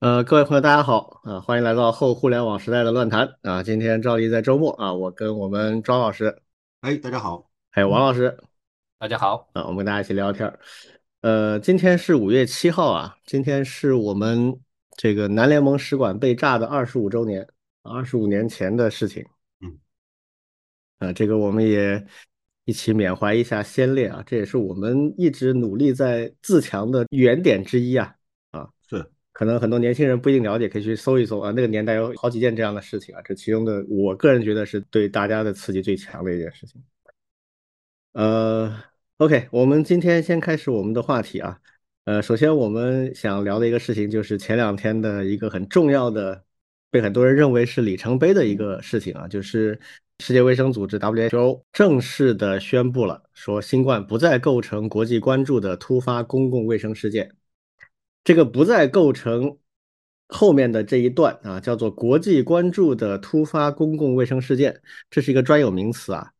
呃，各位朋友，大家好啊，欢迎来到后互联网时代的乱谈啊。今天照例在周末啊，我跟我们庄老师，哎，大家好，还有王老师大家好，啊，我们跟大家一起聊聊天儿。呃，今天是五月七号啊，今天是我们这个南联盟使馆被炸的二十五周年，二十五年前的事情。嗯，啊，这个我们也一起缅怀一下先烈啊，这也是我们一直努力在自强的原点之一啊。可能很多年轻人不一定了解，可以去搜一搜啊。那个年代有好几件这样的事情啊，这其中的，我个人觉得是对大家的刺激最强的一件事情。呃，OK，我们今天先开始我们的话题啊。呃，首先我们想聊的一个事情就是前两天的一个很重要的，被很多人认为是里程碑的一个事情啊，就是世界卫生组织 WHO 正式的宣布了，说新冠不再构成国际关注的突发公共卫生事件。这个不再构成后面的这一段啊，叫做国际关注的突发公共卫生事件，这是一个专有名词啊，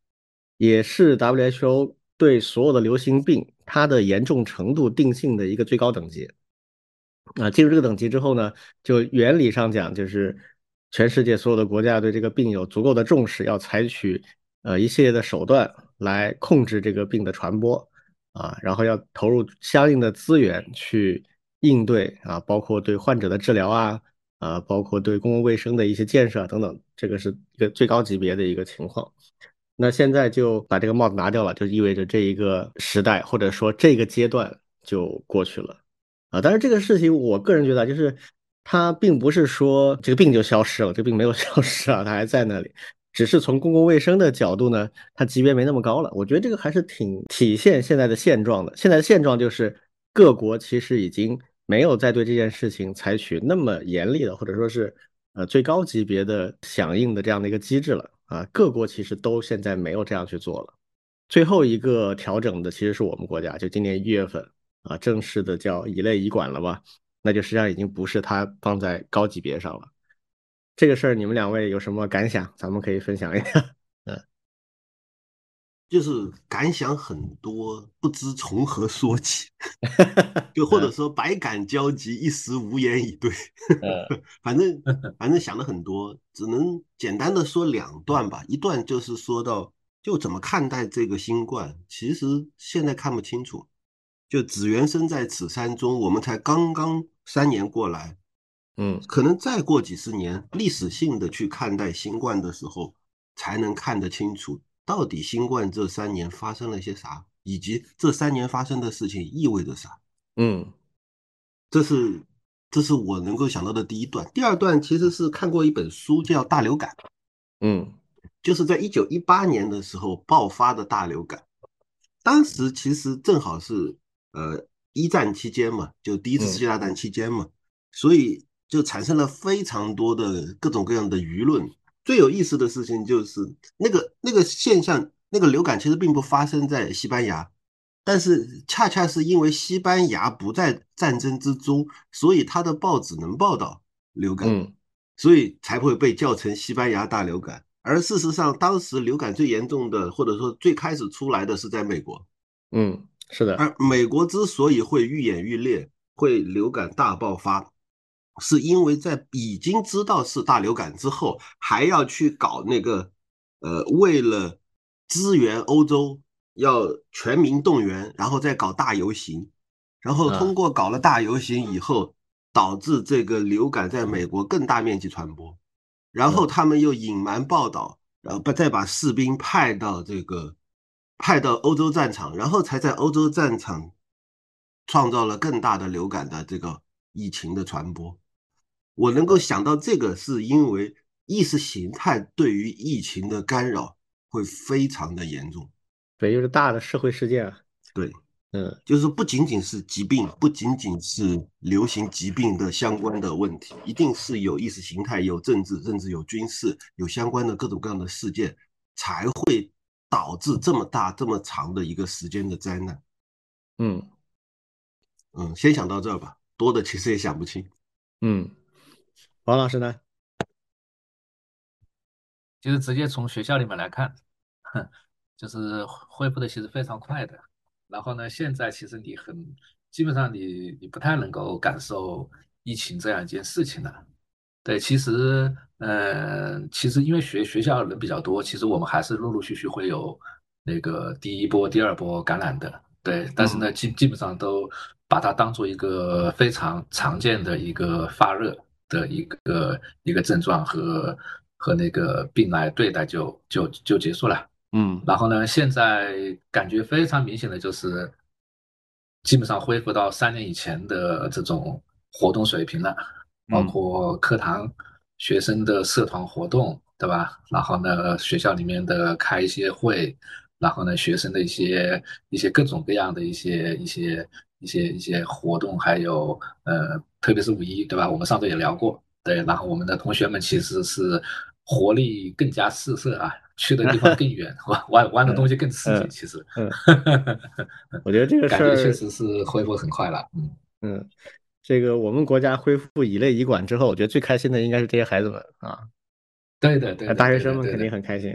也是 WHO 对所有的流行病它的严重程度定性的一个最高等级。啊，进入这个等级之后呢，就原理上讲，就是全世界所有的国家对这个病有足够的重视，要采取呃一系列的手段来控制这个病的传播啊，然后要投入相应的资源去。应对啊，包括对患者的治疗啊，啊，包括对公共卫生的一些建设等等，这个是一个最高级别的一个情况。那现在就把这个帽子拿掉了，就意味着这一个时代或者说这个阶段就过去了啊。但是这个事情，我个人觉得就是它并不是说这个病就消失了，这个病没有 消失啊，它还在那里，只是从公共卫生的角度呢，它级别没那么高了。我觉得这个还是挺体现现在的现状的。现在的现状就是各国其实已经。没有再对这件事情采取那么严厉的，或者说是呃最高级别的响应的这样的一个机制了啊。各国其实都现在没有这样去做了。最后一个调整的其实是我们国家，就今年一月份啊，正式的叫乙类乙管了吧？那就实际上已经不是它放在高级别上了。这个事儿你们两位有什么感想？咱们可以分享一下。嗯。就是感想很多，不知从何说起，就或者说百感交集，一时无言以对。反正 反正想了很多，只能简单的说两段吧。一段就是说到，就怎么看待这个新冠，其实现在看不清楚。就只缘身在此山中，我们才刚刚三年过来，嗯，可能再过几十年，历史性的去看待新冠的时候，才能看得清楚。到底新冠这三年发生了些啥，以及这三年发生的事情意味着啥？嗯，这是这是我能够想到的第一段。第二段其实是看过一本书叫《大流感》，嗯，就是在一九一八年的时候爆发的大流感。当时其实正好是呃一战期间嘛，就第一次世界大战期间嘛，所以就产生了非常多的各种各样的舆论。最有意思的事情就是那个那个现象，那个流感其实并不发生在西班牙，但是恰恰是因为西班牙不在战争之中，所以他的报纸能报道流感，所以才会被叫成西班牙大流感。而事实上，当时流感最严重的，或者说最开始出来的是在美国，嗯，是的。而美国之所以会愈演愈烈，会流感大爆发。是因为在已经知道是大流感之后，还要去搞那个，呃，为了支援欧洲，要全民动员，然后再搞大游行，然后通过搞了大游行以后，导致这个流感在美国更大面积传播，然后他们又隐瞒报道，然后把再把士兵派到这个派到欧洲战场，然后才在欧洲战场创造了更大的流感的这个疫情的传播。我能够想到这个，是因为意识形态对于疫情的干扰会非常的严重。对，就是大的社会事件啊。对，嗯，就是不仅仅是疾病，不仅仅是流行疾病的相关的问题，一定是有意识形态、有政治，甚至有军事，有相关的各种各样的事件，才会导致这么大、这么长的一个时间的灾难。嗯，嗯，先想到这儿吧，多的其实也想不清。嗯。王老师呢？就是直接从学校里面来看，哼，就是恢复的其实非常快的。然后呢，现在其实你很基本上你你不太能够感受疫情这样一件事情了。对，其实，嗯，其实因为学学校人比较多，其实我们还是陆陆续续会有那个第一波、第二波感染的。对，但是呢，基基本上都把它当做一个非常常见的一个发热的一个一个症状和和那个病来对待，就就就结束了。嗯，然后呢，现在感觉非常明显的就是，基本上恢复到三年以前的这种活动水平了。包括课堂、学生的社团活动，对吧？然后呢，学校里面的开一些会，然后呢，学生的一些一些各种各样的一些一些一些一些活动，还有呃，特别是五一，对吧？我们上周也聊过，对。然后我们的同学们其实是活力更加四射啊，去的地方更远，玩玩玩的东西更刺激。其实，嗯，我觉得这个事儿确实是恢复很快了，嗯嗯。这个我们国家恢复乙类乙管之后，我觉得最开心的应该是这些孩子们啊。对的，对，大学生们肯定很开心。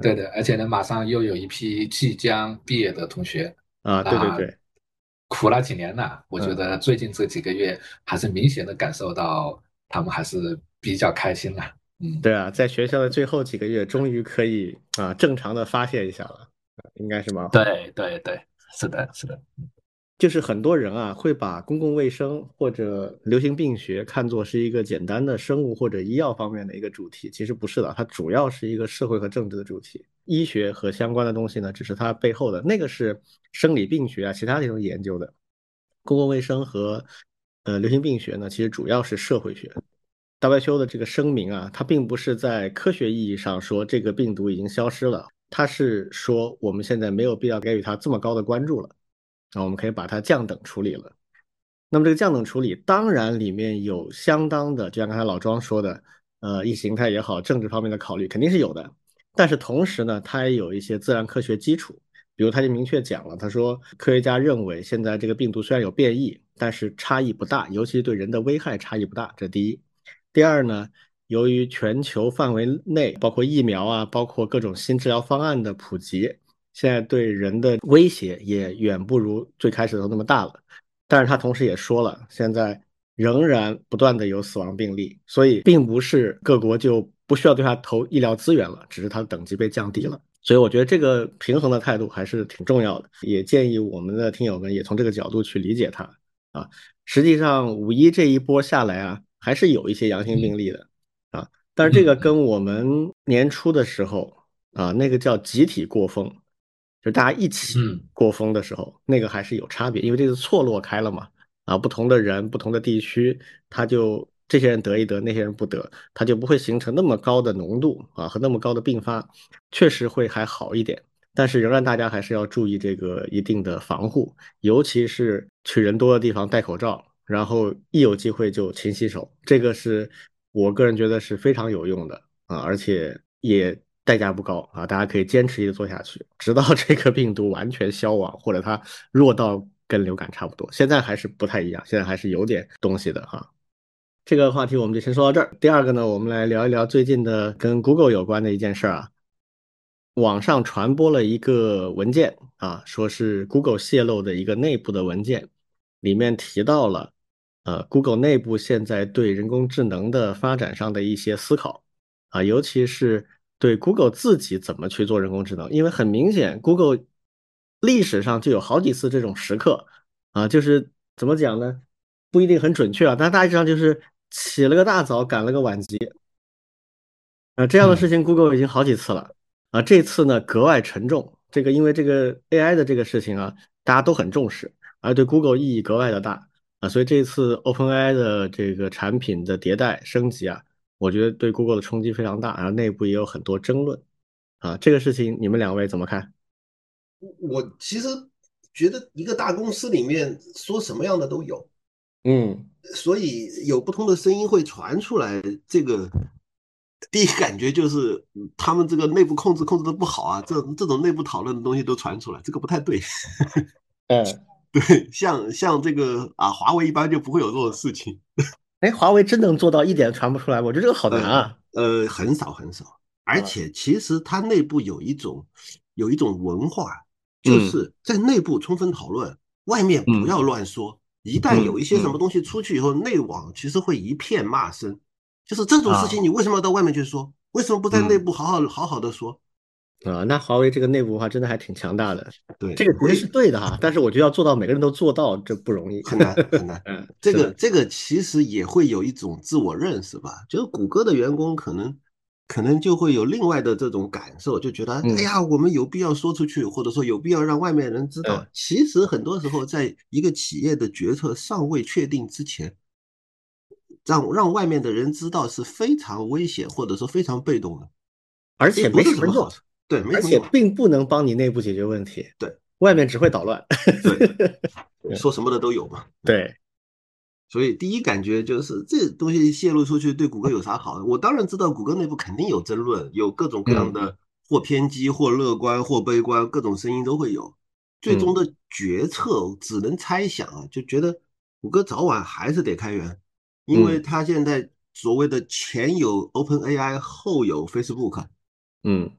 对的，而且呢，马上又有一批即将毕业的同学啊，对对对，苦了几年了，我觉得最近这几个月还是明显的感受到他们还是比较开心了。嗯，对啊，在学校的最后几个月，终于可以啊正常的发泄一下了，应该是吗？对对对，是的，是的。就是很多人啊，会把公共卫生或者流行病学看作是一个简单的生物或者医药方面的一个主题，其实不是的，它主要是一个社会和政治的主题。医学和相关的东西呢，只是它背后的那个是生理病学啊，其他这种研究的。公共卫生和呃流行病学呢，其实主要是社会学。WHO 的这个声明啊，它并不是在科学意义上说这个病毒已经消失了，它是说我们现在没有必要给予它这么高的关注了。那我们可以把它降等处理了。那么这个降等处理，当然里面有相当的，就像刚才老庄说的，呃，意识形态也好，政治方面的考虑肯定是有的。但是同时呢，它也有一些自然科学基础。比如他就明确讲了，他说科学家认为现在这个病毒虽然有变异，但是差异不大，尤其对人的危害差异不大。这第一。第二呢，由于全球范围内，包括疫苗啊，包括各种新治疗方案的普及。现在对人的威胁也远不如最开始的那么大了，但是他同时也说了，现在仍然不断的有死亡病例，所以并不是各国就不需要对他投医疗资源了，只是他的等级被降低了。所以我觉得这个平衡的态度还是挺重要的，也建议我们的听友们也从这个角度去理解它啊。实际上五一这一波下来啊，还是有一些阳性病例的啊，但是这个跟我们年初的时候啊，那个叫集体过风。就大家一起过风的时候，那个还是有差别，因为这是错落开了嘛。啊，不同的人、不同的地区，他就这些人得一得，那些人不得，他就不会形成那么高的浓度啊和那么高的并发，确实会还好一点。但是仍然大家还是要注意这个一定的防护，尤其是去人多的地方戴口罩，然后一有机会就勤洗手，这个是我个人觉得是非常有用的啊，而且也。代价不高啊，大家可以坚持一直做下去，直到这个病毒完全消亡，或者它弱到跟流感差不多。现在还是不太一样，现在还是有点东西的哈。这个话题我们就先说到这儿。第二个呢，我们来聊一聊最近的跟 Google 有关的一件事啊。网上传播了一个文件啊，说是 Google 泄露的一个内部的文件，里面提到了呃 Google 内部现在对人工智能的发展上的一些思考啊，尤其是。对 Google 自己怎么去做人工智能？因为很明显，Google 历史上就有好几次这种时刻啊，就是怎么讲呢？不一定很准确啊，但大致上就是起了个大早，赶了个晚集啊，这样的事情 Google 已经好几次了啊，这次呢格外沉重。这个因为这个 AI 的这个事情啊，大家都很重视，而对 Google 意义格外的大啊，所以这次 OpenAI 的这个产品的迭代升级啊。我觉得对 Google 的冲击非常大，然后内部也有很多争论，啊，这个事情你们两位怎么看？我其实觉得一个大公司里面说什么样的都有，嗯，所以有不同的声音会传出来。这个第一感觉就是他们这个内部控制控制的不好啊，这这种内部讨论的东西都传出来，这个不太对。嗯，对，像像这个啊，华为一般就不会有这种事情。哎，华为真能做到一点传不出来？我觉得这个好难啊。呃，很少很少，而且其实它内部有一种有一种文化，就是在内部充分讨论，外面不要乱说。一旦有一些什么东西出去以后，内网其实会一片骂声。就是这种事情，你为什么要到外面去说？为什么不在内部好好好好的说？啊，那华为这个内部的话，真的还挺强大的。对，这个其实是对的哈，但是我觉得要做到每个人都做到，这不容易，很难很难。嗯，这个这个其实也会有一种自我认识吧，就是谷歌的员工可能可能就会有另外的这种感受，就觉得哎呀，我们有必要说出去，或者说有必要让外面人知道。其实很多时候，在一个企业的决策尚未确定之前，让让外面的人知道是非常危险，或者说非常被动的，而且没什么用。对，而且并不能帮你内部解决问题。对，外面只会捣乱。对，说什么的都有嘛。对，所以第一感觉就是这东西泄露出去对谷歌有啥好？我当然知道谷歌内部肯定有争论，有各种各样的或偏激、或乐观、或悲观，各种声音都会有。最终的决策只能猜想啊，就觉得谷歌早晚还是得开源，因为它现在所谓的前有 Open AI，后有 Facebook。嗯。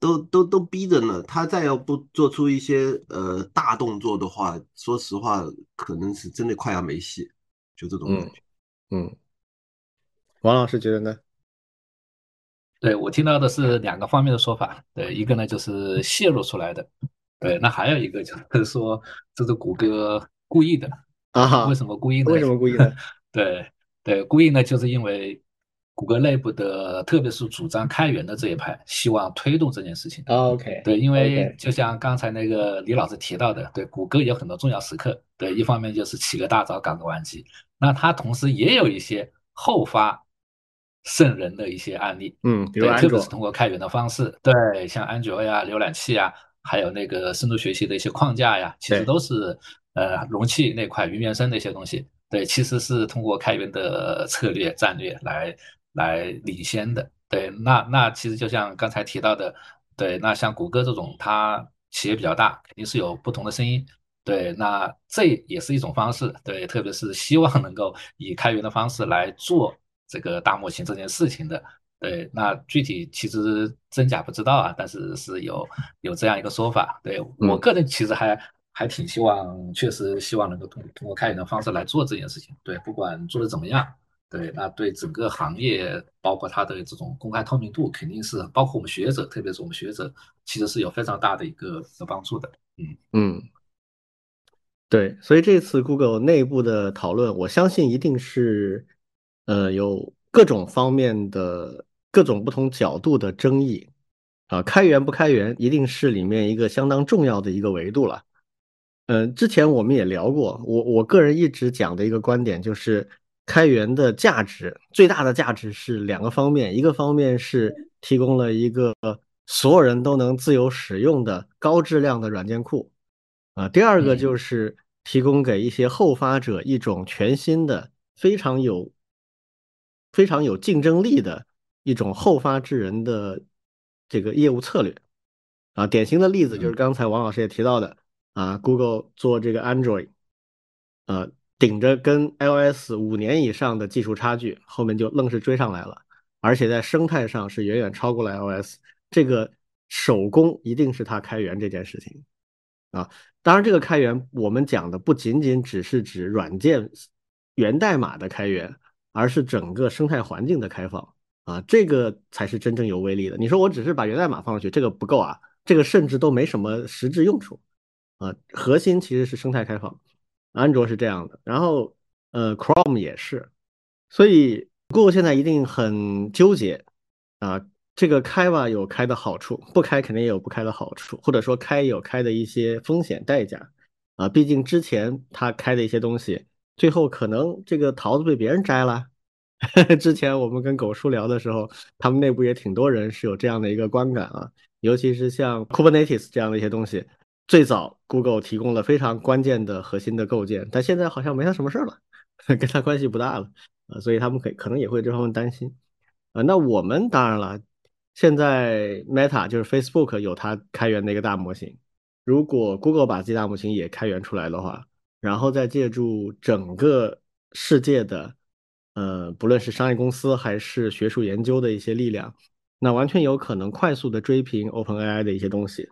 都都都逼着呢，他再要不做出一些呃大动作的话，说实话，可能是真的快要没戏，就这种感觉。嗯，王老师觉得呢？对我听到的是两个方面的说法，对，一个呢就是泄露出来的，对，那还有一个就是说这是谷歌故意的啊？为什么故意呢？为什么故意呢？对对，故意呢，就是因为。谷歌内部的，特别是主张开源的这一派，希望推动这件事情。OK，对，因为就像刚才那个李老师提到的，对，谷歌有很多重要时刻，对，一方面就是起个大早，赶个晚集，那它同时也有一些后发圣人的一些案例，嗯，比如特别是通过开源的方式，对，像安卓呀、浏览器呀，还有那个深度学习的一些框架呀，其实都是呃容器那块云原生的一些东西，对，其实是通过开源的策略战略来。来领先的，对，那那其实就像刚才提到的，对，那像谷歌这种，它企业比较大，肯定是有不同的声音，对，那这也是一种方式，对，特别是希望能够以开源的方式来做这个大模型这件事情的，对，那具体其实真假不知道啊，但是是有有这样一个说法，对我个人其实还还挺希望，确实希望能够通通过开源的方式来做这件事情，对，不管做的怎么样。对，那对整个行业，包括它的这种公开透明度，肯定是包括我们学者，特别是我们学者，其实是有非常大的一个的帮助的。嗯嗯，对，所以这次 Google 内部的讨论，我相信一定是呃有各种方面的各种不同角度的争议啊，开源不开源，一定是里面一个相当重要的一个维度了。嗯，之前我们也聊过，我我个人一直讲的一个观点就是。开源的价值最大的价值是两个方面，一个方面是提供了一个所有人都能自由使用的高质量的软件库，啊，第二个就是提供给一些后发者一种全新的、非常有、非常有竞争力的一种后发制人的这个业务策略，啊，典型的例子就是刚才王老师也提到的，啊，Google 做这个 Android，啊。顶着跟 iOS 五年以上的技术差距，后面就愣是追上来了，而且在生态上是远远超过了 iOS。这个手工一定是它开源这件事情啊。当然，这个开源我们讲的不仅仅只是指软件源代码的开源，而是整个生态环境的开放啊，这个才是真正有威力的。你说我只是把源代码放上去，这个不够啊，这个甚至都没什么实质用处啊。核心其实是生态开放。安卓是这样的，然后呃，Chrome 也是，所以 Google 现在一定很纠结啊。这个开吧有开的好处，不开肯定也有不开的好处，或者说开有开的一些风险代价啊。毕竟之前他开的一些东西，最后可能这个桃子被别人摘了。之前我们跟狗叔聊的时候，他们内部也挺多人是有这样的一个观感啊，尤其是像 Kubernetes 这样的一些东西。最早，Google 提供了非常关键的核心的构建，但现在好像没他什么事儿了，跟他关系不大了，呃，所以他们可可能也会这方面担心，呃，那我们当然了，现在 Meta 就是 Facebook 有它开源的一个大模型，如果 Google 把自己大模型也开源出来的话，然后再借助整个世界的，呃，不论是商业公司还是学术研究的一些力量，那完全有可能快速的追平 OpenAI 的一些东西。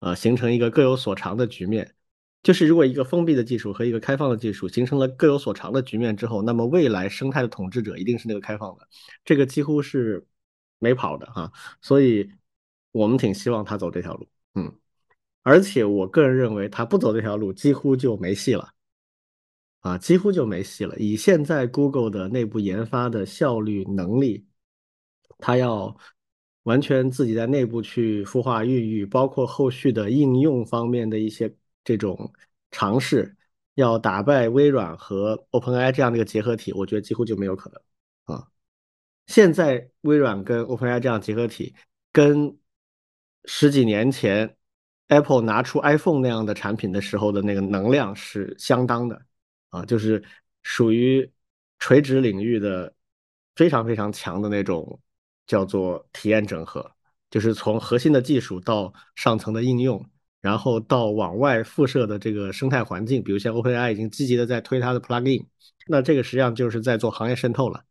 呃，形成一个各有所长的局面，就是如果一个封闭的技术和一个开放的技术形成了各有所长的局面之后，那么未来生态的统治者一定是那个开放的，这个几乎是没跑的哈。所以我们挺希望他走这条路，嗯，而且我个人认为他不走这条路几乎就没戏了，啊，几乎就没戏了。以现在 Google 的内部研发的效率能力，他要完全自己在内部去孵化孕育，包括后续的应用方面的一些。这种尝试要打败微软和 OpenAI 这样的一个结合体，我觉得几乎就没有可能啊。现在微软跟 OpenAI 这样结合体，跟十几年前 Apple 拿出 iPhone 那样的产品的时候的那个能量是相当的啊，就是属于垂直领域的非常非常强的那种叫做体验整合，就是从核心的技术到上层的应用。然后到往外辐射的这个生态环境，比如像 OpenAI 已经积极的在推它的 plugin，那这个实际上就是在做行业渗透了，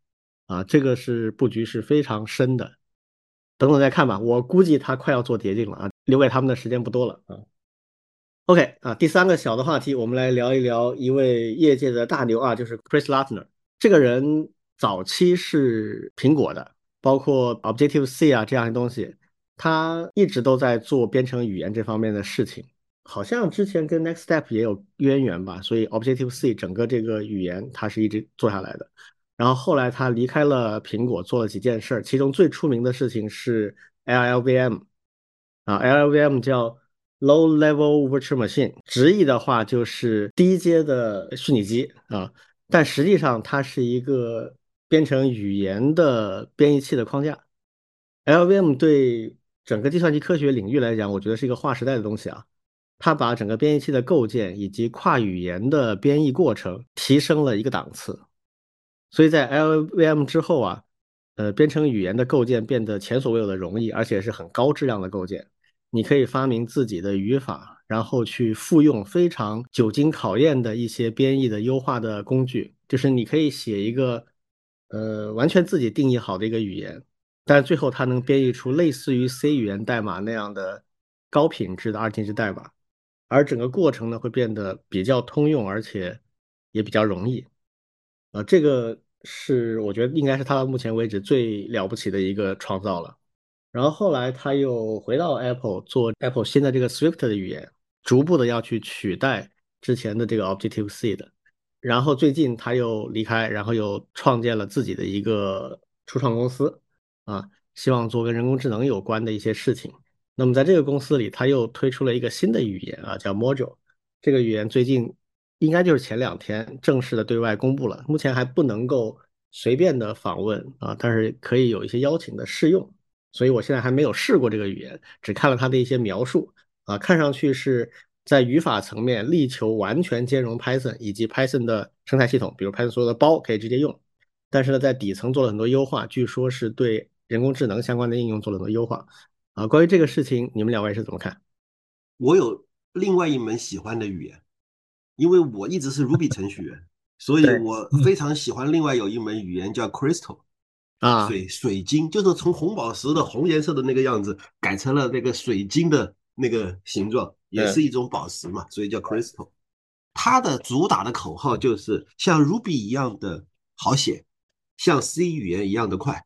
啊，这个是布局是非常深的，等等再看吧，我估计它快要做捷径了啊，留给他们的时间不多了啊。OK 啊，第三个小的话题，我们来聊一聊一位业界的大牛啊，就是 Chris Lattner，这个人早期是苹果的，包括 Objective C 啊这样的东西。他一直都在做编程语言这方面的事情，好像之前跟 Next Step 也有渊源吧，所以 Objective C 整个这个语言他是一直做下来的。然后后来他离开了苹果，做了几件事儿，其中最出名的事情是 LLVM 啊，LLVM 叫 Low Level Virtual Machine，直译的话就是低阶的虚拟机啊，但实际上它是一个编程语言的编译器的框架。，LVM 对整个计算机科学领域来讲，我觉得是一个划时代的东西啊！它把整个编译器的构建以及跨语言的编译过程提升了一个档次。所以在 LVM 之后啊，呃，编程语言的构建变得前所未有的容易，而且是很高质量的构建。你可以发明自己的语法，然后去复用非常久经考验的一些编译的优化的工具，就是你可以写一个呃完全自己定义好的一个语言。但是最后，它能编译出类似于 C 语言代码那样的高品质的二进制代码，而整个过程呢会变得比较通用，而且也比较容易。啊，这个是我觉得应该是他到目前为止最了不起的一个创造了。然后后来他又回到 Apple 做 Apple 新的这个 Swift 的语言，逐步的要去取代之前的这个 Objective C 的。然后最近他又离开，然后又创建了自己的一个初创公司。啊，希望做跟人工智能有关的一些事情。那么在这个公司里，他又推出了一个新的语言啊，叫 Module。这个语言最近应该就是前两天正式的对外公布了，目前还不能够随便的访问啊，但是可以有一些邀请的试用。所以我现在还没有试过这个语言，只看了它的一些描述啊，看上去是在语法层面力求完全兼容 Python 以及 Python 的生态系统，比如 Python 所有的包可以直接用。但是呢，在底层做了很多优化，据说是对。人工智能相关的应用做了很多优化啊。关于这个事情，你们两位是怎么看？我有另外一门喜欢的语言，因为我一直是 Ruby 程序员，所以我非常喜欢另外有一门语言叫 Crystal 啊，水水晶，就是从红宝石的红颜色的那个样子改成了那个水晶的那个形状，也是一种宝石嘛，所以叫 Crystal。它的主打的口号就是像 Ruby 一样的好写，像 C 语言一样的快。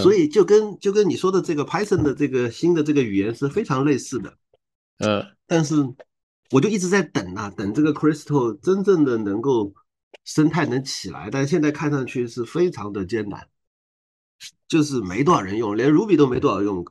所以就跟就跟你说的这个 Python 的这个新的这个语言是非常类似的，呃，但是我就一直在等啊，等这个 Crystal 真正的能够生态能起来，但现在看上去是非常的艰难，就是没多少人用，连 Ruby 都没多少用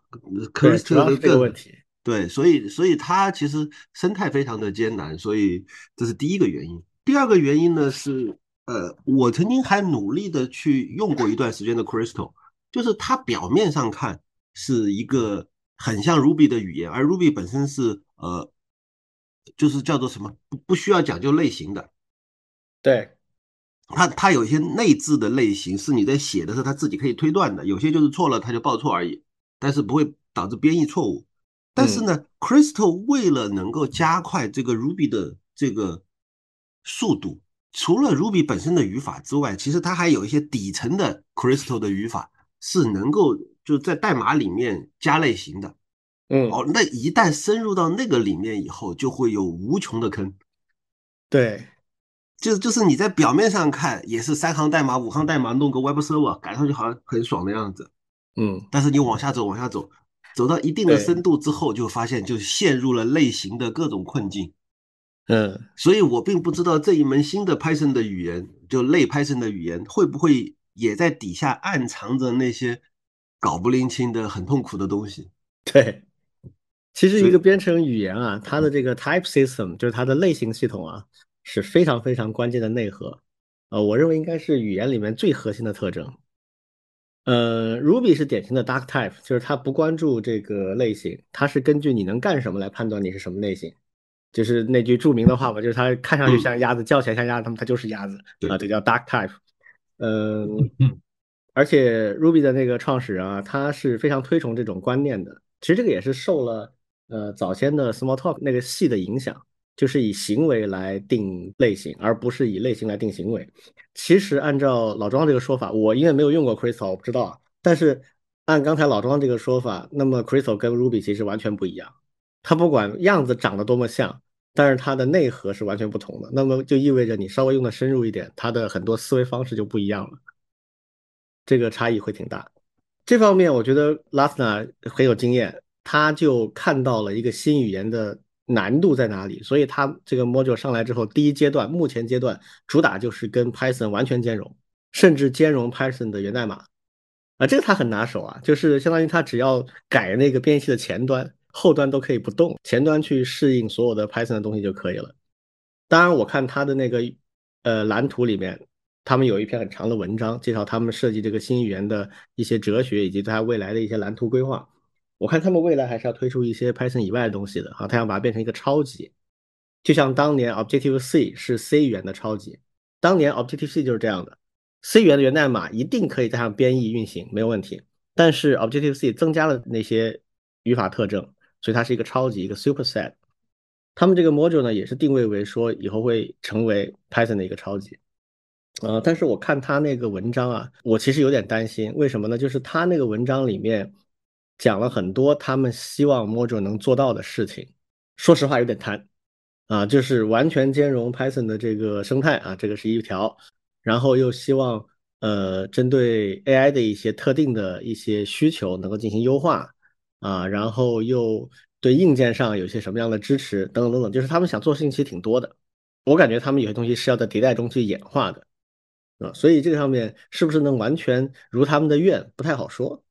，Crystal 这个问题，对，所以所以它其实生态非常的艰难，所以这是第一个原因。第二个原因呢是，呃，我曾经还努力的去用过一段时间的 Crystal。就是它表面上看是一个很像 Ruby 的语言，而 Ruby 本身是呃，就是叫做什么不不需要讲究类型的，对，它它有一些内置的类型是你在写的时候它自己可以推断的，有些就是错了它就报错而已，但是不会导致编译错误。但是呢，Crystal 为了能够加快这个 Ruby 的这个速度，除了 Ruby 本身的语法之外，其实它还有一些底层的 Crystal 的语法。是能够就在代码里面加类型的，嗯，哦，那一旦深入到那个里面以后，就会有无穷的坑，对，就就是你在表面上看也是三行代码、五行代码弄个 Web Server，感上去好像很爽的样子。嗯，但是你往下走，往下走，走到一定的深度之后，就发现就陷入了类型的各种困境。嗯，所以我并不知道这一门新的 Python 的语言，就类 Python 的语言，会不会也在底下暗藏着那些搞不拎清的很痛苦的东西。对，其实一个编程语言啊，它的这个 type system 就是它的类型系统啊，是非常非常关键的内核。呃，我认为应该是语言里面最核心的特征。呃，Ruby 是典型的 Dark Type，就是它不关注这个类型，它是根据你能干什么来判断你是什么类型。就是那句著名的话吧，就是它看上去像鸭子，叫起来像鸭子，那么它就是鸭子啊，这叫 Dark Type。嗯，而且 Ruby 的那个创始人啊，他是非常推崇这种观念的。其实这个也是受了呃早先的 Smalltalk 那个系的影响，就是以行为来定类型，而不是以类型来定行为。其实按照老庄这个说法，我因为没有用过 Crystal，我不知道。但是按刚才老庄这个说法，那么 Crystal 跟 Ruby 其实完全不一样。它不管样子长得多么像，但是它的内核是完全不同的。那么就意味着你稍微用的深入一点，它的很多思维方式就不一样了。这个差异会挺大。这方面我觉得 Lastna 很有经验，他就看到了一个新语言的难度在哪里，所以他这个 module 上来之后，第一阶段目前阶段主打就是跟 Python 完全兼容，甚至兼容 Python 的源代码。啊，这个他很拿手啊，就是相当于他只要改那个编译器的前端。后端都可以不动，前端去适应所有的 Python 的东西就可以了。当然，我看他的那个呃蓝图里面，他们有一篇很长的文章，介绍他们设计这个新语言的一些哲学以及它未来的一些蓝图规划。我看他们未来还是要推出一些 Python 以外的东西的啊，他想把它变成一个超级，就像当年 Objective C 是 C 语言的超级，当年 Objective C 就是这样的，C 语言的源代码一定可以加上编译运行没有问题，但是 Objective C 增加了那些语法特征。所以它是一个超级一个 superset，他们这个 module 呢也是定位为说以后会成为 Python 的一个超级，呃，但是我看他那个文章啊，我其实有点担心，为什么呢？就是他那个文章里面讲了很多他们希望 module 能做到的事情，说实话有点贪啊，就是完全兼容 Python 的这个生态啊，这个是一条，然后又希望呃针对 AI 的一些特定的一些需求能够进行优化。啊，然后又对硬件上有些什么样的支持等等等等，就是他们想做事情其实挺多的。我感觉他们有些东西是要在迭代中去演化的，啊，所以这个上面是不是能完全如他们的愿不太好说。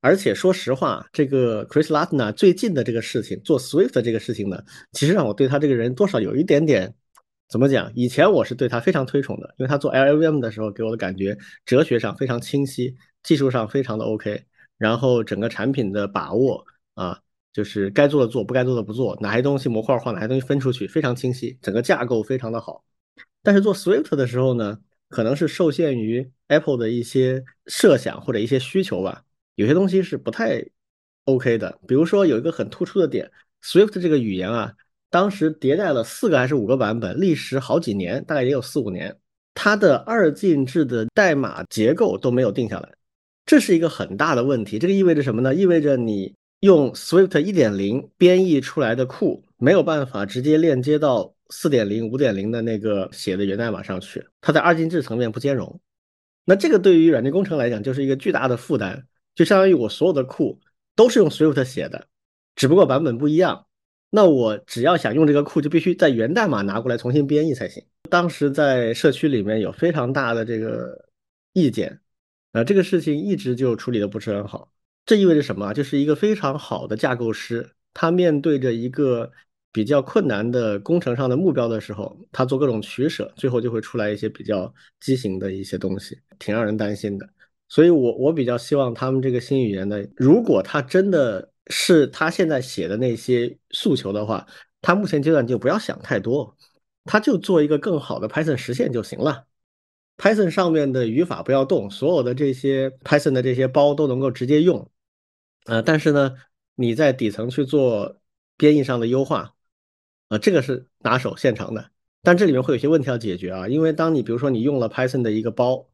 而且说实话，这个 Chris Lattner 最近的这个事情做 Swift 这个事情呢，其实让我对他这个人多少有一点点怎么讲？以前我是对他非常推崇的，因为他做 LLVM 的时候给我的感觉哲学上非常清晰，技术上非常的 OK。然后整个产品的把握啊，就是该做的做，不该做的不做，哪些东西模块化，哪些东西分出去，非常清晰，整个架构非常的好。但是做 Swift 的时候呢，可能是受限于 Apple 的一些设想或者一些需求吧，有些东西是不太 OK 的。比如说有一个很突出的点，Swift 这个语言啊，当时迭代了四个还是五个版本，历时好几年，大概也有四五年，它的二进制的代码结构都没有定下来。这是一个很大的问题，这个意味着什么呢？意味着你用 Swift 1.0编译出来的库没有办法直接链接到4.0、5.0的那个写的源代码上去，它在二进制层面不兼容。那这个对于软件工程来讲就是一个巨大的负担，就相当于我所有的库都是用 Swift 写的，只不过版本不一样。那我只要想用这个库，就必须在源代码拿过来重新编译才行。当时在社区里面有非常大的这个意见。啊，这个事情一直就处理的不是很好，这意味着什么？就是一个非常好的架构师，他面对着一个比较困难的工程上的目标的时候，他做各种取舍，最后就会出来一些比较畸形的一些东西，挺让人担心的。所以，我我比较希望他们这个新语言呢，如果他真的是他现在写的那些诉求的话，他目前阶段就不要想太多，他就做一个更好的 Python 实现就行了。Python 上面的语法不要动，所有的这些 Python 的这些包都能够直接用，呃，但是呢，你在底层去做编译上的优化，呃，这个是拿手现成的，但这里面会有些问题要解决啊，因为当你比如说你用了 Python 的一个包，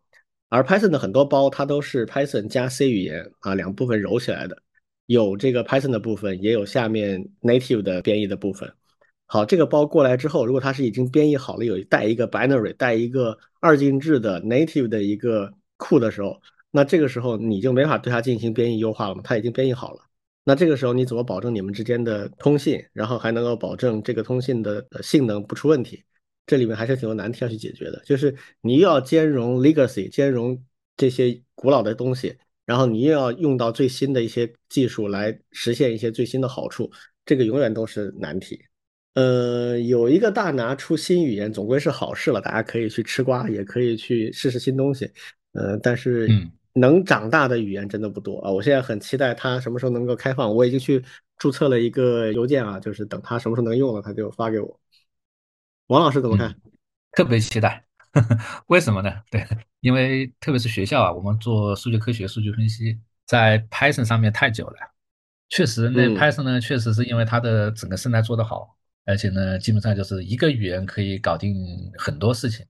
而 Python 的很多包它都是 Python 加 C 语言啊两部分揉起来的，有这个 Python 的部分，也有下面 native 的编译的部分。好，这个包过来之后，如果它是已经编译好了，有带一个 binary，带一个二进制的 native 的一个库的时候，那这个时候你就没法对它进行编译优化了嘛？它已经编译好了。那这个时候你怎么保证你们之间的通信，然后还能够保证这个通信的性能不出问题？这里面还是挺多难题要去解决的。就是你又要兼容 legacy，兼容这些古老的东西，然后你又要用到最新的一些技术来实现一些最新的好处，这个永远都是难题。呃，有一个大拿出新语言，总归是好事了。大家可以去吃瓜，也可以去试试新东西。呃，但是能长大的语言真的不多啊。我现在很期待它什么时候能够开放。我已经去注册了一个邮件啊，就是等它什么时候能用了，它就发给我。王老师怎么看？特别期待。为什么呢？对，因为特别是学校啊，我们做数据科学、数据分析，在 Python 上面太久了。确实，那 Python 呢，确实是因为它的整个生态做得好。而且呢，基本上就是一个语言可以搞定很多事情，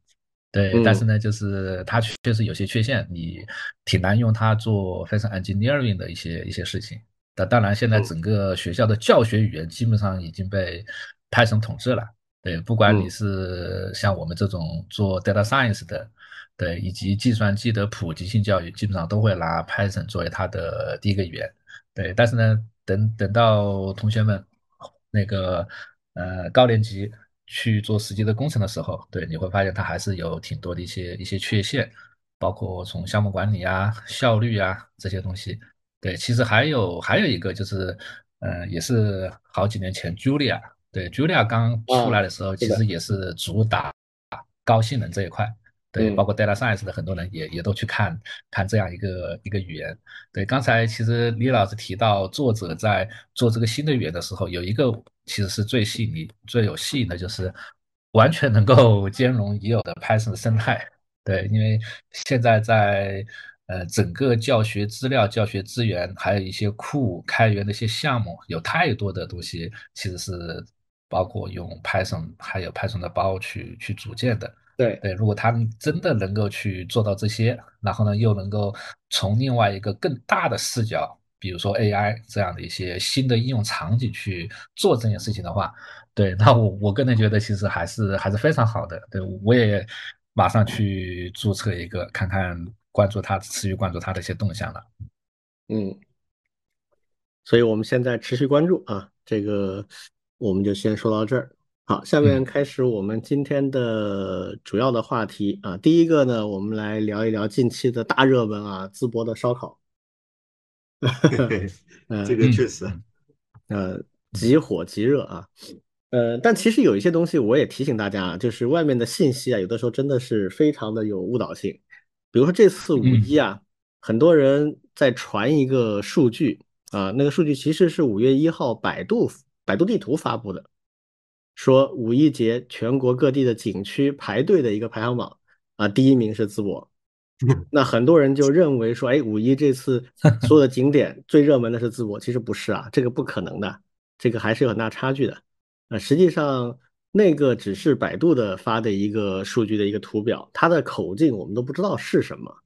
对。但是呢，就是它确实有些缺陷，你挺难用它做非常 engineering 的一些一些事情。那当然，现在整个学校的教学语言基本上已经被 Python 统治了，对。不管你是像我们这种做 data science 的，对，以及计算机的普及性教育，基本上都会拿 Python 作为它的第一个语言，对。但是呢，等等到同学们那个。呃，高年级去做实际的工程的时候，对，你会发现它还是有挺多的一些一些缺陷，包括从项目管理啊、效率啊这些东西。对，其实还有还有一个就是，呃，也是好几年前 Julia，对，Julia 刚出来的时候，其实也是主打高性能这一块。对，包括 data science 的很多人也也都去看看这样一个一个语言。对，刚才其实李老师提到，作者在做这个新的语言的时候，有一个其实是最吸引你、最有吸引的，就是完全能够兼容已有的 Python 的生态。对，因为现在在呃整个教学资料、教学资源，还有一些库开源的一些项目，有太多的东西其实是包括用 Python 还有 Python 的包去去组建的。对对，如果他们真的能够去做到这些，然后呢，又能够从另外一个更大的视角，比如说 AI 这样的一些新的应用场景去做这件事情的话，对，那我我个人觉得其实还是还是非常好的。对我也马上去注册一个，看看关注他，持续关注他的一些动向了。嗯，所以我们现在持续关注啊，这个我们就先说到这儿。好，下面开始我们今天的主要的话题啊。第一个呢，我们来聊一聊近期的大热门啊，淄博的烧烤。这个确实，呃，极火极热啊。呃，但其实有一些东西我也提醒大家啊，就是外面的信息啊，有的时候真的是非常的有误导性。比如说这次五一啊，很多人在传一个数据啊，那个数据其实是五月一号百度百度地图发布的。说五一节全国各地的景区排队的一个排行榜啊，第一名是淄博。那很多人就认为说，哎，五一这次 所有的景点最热门的是淄博，其实不是啊，这个不可能的，这个还是有很大差距的。呃，实际上那个只是百度的发的一个数据的一个图表，它的口径我们都不知道是什么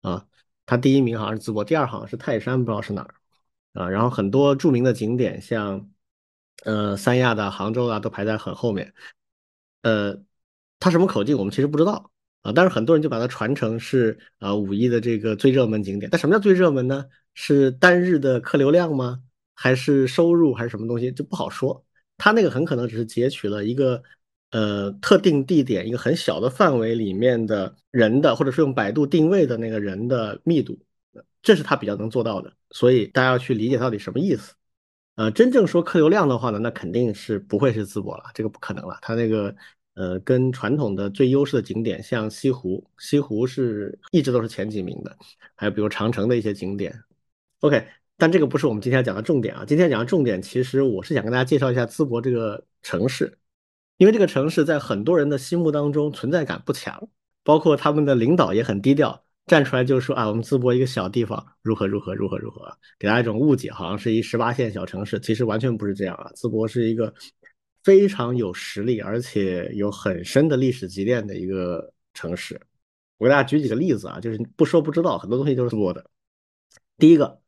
啊。它第一名好像是淄博，第二好像是泰山，不知道是哪儿啊。然后很多著名的景点像。呃，三亚的、杭州啊，都排在很后面。呃，它什么口径我们其实不知道啊，但是很多人就把它传承是啊五一的这个最热门景点。但什么叫最热门呢？是单日的客流量吗？还是收入？还是什么东西？就不好说。它那个很可能只是截取了一个呃特定地点一个很小的范围里面的人的，或者是用百度定位的那个人的密度，这是它比较能做到的。所以大家要去理解到底什么意思。呃，真正说客流量的话呢，那肯定是不会是淄博了，这个不可能了。它那个呃，跟传统的最优势的景点，像西湖，西湖是一直都是前几名的，还有比如长城的一些景点。OK，但这个不是我们今天讲的重点啊。今天讲的重点，其实我是想跟大家介绍一下淄博这个城市，因为这个城市在很多人的心目当中存在感不强，包括他们的领导也很低调。站出来就说啊，我们淄博一个小地方如何如何如何如何，给大家一种误解，好像是一十八线小城市，其实完全不是这样啊。淄博是一个非常有实力，而且有很深的历史积淀的一个城市。我给大家举几个例子啊，就是不说不知道，很多东西都是淄博的。第一个，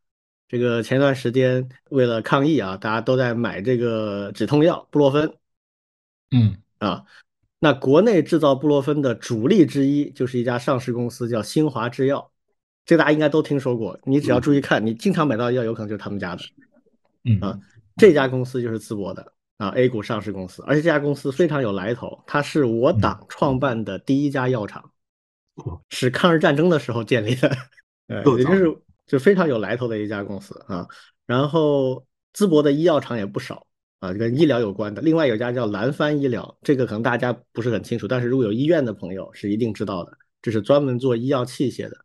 这个前段时间为了抗疫啊，大家都在买这个止痛药布洛芬嗯啊，那国内制造布洛芬的主力之一就是一家上市公司叫新华制药，这大家应该都听说过。你只要注意看，你经常买到药，有可能就是他们家的。嗯啊，这家公司就是淄博的啊，A 股上市公司，而且这家公司非常有来头，它是我党创办的第一家药厂，是抗日战争的时候建立的，呃，也就是就非常有来头的一家公司啊。然后淄博的医药厂也不少啊，跟医疗有关的。另外有家叫蓝帆医疗，这个可能大家不是很清楚，但是如果有医院的朋友是一定知道的，这是专门做医药器械的，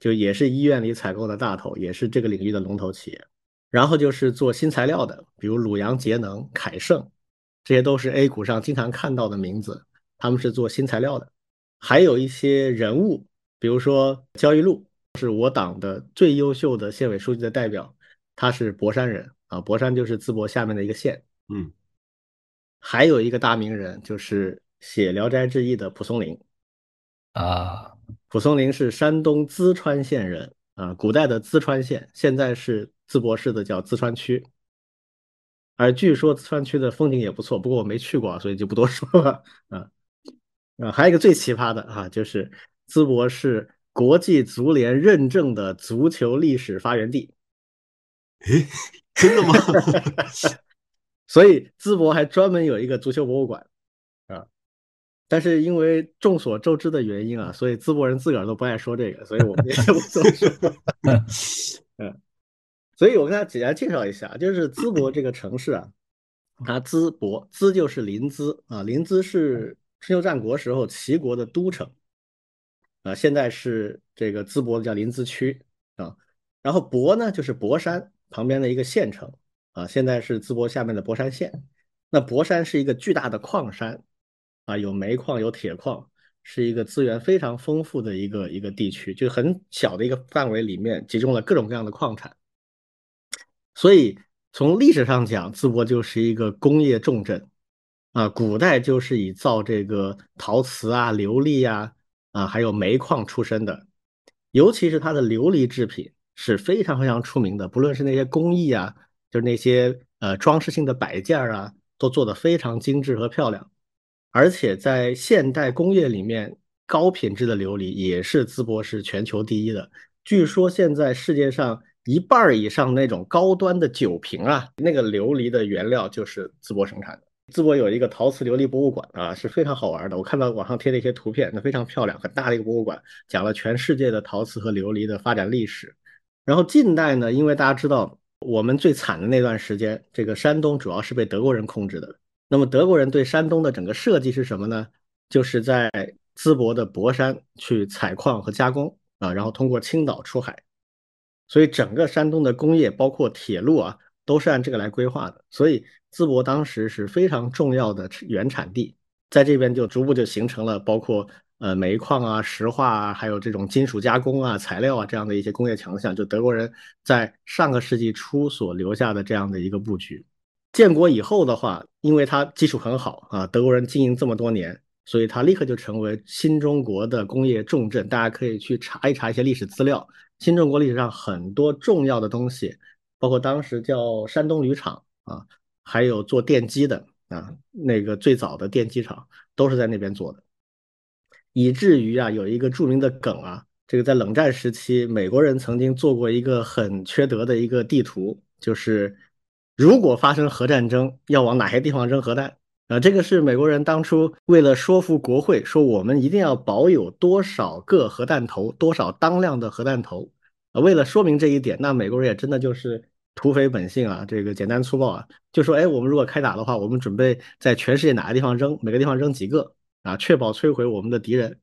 就也是医院里采购的大头，也是这个领域的龙头企业。然后就是做新材料的，比如鲁阳节能、凯盛，这些都是 A 股上经常看到的名字，他们是做新材料的。还有一些人物，比如说焦裕禄，是我党的最优秀的县委书记的代表，他是博山人啊，博山就是淄博下面的一个县。嗯，还有一个大名人，就是写《聊斋志异》的蒲松龄啊，蒲松龄是山东淄川县人啊，古代的淄川县，现在是。淄博市的叫淄川区，而据说淄川区的风景也不错，不过我没去过，所以就不多 说了。啊啊，还有一个最奇葩的啊，就是淄博是国际足联认证的足球历史发源地。诶，真的吗？所以淄博还专门有一个足球博物馆啊。但是因为众所周知的原因啊，所以淄博人自个儿都不爱说这个，所以我们也不多说。嗯。所以我跟大家简单介绍一下，就是淄博这个城市啊，它淄博，淄就是临淄啊，临淄是春秋战国时候齐国的都城啊，现在是这个淄博叫临淄区啊，然后博呢就是博山旁边的一个县城啊，现在是淄博下面的博山县。那博山是一个巨大的矿山啊，有煤矿有铁矿，是一个资源非常丰富的一个一个地区，就很小的一个范围里面集中了各种各样的矿产。所以从历史上讲，淄博就是一个工业重镇，啊，古代就是以造这个陶瓷啊、琉璃呀、啊，还有煤矿出身的，尤其是它的琉璃制品是非常非常出名的，不论是那些工艺啊，就是那些呃装饰性的摆件啊，都做得非常精致和漂亮，而且在现代工业里面，高品质的琉璃也是淄博是全球第一的。据说现在世界上。一半以上那种高端的酒瓶啊，那个琉璃的原料就是淄博生产的。淄博有一个陶瓷琉璃博物馆啊，是非常好玩的。我看到网上贴的一些图片，那非常漂亮，很大的一个博物馆，讲了全世界的陶瓷和琉璃的发展历史。然后近代呢，因为大家知道我们最惨的那段时间，这个山东主要是被德国人控制的。那么德国人对山东的整个设计是什么呢？就是在淄博的博山去采矿和加工啊，然后通过青岛出海。所以整个山东的工业，包括铁路啊，都是按这个来规划的。所以淄博当时是非常重要的原产地，在这边就逐步就形成了包括呃煤矿啊、石化啊，还有这种金属加工啊、材料啊这样的一些工业强项，就德国人在上个世纪初所留下的这样的一个布局。建国以后的话，因为它基础很好啊，德国人经营这么多年，所以它立刻就成为新中国的工业重镇。大家可以去查一查一些历史资料。新中国历史上很多重要的东西，包括当时叫山东铝厂啊，还有做电机的啊，那个最早的电机厂都是在那边做的，以至于啊有一个著名的梗啊，这个在冷战时期，美国人曾经做过一个很缺德的一个地图，就是如果发生核战争，要往哪些地方扔核弹。啊，这个是美国人当初为了说服国会，说我们一定要保有多少个核弹头，多少当量的核弹头。啊，为了说明这一点，那美国人也真的就是土匪本性啊，这个简单粗暴啊，就说，哎，我们如果开打的话，我们准备在全世界哪个地方扔，每个地方扔几个啊，确保摧毁我们的敌人，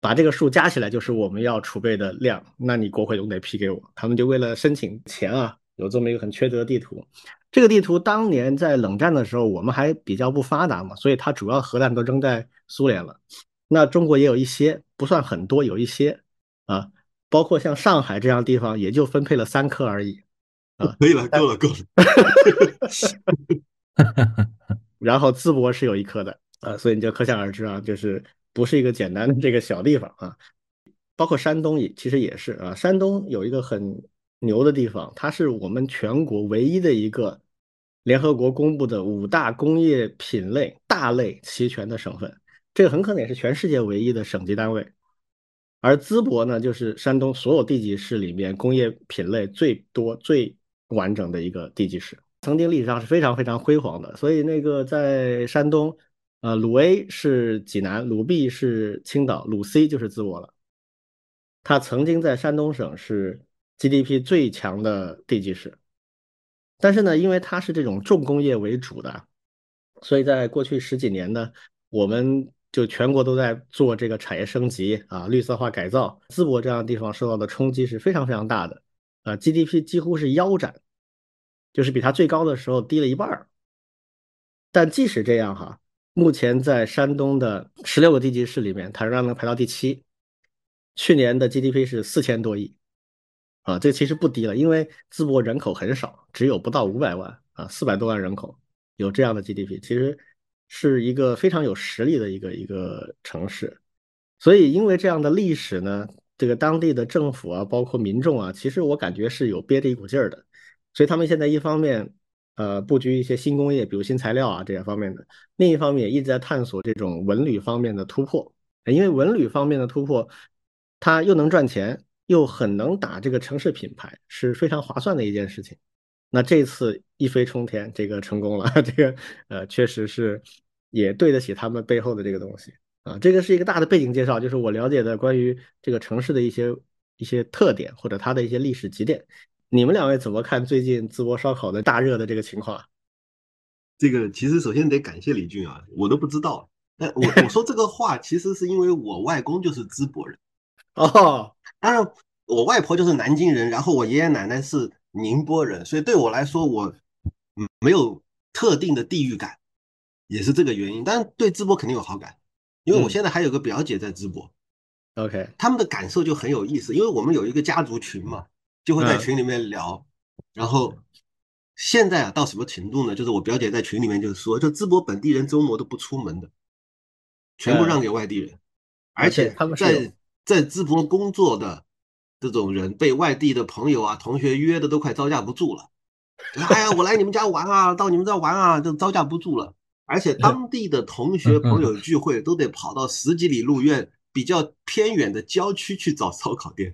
把这个数加起来就是我们要储备的量。那你国会总得批给我。他们就为了申请钱啊，有这么一个很缺德的地图。这个地图当年在冷战的时候，我们还比较不发达嘛，所以它主要核弹都扔在苏联了。那中国也有一些，不算很多，有一些啊，包括像上海这样地方，也就分配了三颗而已啊。可以了，够了，够了。然后淄博是有一颗的啊，所以你就可想而知啊，就是不是一个简单的这个小地方啊。包括山东也其实也是啊，山东有一个很牛的地方，它是我们全国唯一的一个。联合国公布的五大工业品类大类齐全的省份，这个很可能也是全世界唯一的省级单位。而淄博呢，就是山东所有地级市里面工业品类最多、最完整的一个地级市，曾经历史上是非常非常辉煌的。所以那个在山东，呃，鲁 A 是济南，鲁 B 是青岛，鲁 C 就是淄博了。它曾经在山东省是 GDP 最强的地级市。但是呢，因为它是这种重工业为主的，所以在过去十几年呢，我们就全国都在做这个产业升级啊、绿色化改造。淄博这样的地方受到的冲击是非常非常大的，啊，GDP 几乎是腰斩，就是比它最高的时候低了一半儿。但即使这样哈，目前在山东的十六个地级市里面，它仍然能排到第七。去年的 GDP 是四千多亿。啊，这其实不低了，因为淄博人口很少，只有不到五百万啊，四百多万人口，有这样的 GDP，其实是一个非常有实力的一个一个城市。所以，因为这样的历史呢，这个当地的政府啊，包括民众啊，其实我感觉是有憋着一股劲儿的。所以，他们现在一方面呃布局一些新工业，比如新材料啊这些方面的；另一方面也一直在探索这种文旅方面的突破，因为文旅方面的突破，它又能赚钱。又很能打这个城市品牌，是非常划算的一件事情。那这次一飞冲天，这个成功了，这个呃，确实是也对得起他们背后的这个东西啊。这个是一个大的背景介绍，就是我了解的关于这个城市的一些一些特点或者它的一些历史积淀。你们两位怎么看最近淄博烧烤的大热的这个情况？这个其实首先得感谢李俊啊，我都不知道。那我 我说这个话，其实是因为我外公就是淄博人。哦，当然，我外婆就是南京人，然后我爷爷奶奶是宁波人，所以对我来说，我嗯没有特定的地域感，也是这个原因。但是对淄博肯定有好感，因为我现在还有个表姐在淄博，OK，他们的感受就很有意思，因为我们有一个家族群嘛，就会在群里面聊。然后现在啊，到什么程度呢？就是我表姐在群里面就是说，就淄博本地人周末都不出门的，全部让给外地人，而且他们在。在淄博工作的这种人，被外地的朋友啊、同学约的都快招架不住了。哎呀，我来你们家玩啊，到你们这玩啊，就招架不住了。而且当地的同学朋友聚会，都得跑到十几里路远、比较偏远的郊区去找 烧烤店。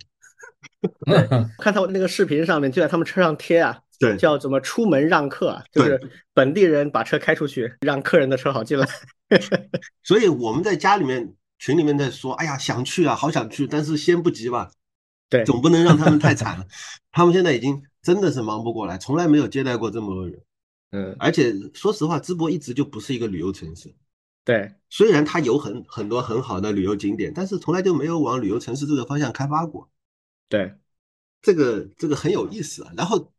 看他那个视频上面，就在他们车上贴啊，对，叫怎么出门让客啊，就是本地人把车开出去，让客人的车好进来。所以我们在家里面。群里面在说，哎呀，想去啊，好想去，但是先不急吧，对，总不能让他们太惨了。他们现在已经真的是忙不过来，从来没有接待过这么多人。嗯，而且说实话，淄博一直就不是一个旅游城市。对，虽然它有很很多很好的旅游景点，但是从来就没有往旅游城市这个方向开发过。对，这个这个很有意思啊。然后，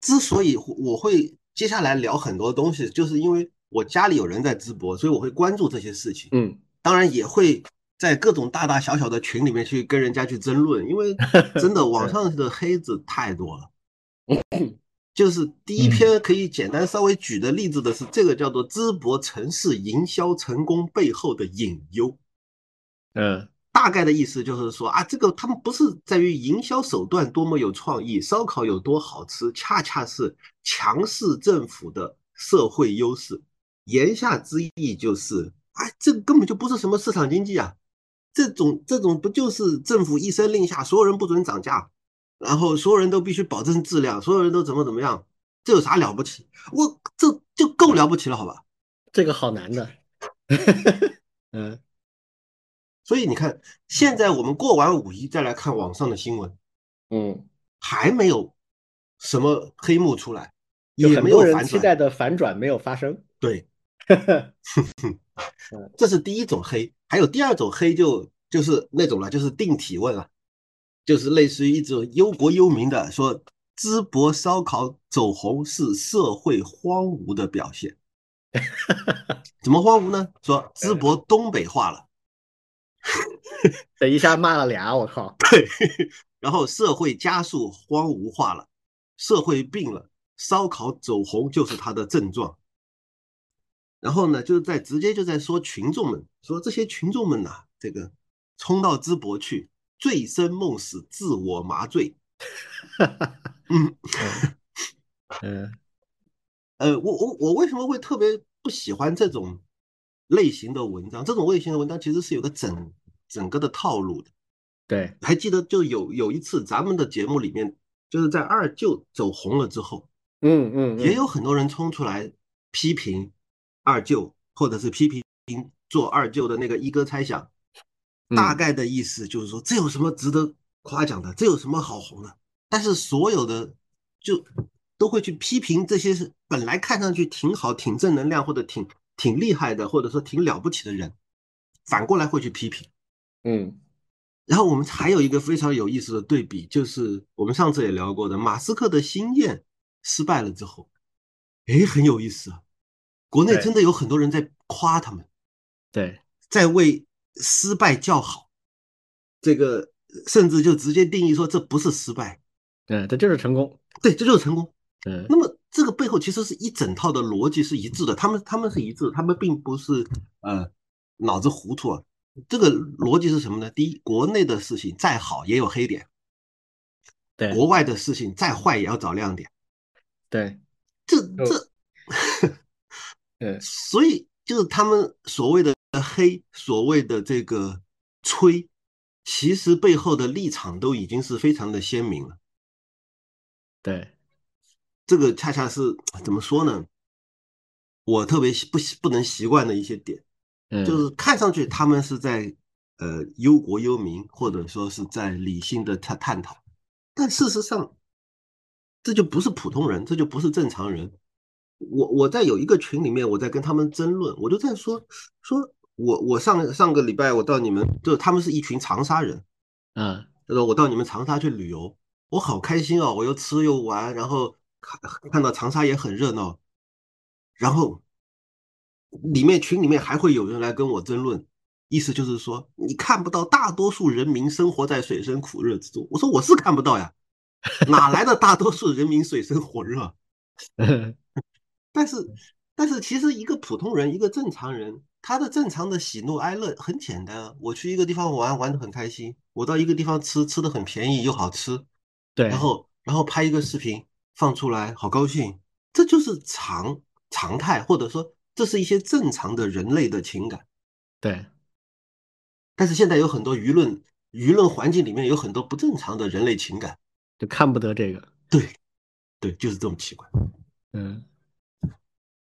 之所以我会接下来聊很多东西，就是因为我家里有人在淄博，所以我会关注这些事情。嗯。当然也会在各种大大小小的群里面去跟人家去争论，因为 真的网上的黑子太多了。就是第一篇可以简单稍微举的例子的是这个叫做淄博城市营销成功背后的隐忧。嗯，大概的意思就是说啊，这个他们不是在于营销手段多么有创意，烧烤有多好吃，恰恰是强势政府的社会优势。言下之意就是。哎，这根本就不是什么市场经济啊！这种这种不就是政府一声令下，所有人不准涨价，然后所有人都必须保证质量，所有人都怎么怎么样？这有啥了不起？我这就够了不起了，好吧？这个好难的。嗯，所以你看，现在我们过完五一再来看网上的新闻，嗯，还没有什么黑幕出来，也没有人期待的反转没有发生。对。这是第一种黑，还有第二种黑，就就是那种了，就是定体问啊，就是类似于一种忧国忧民的，说淄博烧烤走红是社会荒芜的表现。怎么荒芜呢？说淄博东北化了，这一下骂了俩，我靠！对，然后社会加速荒芜化了，社会病了，烧烤走红就是它的症状。然后呢，就在直接就在说群众们，说这些群众们呐，这个冲到淄博去，醉生梦死，自我麻醉。嗯嗯，呃，我我我为什么会特别不喜欢这种类型的文章？这种类型的文章其实是有个整整个的套路的。对，还记得就有有一次咱们的节目里面，就是在二舅走红了之后，嗯嗯，也有很多人冲出来批评二舅，或者是批评做二舅的那个一哥猜想。大概的意思就是说，这有什么值得夸奖的？这有什么好红的？但是所有的就都会去批评这些是本来看上去挺好、挺正能量或者挺挺厉害的，或者说挺了不起的人，反过来会去批评。嗯，然后我们还有一个非常有意思的对比，就是我们上次也聊过的，马斯克的星链失败了之后，哎，很有意思啊，国内真的有很多人在夸他们，对，在为。失败叫好，这个甚至就直接定义说这不是失败，对，这就是成功，对，这就是成功。嗯，那么这个背后其实是一整套的逻辑是一致的，他们他们是一致，他们并不是呃脑子糊涂啊。这个逻辑是什么呢？第一，国内的事情再好也有黑点，对，国外的事情再坏也要找亮点，对，这这，对，所以就是他们所谓的。黑所谓的这个吹，其实背后的立场都已经是非常的鲜明了。对，这个恰恰是怎么说呢？我特别不习不能习惯的一些点，就是看上去他们是在呃忧国忧民，或者说是在理性的探探讨，但事实上，这就不是普通人，这就不是正常人。我我在有一个群里面，我在跟他们争论，我就在说说。我我上上个礼拜我到你们，就他们是一群长沙人，嗯，他说我到你们长沙去旅游，我好开心哦，我又吃又玩，然后看看到长沙也很热闹，然后里面群里面还会有人来跟我争论，意思就是说你看不到大多数人民生活在水深火热之中，我说我是看不到呀，哪来的大多数人民水深火热？但是但是其实一个普通人，一个正常人。他的正常的喜怒哀乐很简单，我去一个地方玩，玩的很开心；我到一个地方吃，吃的很便宜又好吃，对，然后然后拍一个视频放出来，好高兴，这就是常常态，或者说这是一些正常的人类的情感，对。但是现在有很多舆论舆论环境里面有很多不正常的人类情感，就看不得这个，对，对，就是这么奇怪，嗯。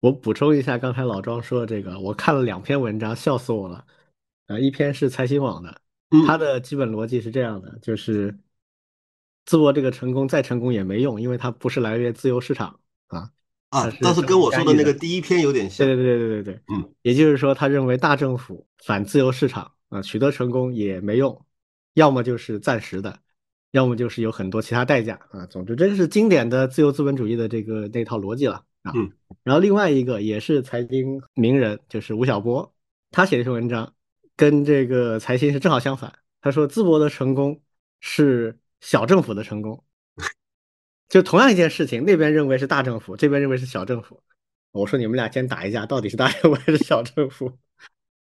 我补充一下，刚才老庄说的这个，我看了两篇文章，笑死我了。呃，一篇是财新网的，它的基本逻辑是这样的，就是淄博这个成功再成功也没用，因为它不是来源于自由市场啊。啊，倒是跟我说的那个第一篇有点像。对对对对对对也就是说，他认为大政府反自由市场啊，取得成功也没用，要么就是暂时的，要么就是有很多其他代价啊。总之，这个是经典的自由资本主义的这个那套逻辑了。嗯，然后另外一个也是财经名人，就是吴晓波，他写的一篇文章，跟这个财新是正好相反。他说淄博的成功是小政府的成功，就同样一件事情，那边认为是大政府，这边认为是小政府。我说你们俩先打一架，到底是大政府还是小政府？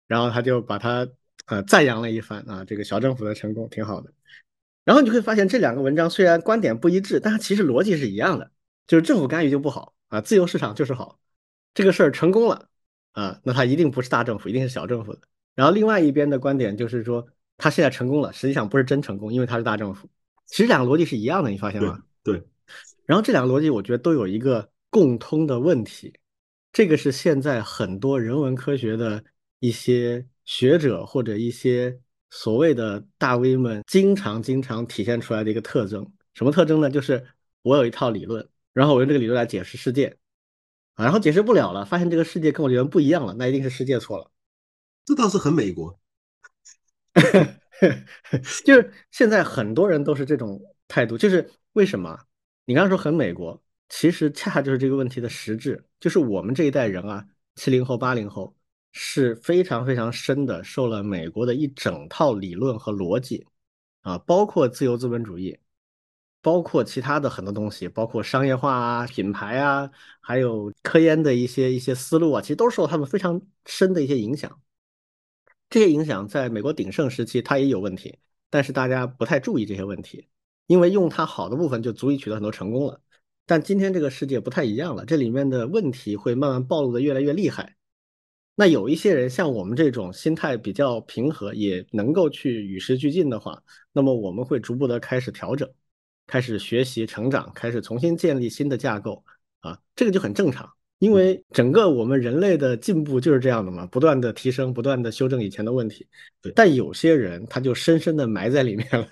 然后他就把他呃赞扬了一番啊，这个小政府的成功挺好的。然后你会发现这两个文章虽然观点不一致，但是其实逻辑是一样的，就是政府干预就不好。啊，自由市场就是好，这个事儿成功了啊，那它一定不是大政府，一定是小政府的。然后另外一边的观点就是说，它现在成功了，实际上不是真成功，因为它是大政府。其实两个逻辑是一样的，你发现吗？对。然后这两个逻辑，我觉得都有一个共通的问题，这个是现在很多人文科学的一些学者或者一些所谓的大 V 们经常经常体现出来的一个特征。什么特征呢？就是我有一套理论。然后我用这个理论来解释世界，啊，然后解释不了了，发现这个世界跟我理论不一样了，那一定是世界错了。这倒是很美国，就是现在很多人都是这种态度，就是为什么？你刚刚说很美国，其实恰恰就是这个问题的实质，就是我们这一代人啊，七零后、八零后是非常非常深的受了美国的一整套理论和逻辑，啊，包括自由资本主义。包括其他的很多东西，包括商业化啊、品牌啊，还有科研的一些一些思路啊，其实都受他们非常深的一些影响。这些影响在美国鼎盛时期它也有问题，但是大家不太注意这些问题，因为用它好的部分就足以取得很多成功了。但今天这个世界不太一样了，这里面的问题会慢慢暴露的越来越厉害。那有一些人像我们这种心态比较平和，也能够去与时俱进的话，那么我们会逐步的开始调整，开始学习成长，开始重新建立新的架构啊，这个就很正常，因为整个我们人类的进步就是这样的嘛，不断的提升，不断的修正以前的问题。但有些人他就深深的埋在里面了，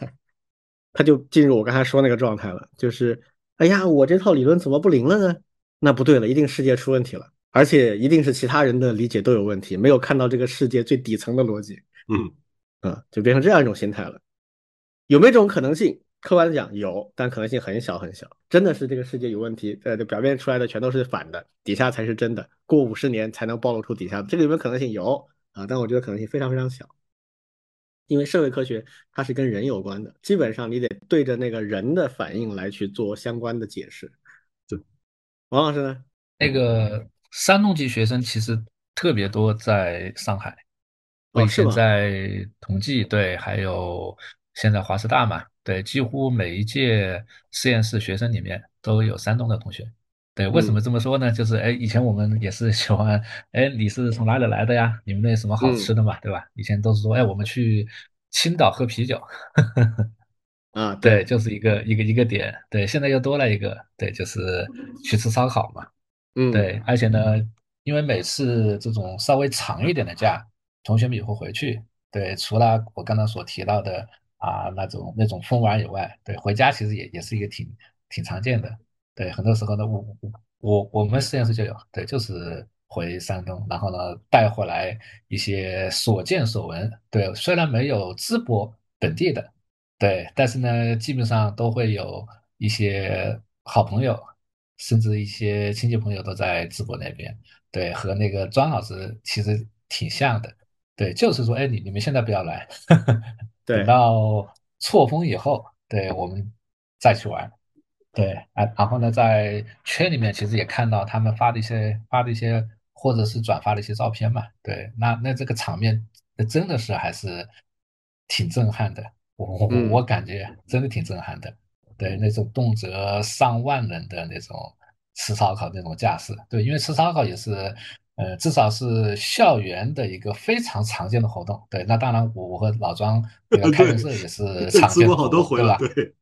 他就进入我刚才说那个状态了，就是哎呀，我这套理论怎么不灵了呢？那不对了，一定世界出问题了。而且一定是其他人的理解都有问题，没有看到这个世界最底层的逻辑。嗯，啊，就变成这样一种心态了。有没有这种可能性？客观的讲有，但可能性很小很小。真的是这个世界有问题，呃，表面出来的全都是反的，底下才是真的。过五十年才能暴露出底下的，这个有没有可能性？有啊，但我觉得可能性非常非常小。因为社会科学它是跟人有关的，基本上你得对着那个人的反应来去做相关的解释。对，王老师呢？那个。山东籍学生其实特别多，在上海。我以前在同济，对，还有现在华师大嘛，对，几乎每一届实验室学生里面都有山东的同学。对，为什么这么说呢？就是哎，以前我们也是喜欢，哎，你是从哪里来的呀？你们那什么好吃的嘛，对吧？以前都是说，哎，我们去青岛喝啤酒。啊，对，就是一个一个一个点。对，现在又多了一个，对，就是去吃烧烤嘛。嗯，对，而且呢，因为每次这种稍微长一点的假，同学们也会回去。对，除了我刚刚所提到的啊那种那种疯玩以外，对，回家其实也也是一个挺挺常见的。对，很多时候呢，我我我我们实验室就有，对，就是回山东，然后呢带回来一些所见所闻。对，虽然没有淄博本地的，对，但是呢，基本上都会有一些好朋友。甚至一些亲戚朋友都在淄博那边，对，和那个庄老师其实挺像的，对，就是说，哎，你你们现在不要来，等到错峰以后，对我们再去玩，对，啊，然后呢，在圈里面其实也看到他们发的一些发的一些或者是转发的一些照片嘛，对，那那这个场面真的是还是挺震撼的，我我我感觉真的挺震撼的。对那种动辄上万人的那种吃烧烤那种架势，对，因为吃烧烤也是，呃，至少是校园的一个非常常见的活动。对，那当然我我和老庄那个开元社也是常见的活动，对吧？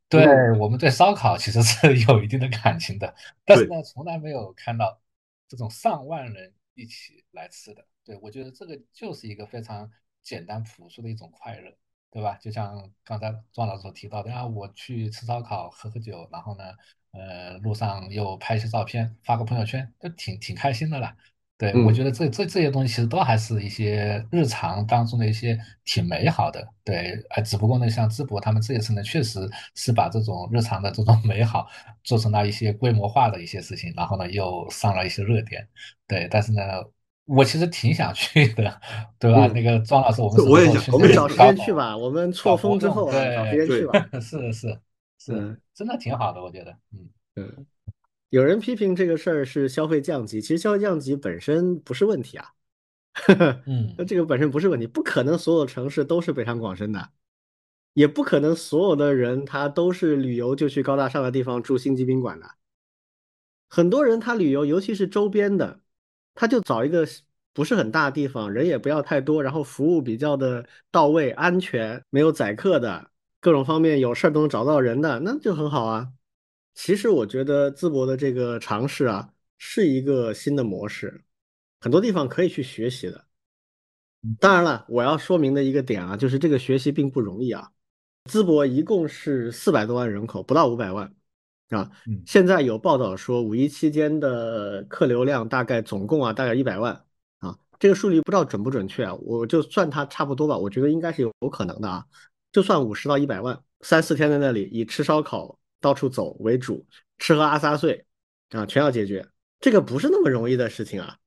对，我们对烧烤其实是 有一定的感情的，但是呢，从来没有看到这种上万人一起来吃的。对，我觉得这个就是一个非常简单朴素的一种快乐。对吧？就像刚才庄老师所提到的啊，我去吃烧烤、喝喝酒，然后呢，呃，路上又拍一些照片，发个朋友圈，就挺挺开心的了。对，我觉得这这这些东西其实都还是一些日常当中的一些挺美好的。对，哎，只不过呢，像淄博他们这一次呢，确实是把这种日常的这种美好做成了一些规模化的一些事情，然后呢，又上了一些热点。对，但是呢。我其实挺想去的，对吧？那个庄老师，我们我也想，我们找时间去吧。我们错峰之后找时间去吧。是是是，真的挺好的，我觉得。嗯嗯，有人批评这个事儿是消费降级，其实消费降级本身不是问题啊。嗯，那这个本身不是问题，不可能所有城市都是北上广深的，也不可能所有的人他都是旅游就去高大上的地方住星级宾馆的。很多人他旅游，尤其是周边的。他就找一个不是很大的地方，人也不要太多，然后服务比较的到位、安全，没有宰客的，各种方面有事儿都能找到人的，那就很好啊。其实我觉得淄博的这个尝试啊，是一个新的模式，很多地方可以去学习的。当然了，我要说明的一个点啊，就是这个学习并不容易啊。淄博一共是四百多万人口，不到五百万。啊，现在有报道说五一期间的客流量大概总共啊大概一百万啊，这个数据不知道准不准确啊，我就算它差不多吧，我觉得应该是有有可能的啊，就算五十到一百万，三四天在那里以吃烧烤到处走为主，吃喝拉撒睡啊全要解决，这个不是那么容易的事情啊，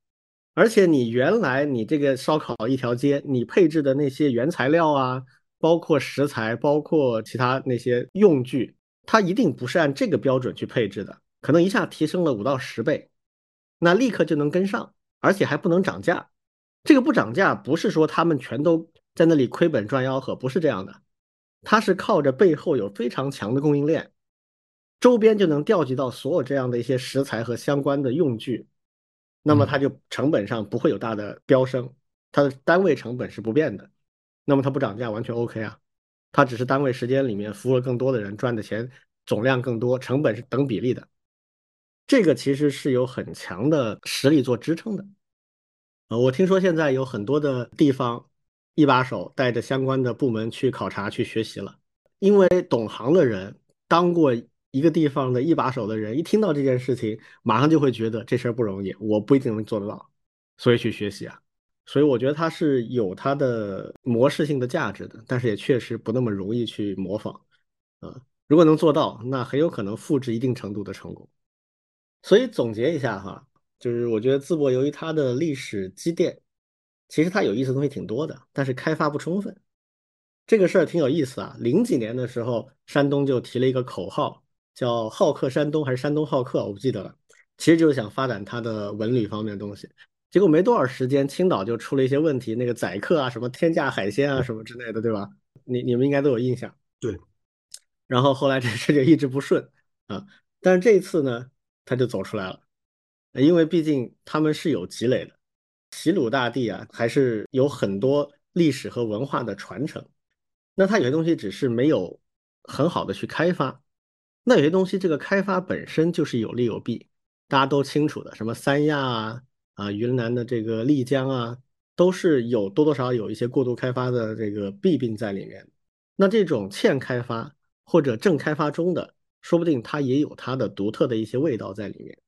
而且你原来你这个烧烤一条街，你配置的那些原材料啊，包括食材，包括其他那些用具。它一定不是按这个标准去配置的，可能一下提升了五到十倍，那立刻就能跟上，而且还不能涨价。这个不涨价不是说他们全都在那里亏本赚吆喝，不是这样的，它是靠着背后有非常强的供应链，周边就能调集到所有这样的一些食材和相关的用具，那么它就成本上不会有大的飙升，它的单位成本是不变的，那么它不涨价完全 OK 啊，它只是单位时间里面服务了更多的人，赚的钱总量更多，成本是等比例的，这个其实是有很强的实力做支撑的。呃，我听说现在有很多的地方一把手带着相关的部门去考察去学习了，因为懂行的人当过。一个地方的一把手的人，一听到这件事情，马上就会觉得这事儿不容易，我不一定能做得到，所以去学习啊。所以我觉得它是有它的模式性的价值的，但是也确实不那么容易去模仿啊。如果能做到，那很有可能复制一定程度的成功。所以总结一下哈，就是我觉得淄博由于它的历史积淀，其实它有意思的东西挺多的，但是开发不充分。这个事儿挺有意思啊。零几年的时候，山东就提了一个口号。叫好客山东还是山东好客，我不记得了。其实就是想发展它的文旅方面的东西。结果没多少时间，青岛就出了一些问题，那个宰客啊，什么天价海鲜啊，什么之类的，对吧？你你们应该都有印象。对。然后后来这事就一直不顺啊。但是这一次呢，他就走出来了，因为毕竟他们是有积累的。齐鲁大地啊，还是有很多历史和文化的传承。那它有些东西只是没有很好的去开发。那有些东西，这个开发本身就是有利有弊，大家都清楚的，什么三亚啊啊，云南的这个丽江啊，都是有多多少少有一些过度开发的这个弊病在里面。那这种欠开发或者正开发中的，说不定它也有它的独特的一些味道在里面。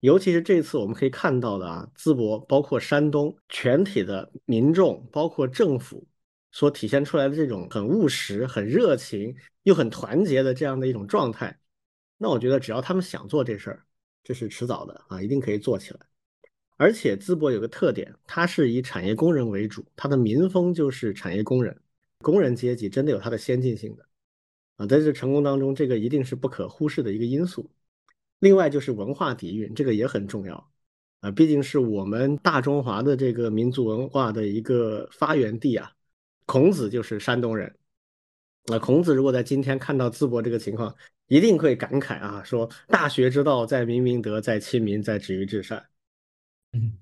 尤其是这次我们可以看到的啊，淄博包括山东全体的民众，包括政府。所体现出来的这种很务实、很热情又很团结的这样的一种状态，那我觉得只要他们想做这事儿，这是迟早的啊，一定可以做起来。而且淄博有个特点，它是以产业工人为主，它的民风就是产业工人，工人阶级真的有它的先进性的啊，在这成功当中，这个一定是不可忽视的一个因素。另外就是文化底蕴，这个也很重要啊，毕竟是我们大中华的这个民族文化的一个发源地啊。孔子就是山东人，那孔子如果在今天看到淄博这个情况，一定会感慨啊，说大学之道，在明明德，在亲民，在止于至善。嗯，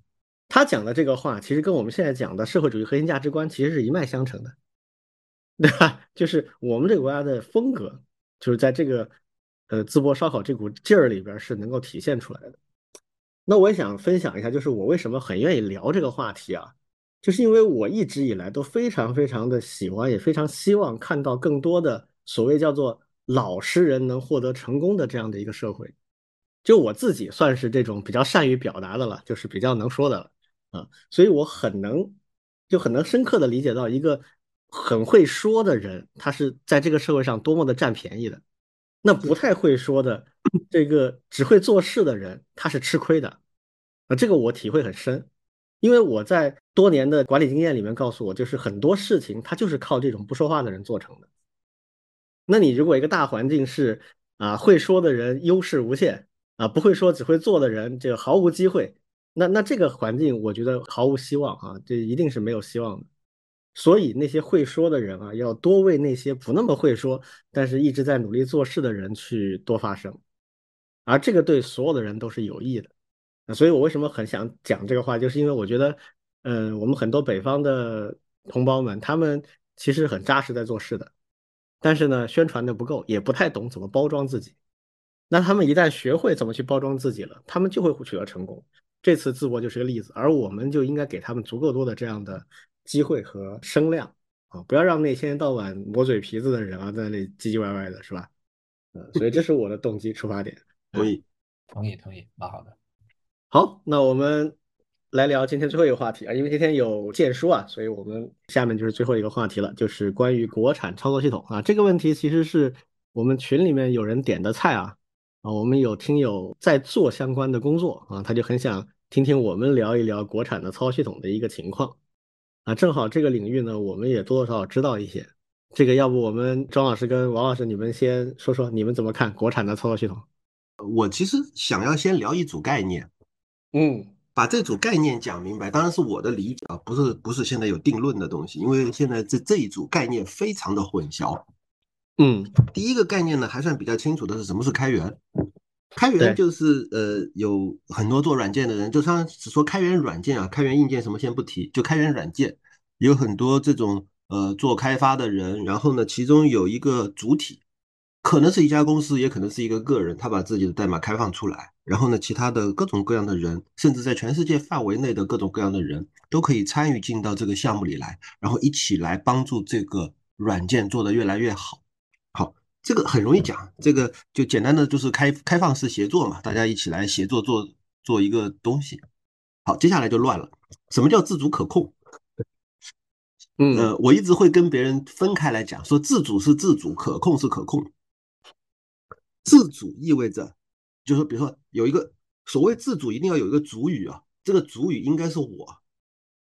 他讲的这个话，其实跟我们现在讲的社会主义核心价值观其实是一脉相承的，对吧？就是我们这个国家的风格，就是在这个呃淄博烧烤这股劲儿里边是能够体现出来的。那我也想分享一下，就是我为什么很愿意聊这个话题啊？就是因为我一直以来都非常非常的喜欢，也非常希望看到更多的所谓叫做老实人能获得成功的这样的一个社会。就我自己算是这种比较善于表达的了，就是比较能说的了啊，所以我很能就很能深刻的理解到一个很会说的人，他是在这个社会上多么的占便宜的。那不太会说的这个只会做事的人，他是吃亏的啊，这个我体会很深。因为我在多年的管理经验里面告诉我，就是很多事情它就是靠这种不说话的人做成的。那你如果一个大环境是啊会说的人优势无限啊不会说只会做的人就毫无机会，那那这个环境我觉得毫无希望啊，这一定是没有希望的。所以那些会说的人啊，要多为那些不那么会说但是一直在努力做事的人去多发声，而这个对所有的人都是有益的。所以我为什么很想讲这个话，就是因为我觉得，嗯，我们很多北方的同胞们，他们其实很扎实在做事的，但是呢，宣传的不够，也不太懂怎么包装自己。那他们一旦学会怎么去包装自己了，他们就会取得成功。这次淄博就是个例子，而我们就应该给他们足够多的这样的机会和声量啊，不要让那些到晚磨嘴皮子的人啊在那里唧唧歪歪的，是吧？嗯，所以这是我的动机出发点。同意，同意，同意，蛮好的。好，那我们来聊今天最后一个话题啊，因为今天有荐书啊，所以我们下面就是最后一个话题了，就是关于国产操作系统啊。这个问题其实是我们群里面有人点的菜啊，啊，我们有听友在做相关的工作啊，他就很想听听我们聊一聊国产的操作系统的一个情况啊。正好这个领域呢，我们也多多少少知道一些。这个要不我们庄老师跟王老师你们先说说你们怎么看国产的操作系统？我其实想要先聊一组概念。嗯，把这组概念讲明白，当然是我的理解啊，不是不是现在有定论的东西，因为现在这这一组概念非常的混淆。嗯，第一个概念呢还算比较清楚的是什么是开源。开源就是呃有很多做软件的人，就像只说开源软件啊，开源硬件什么先不提，就开源软件有很多这种呃做开发的人，然后呢其中有一个主体，可能是一家公司，也可能是一个个人，他把自己的代码开放出来，然后呢其他的各种各样的人，甚至在全世界范围内的各种各样的人都可以参与进到这个项目里来，然后一起来帮助这个软件做得越来越好。好这个很容易讲，这个就简单的就是开开放式协作嘛，大家一起来协作做做一个东西。好，接下来就乱了。什么叫自主可控？嗯，呃，我一直会跟别人分开来讲，说自主是自主，可控是可控。自主意味着，就是说，比如说有一个所谓自主，一定要有一个主语啊，这个主语应该是我，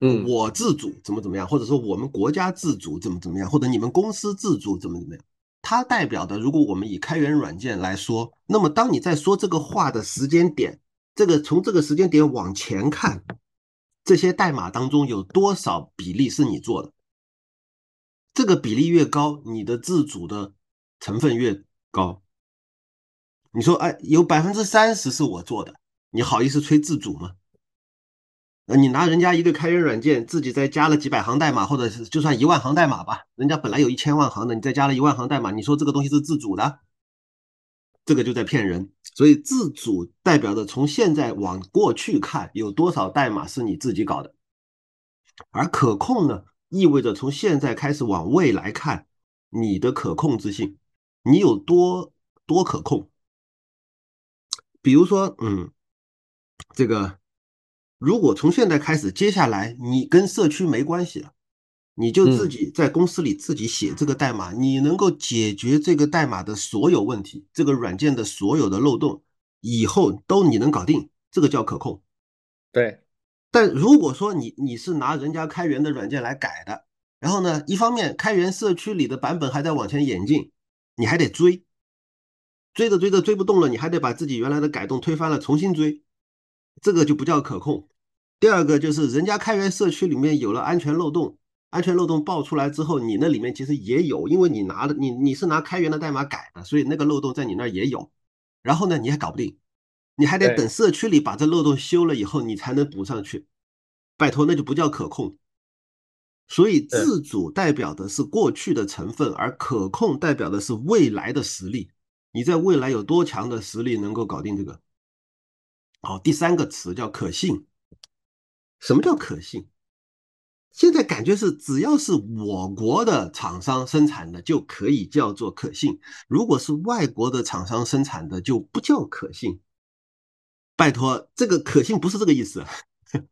嗯，我自主怎么怎么样，或者说我们国家自主怎么怎么样，或者你们公司自主怎么怎么样。它代表的，如果我们以开源软件来说，那么当你在说这个话的时间点，这个从这个时间点往前看，这些代码当中有多少比例是你做的？这个比例越高，你的自主的成分越高。你说，哎，有百分之三十是我做的，你好意思吹自主吗？呃，你拿人家一个开源软件，自己再加了几百行代码，或者是就算一万行代码吧，人家本来有一千万行的，你再加了一万行代码，你说这个东西是自主的，这个就在骗人。所以自主代表着从现在往过去看，有多少代码是你自己搞的，而可控呢，意味着从现在开始往未来看，你的可控制性，你有多多可控。比如说，嗯，这个。如果从现在开始，接下来你跟社区没关系了，你就自己在公司里自己写这个代码，你能够解决这个代码的所有问题，这个软件的所有的漏洞，以后都你能搞定，这个叫可控。对。但如果说你你是拿人家开源的软件来改的，然后呢，一方面开源社区里的版本还在往前演进，你还得追，追着追着追不动了，你还得把自己原来的改动推翻了重新追，这个就不叫可控。第二个就是人家开源社区里面有了安全漏洞，安全漏洞爆出来之后，你那里面其实也有，因为你拿的你你是拿开源的代码改的，所以那个漏洞在你那儿也有。然后呢，你还搞不定，你还得等社区里把这漏洞修了以后，你才能补上去。拜托，那就不叫可控。所以自主代表的是过去的成分，而可控代表的是未来的实力。你在未来有多强的实力能够搞定这个？好，第三个词叫可信。什么叫可信？现在感觉是只要是我国的厂商生产的就可以叫做可信，如果是外国的厂商生产的就不叫可信。拜托，这个可信不是这个意思。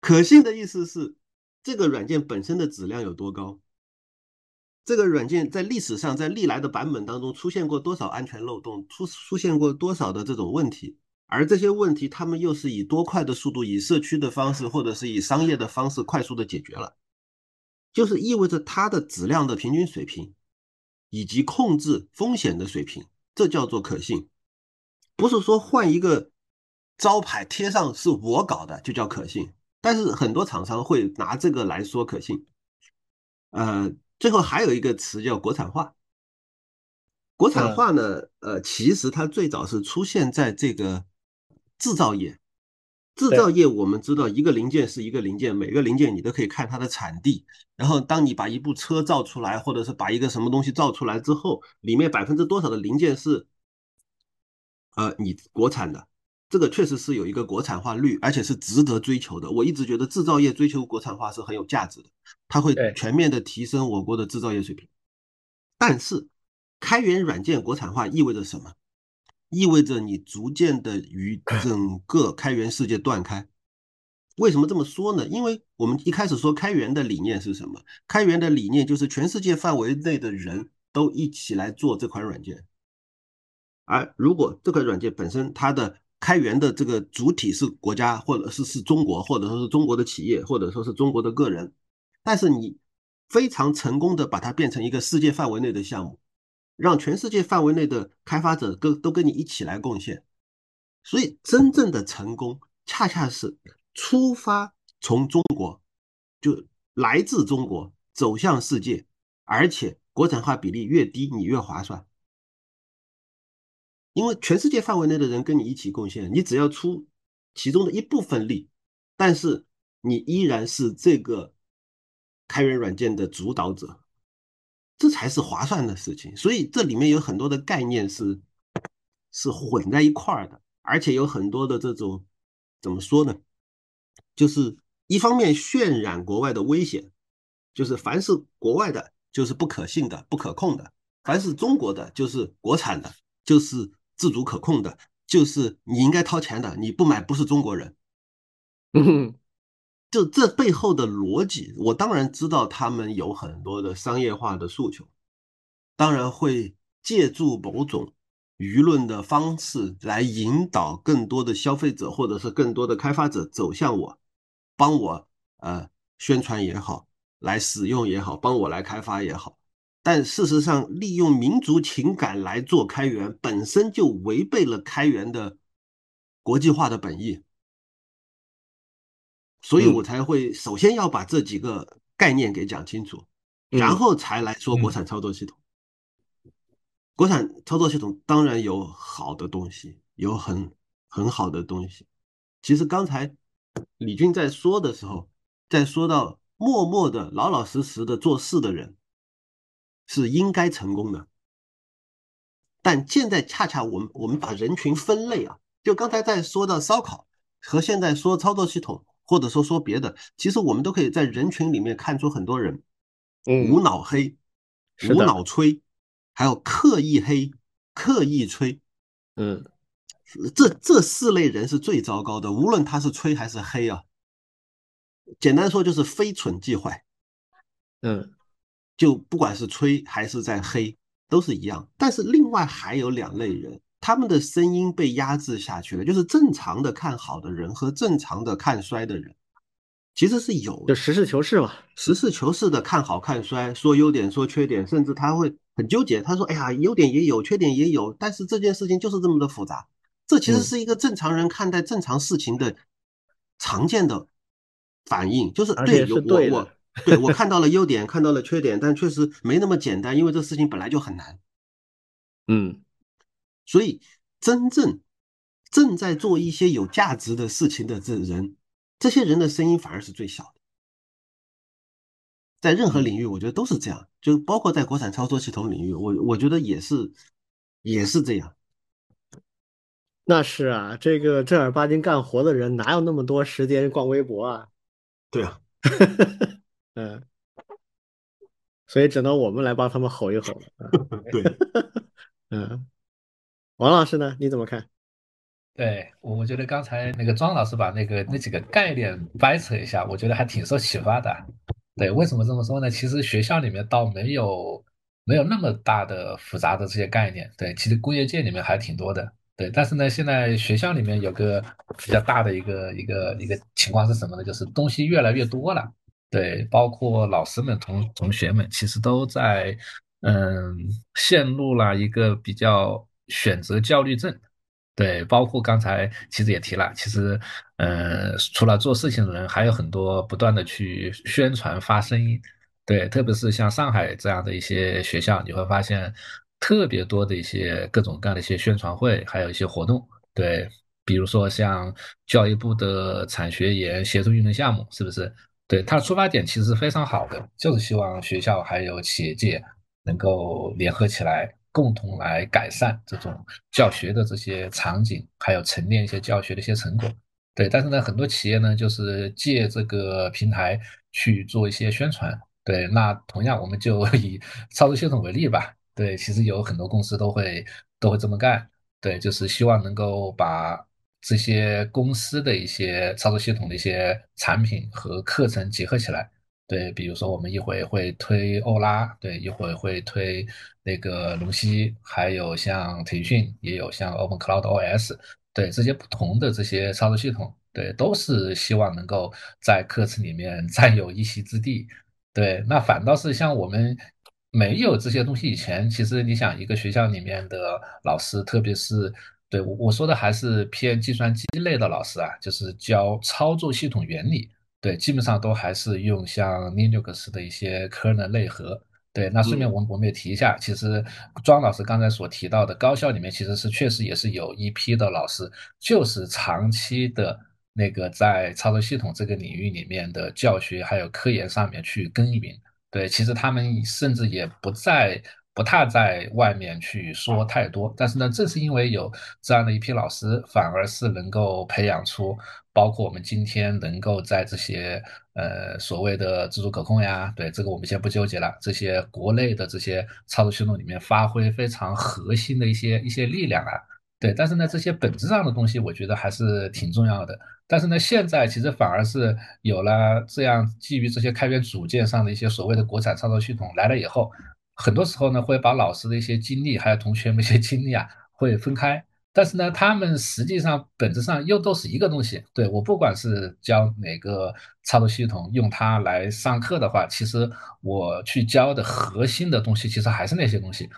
可信的意思是这个软件本身的质量有多高，这个软件在历史上在历来的版本当中出现过多少安全漏洞，出出现过多少的这种问题。而这些问题，他们又是以多快的速度，以社区的方式，或者是以商业的方式快速的解决了，就是意味着它的质量的平均水平，以及控制风险的水平，这叫做可信。不是说换一个招牌贴上是我搞的就叫可信，但是很多厂商会拿这个来说可信。呃，最后还有一个词叫国产化。国产化呢，呃，其实它最早是出现在这个。制造业，制造业，我们知道一个零件是一个零件，每个零件你都可以看它的产地。然后，当你把一部车造出来，或者是把一个什么东西造出来之后，里面百分之多少的零件是，呃，你国产的，这个确实是有一个国产化率，而且是值得追求的。我一直觉得制造业追求国产化是很有价值的，它会全面的提升我国的制造业水平。但是，开源软件国产化意味着什么？意味着你逐渐的与 整个开源世界断开。为什么这么说呢？因为我们一开始说开源的理念是什么？开源的理念就是全世界范围内的人都一起来做这款软件。而如果这款软件本身它的开源的这个主体是国家，或者是是中国，或者说是中国的企业，或者说是中国的个人，但是你非常成功的把它变成一个世界范围内的项目。让全世界范围内的开发者跟都跟你一起来贡献，所以真正的成功恰恰是出发从中国，就来自中国走向世界，而且国产化比例越低，你越划算。因为全世界范围内的人跟你一起贡献，你只要出其中的一部分力，但是你依然是这个开源软件的主导者，这才是划算的事情。所以这里面有很多的概念是是混在一块儿的，而且有很多的这种怎么说呢？就是一方面渲染国外的危险，就是凡是国外的，就是不可信的、不可控的；凡是中国的，就是国产的，就是。自主可控的，就是你应该掏钱的，你不买不是中国人。嗯，就这背后的逻辑，我当然知道他们有很多的商业化的诉求，当然会借助某种舆论的方式来引导更多的消费者或者是更多的开发者走向我，帮我呃宣传也好，来使用也好，帮我来开发也好。但事实上，利用民族情感来做开源，本身就违背了开源的国际化的本意，所以我才会首先要把这几个概念给讲清楚，然后才来说国产操作系统。国产操作系统当然有好的东西，有很很好的东西。其实刚才李军在说的时候，在说到默默的、老老实实的做事的人。是应该成功的，但现在恰恰我们我们把人群分类啊，就刚才在说的烧烤和现在说操作系统，或者说说别的，其实我们都可以在人群里面看出很多人，无脑黑、无脑吹，还有刻意黑、刻意吹，嗯，这这四类人是最糟糕的，无论他是吹还是黑啊，简单说就是非蠢即坏，嗯。就不管是吹还是在黑，都是一样。但是另外还有两类人，他们的声音被压制下去了，就是正常的看好的人和正常的看衰的人，其实是有，就实事求是嘛，实事求是的看好看衰，说优点说缺点，甚至他会很纠结。他说：“哎呀，优点也有，缺点也有，但是这件事情就是这么的复杂。”这其实是一个正常人看待正常事情的常见的反应，就是对，我我。对我看到了优点，看到了缺点，但确实没那么简单，因为这事情本来就很难。嗯，所以真正正在做一些有价值的事情的这人，这些人的声音反而是最小的。在任何领域，我觉得都是这样，就包括在国产操作系统领域，我我觉得也是也是这样。那是啊，这个正儿八经干活的人哪有那么多时间逛微博啊？对啊。嗯，所以只能我们来帮他们吼一吼了。对，嗯，王老师呢？你怎么看？对我，我觉得刚才那个庄老师把那个那几个概念掰扯一下，我觉得还挺受启发的。对，为什么这么说呢？其实学校里面倒没有没有那么大的复杂的这些概念。对，其实工业界里面还挺多的。对，但是呢，现在学校里面有个比较大的一个一个一个情况是什么呢？就是东西越来越多了。对，包括老师们、同同学们，其实都在，嗯，陷入了一个比较选择焦虑症。对，包括刚才其实也提了，其实，嗯，除了做事情的人，还有很多不断的去宣传、发声音。对，特别是像上海这样的一些学校，你会发现特别多的一些各种各样的一些宣传会，还有一些活动。对，比如说像教育部的产学研协同运动项目，是不是？对它的出发点其实是非常好的，就是希望学校还有企业界能够联合起来，共同来改善这种教学的这些场景，还有沉淀一些教学的一些成果。对，但是呢，很多企业呢，就是借这个平台去做一些宣传。对，那同样我们就以操作系统为例吧。对，其实有很多公司都会都会这么干。对，就是希望能够把。这些公司的一些操作系统的一些产品和课程结合起来，对，比如说我们一会会推欧拉，对，一会会推那个龙溪，还有像腾讯也有像 Open Cloud OS，对，这些不同的这些操作系统，对，都是希望能够在课程里面 占有一席之地，对，那反倒是像我们没有这些东西以前，其实你想一个学校里面的老师，特别是。对我我说的还是偏计算机类的老师啊，就是教操作系统原理。对，基本上都还是用像 Linux 的一些 kernel 内核。对，那顺便我们我们也提一下，其实庄老师刚才所提到的高校里面，其实是确实也是有一批的老师，就是长期的那个在操作系统这个领域里面的教学还有科研上面去耕耘。对，其实他们甚至也不在。不太在外面去说太多，但是呢，正是因为有这样的一批老师，反而是能够培养出，包括我们今天能够在这些呃所谓的自主可控呀，对这个我们先不纠结了，这些国内的这些操作系统里面发挥非常核心的一些一些力量啊，对，但是呢，这些本质上的东西，我觉得还是挺重要的。但是呢，现在其实反而是有了这样基于这些开源组件上的一些所谓的国产操作系统来了以后。很多时候呢，会把老师的一些经历，还有同学们一些经历啊，会分开。但是呢，他们实际上本质上又都是一个东西。对我不管是教哪个操作系统，用它来上课的话，其实我去教的核心的东西，其实还是那些东西。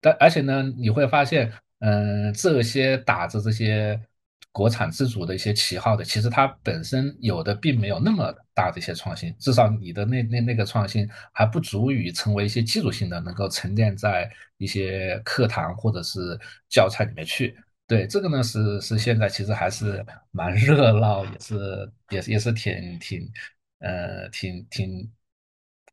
但而且呢，你会发现，嗯，这些打着这些。国产自主的一些旗号的，其实它本身有的并没有那么大的一些创新，至少你的那那那个创新还不足以成为一些基础性的，能够沉淀在一些课堂或者是教材里面去。对这个呢，是是现在其实还是蛮热闹，也是也是也是挺挺呃挺挺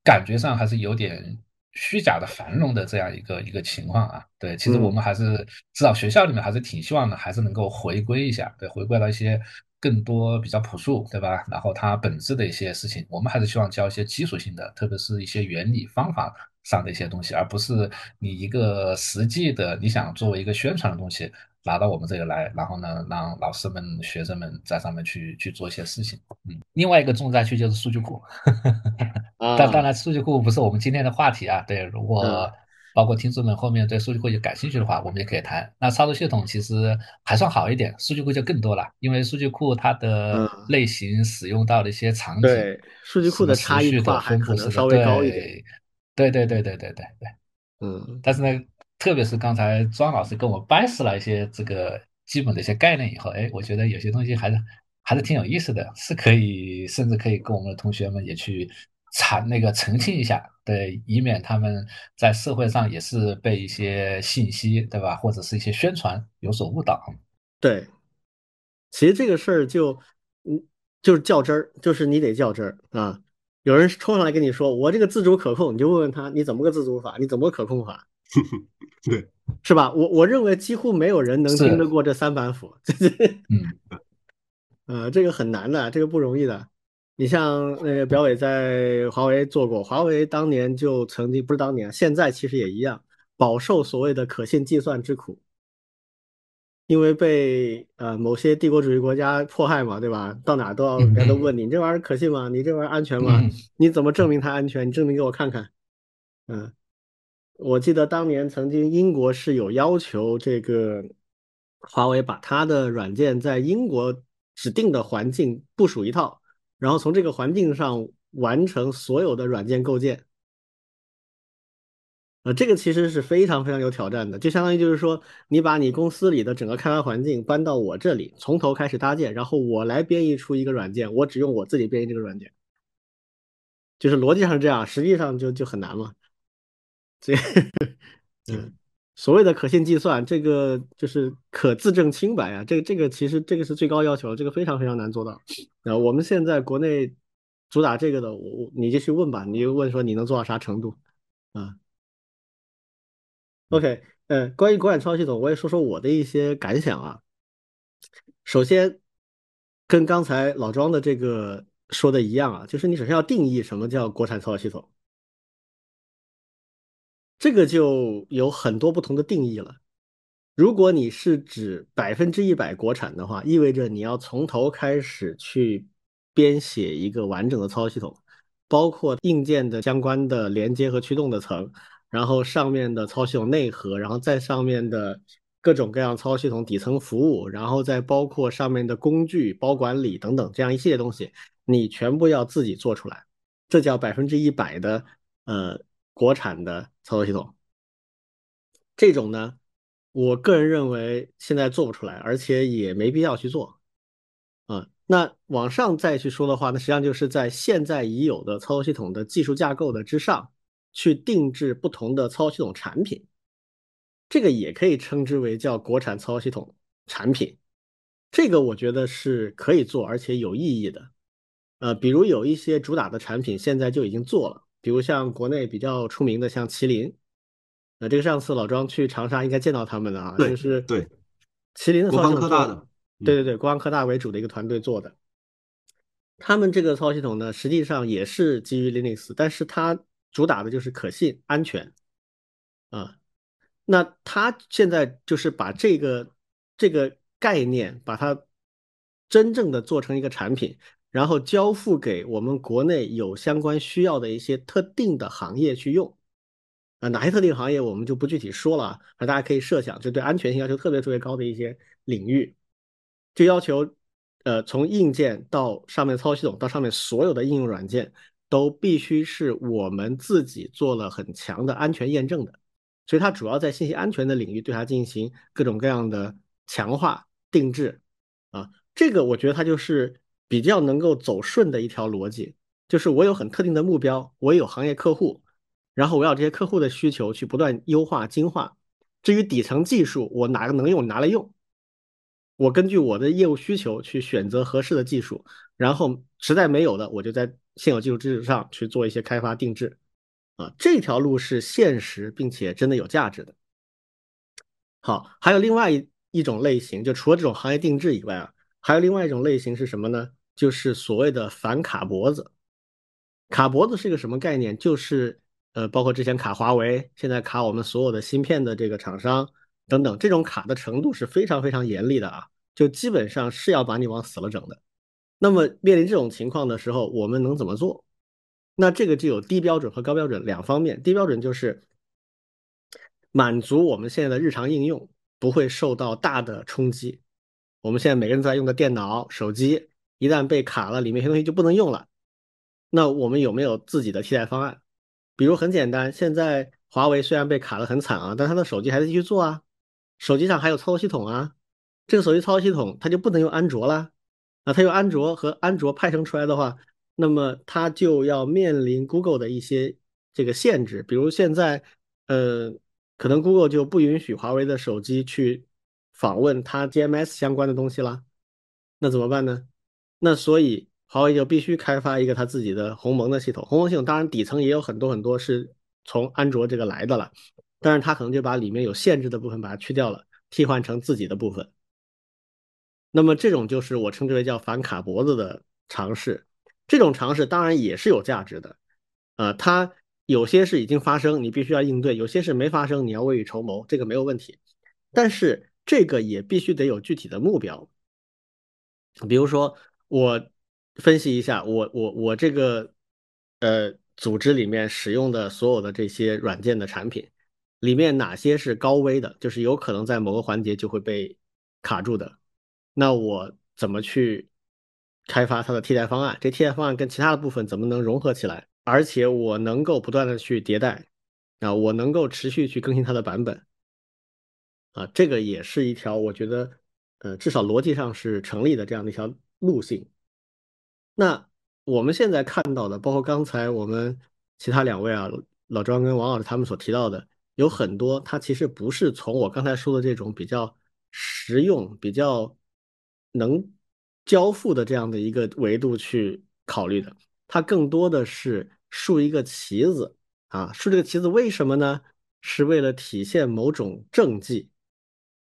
感觉上还是有点。虚假的繁荣的这样一个一个情况啊，对，其实我们还是至少学校里面还是挺希望的，还是能够回归一下，对，回归到一些更多比较朴素，对吧？然后它本质的一些事情，我们还是希望教一些基础性的，特别是一些原理方法上的一些东西，而不是你一个实际的你想作为一个宣传的东西拿到我们这里来，然后呢，让老师们、学生们在上面去去做一些事情。嗯，另外一个重灾区就是数据库，但 当然数据库不是我们今天的话题啊。对，如果包括听众们后面对数据库有感兴趣的话，我们也可以谈。那操作系统其实还算好一点，数据库就更多了，因为数据库它的类型、使用到的一些场景，对数据库的差异化还可能稍微高一点。对对对对对对对，嗯，但是呢，特别是刚才庄老师跟我掰扯了一些这个基本的一些概念以后，哎，我觉得有些东西还是还是挺有意思的，是可以甚至可以跟我们的同学们也去。阐那个澄清一下，对，以免他们在社会上也是被一些信息，对吧，或者是一些宣传有所误导。对，其实这个事儿就，嗯，就是较真儿，就是你得较真儿啊。有人冲上来跟你说我这个自主可控，你就问问他你怎么个自主法，你怎么个可控法？对，是吧？我我认为几乎没有人能经得过这三板斧。嗯，呃，这个很难的，这个不容易的。你像那个表伟在华为做过，华为当年就曾经不是当年，现在其实也一样，饱受所谓的可信计算之苦，因为被呃某些帝国主义国家迫害嘛，对吧？到哪都要人家都问你，你这玩意儿可信吗？你这玩意儿安全吗？你怎么证明它安全？你证明给我看看。嗯，我记得当年曾经英国是有要求这个华为把它的软件在英国指定的环境部署一套。然后从这个环境上完成所有的软件构建，呃，这个其实是非常非常有挑战的，就相当于就是说，你把你公司里的整个开发环境搬到我这里，从头开始搭建，然后我来编译出一个软件，我只用我自己编译这个软件，就是逻辑上是这样，实际上就就很难嘛。这，嗯。所谓的可信计算，这个就是可自证清白啊，这个这个其实这个是最高要求，这个非常非常难做到。啊，我们现在国内主打这个的，我你就去问吧，你就问说你能做到啥程度啊？OK，呃，关于国产操作系统，我也说说我的一些感想啊。首先，跟刚才老庄的这个说的一样啊，就是你首先要定义什么叫国产操作系统。这个就有很多不同的定义了。如果你是指百分之一百国产的话，意味着你要从头开始去编写一个完整的操作系统，包括硬件的相关的连接和驱动的层，然后上面的操作系统内核，然后在上面的各种各样操作系统底层服务，然后再包括上面的工具、包管理等等这样一系列东西，你全部要自己做出来，这叫百分之一百的呃。国产的操作系统，这种呢，我个人认为现在做不出来，而且也没必要去做。啊，那往上再去说的话，那实际上就是在现在已有的操作系统的技术架构的之上去定制不同的操作系统产品，这个也可以称之为叫国产操作系统产品。这个我觉得是可以做，而且有意义的。呃，比如有一些主打的产品现在就已经做了，比如像国内比较出名的像麒麟，呃，这个上次老庄去长沙应该见到他们的啊，就是对麒麟的国防科大的，对对对，国防科大为主的一个团队做的。他们这个操作系统呢，实际上也是基于 Linux，但是它主打的就是可信、安全啊。那它现在就是把这个这个概念，把它真正的做成一个产品，然后交付给我们国内有相关需要的一些特定的行业去用啊。哪些特定行业我们就不具体说了啊，大家可以设想，就对安全性要求特别特别高的一些领域，就要求。呃，从硬件到上面操作系统，到上面所有的应用软件，都必须是我们自己做了很强的安全验证的。所以它主要在信息安全的领域对它进行各种各样的强化定制。啊，这个我觉得它就是比较能够走顺的一条逻辑，就是我有很特定的目标，我有行业客户，然后我要这些客户的需求去不断优化精化。至于底层技术，我哪个能用拿来用。我根据我的业务需求去选择合适的技术，然后实在没有的，我就在现有技术基础上去做一些开发定制，啊，这条路是现实并且真的有价值的。好，还有另外一一种类型，就除了这种行业定制以外啊，还有另外一种类型是什么呢？就是所谓的反卡脖子。卡脖子是一个什么概念？就是呃，包括之前卡华为，现在卡我们所有的芯片的这个厂商。等等，这种卡的程度是非常非常严厉的啊，就基本上是要把你往死了整的。那么面临这种情况的时候，我们能怎么做？那这个就有低标准和高标准两方面。低标准就是满足我们现在的日常应用不会受到大的冲击。我们现在每个人都在用的电脑、手机，一旦被卡了，里面一些东西就不能用了。那我们有没有自己的替代方案？比如很简单，现在华为虽然被卡得很惨啊，但它的手机还在继续做啊。手机上还有操作系统啊，这个手机操作系统它就不能用安卓啦，啊，它用安卓和安卓派生出来的话，那么它就要面临 Google 的一些这个限制，比如现在，呃，可能 Google 就不允许华为的手机去访问它 GMS 相关的东西啦，那怎么办呢？那所以华为就必须开发一个它自己的鸿蒙的系统，鸿蒙系统当然底层也有很多很多是从安卓这个来的了。但是它可能就把里面有限制的部分把它去掉了，替换成自己的部分。那么这种就是我称之为叫反卡脖子的尝试。这种尝试当然也是有价值的，呃，它有些是已经发生，你必须要应对；有些是没发生，你要未雨绸缪，这个没有问题。但是这个也必须得有具体的目标。比如说，我分析一下，我我我这个呃组织里面使用的所有的这些软件的产品。里面哪些是高危的，就是有可能在某个环节就会被卡住的，那我怎么去开发它的替代方案？这替代方案跟其他的部分怎么能融合起来？而且我能够不断的去迭代，啊，我能够持续去更新它的版本，啊，这个也是一条我觉得，呃，至少逻辑上是成立的这样的一条路径。那我们现在看到的，包括刚才我们其他两位啊，老庄跟王老师他们所提到的。有很多，它其实不是从我刚才说的这种比较实用、比较能交付的这样的一个维度去考虑的，它更多的是竖一个旗子啊，竖这个旗子为什么呢？是为了体现某种政绩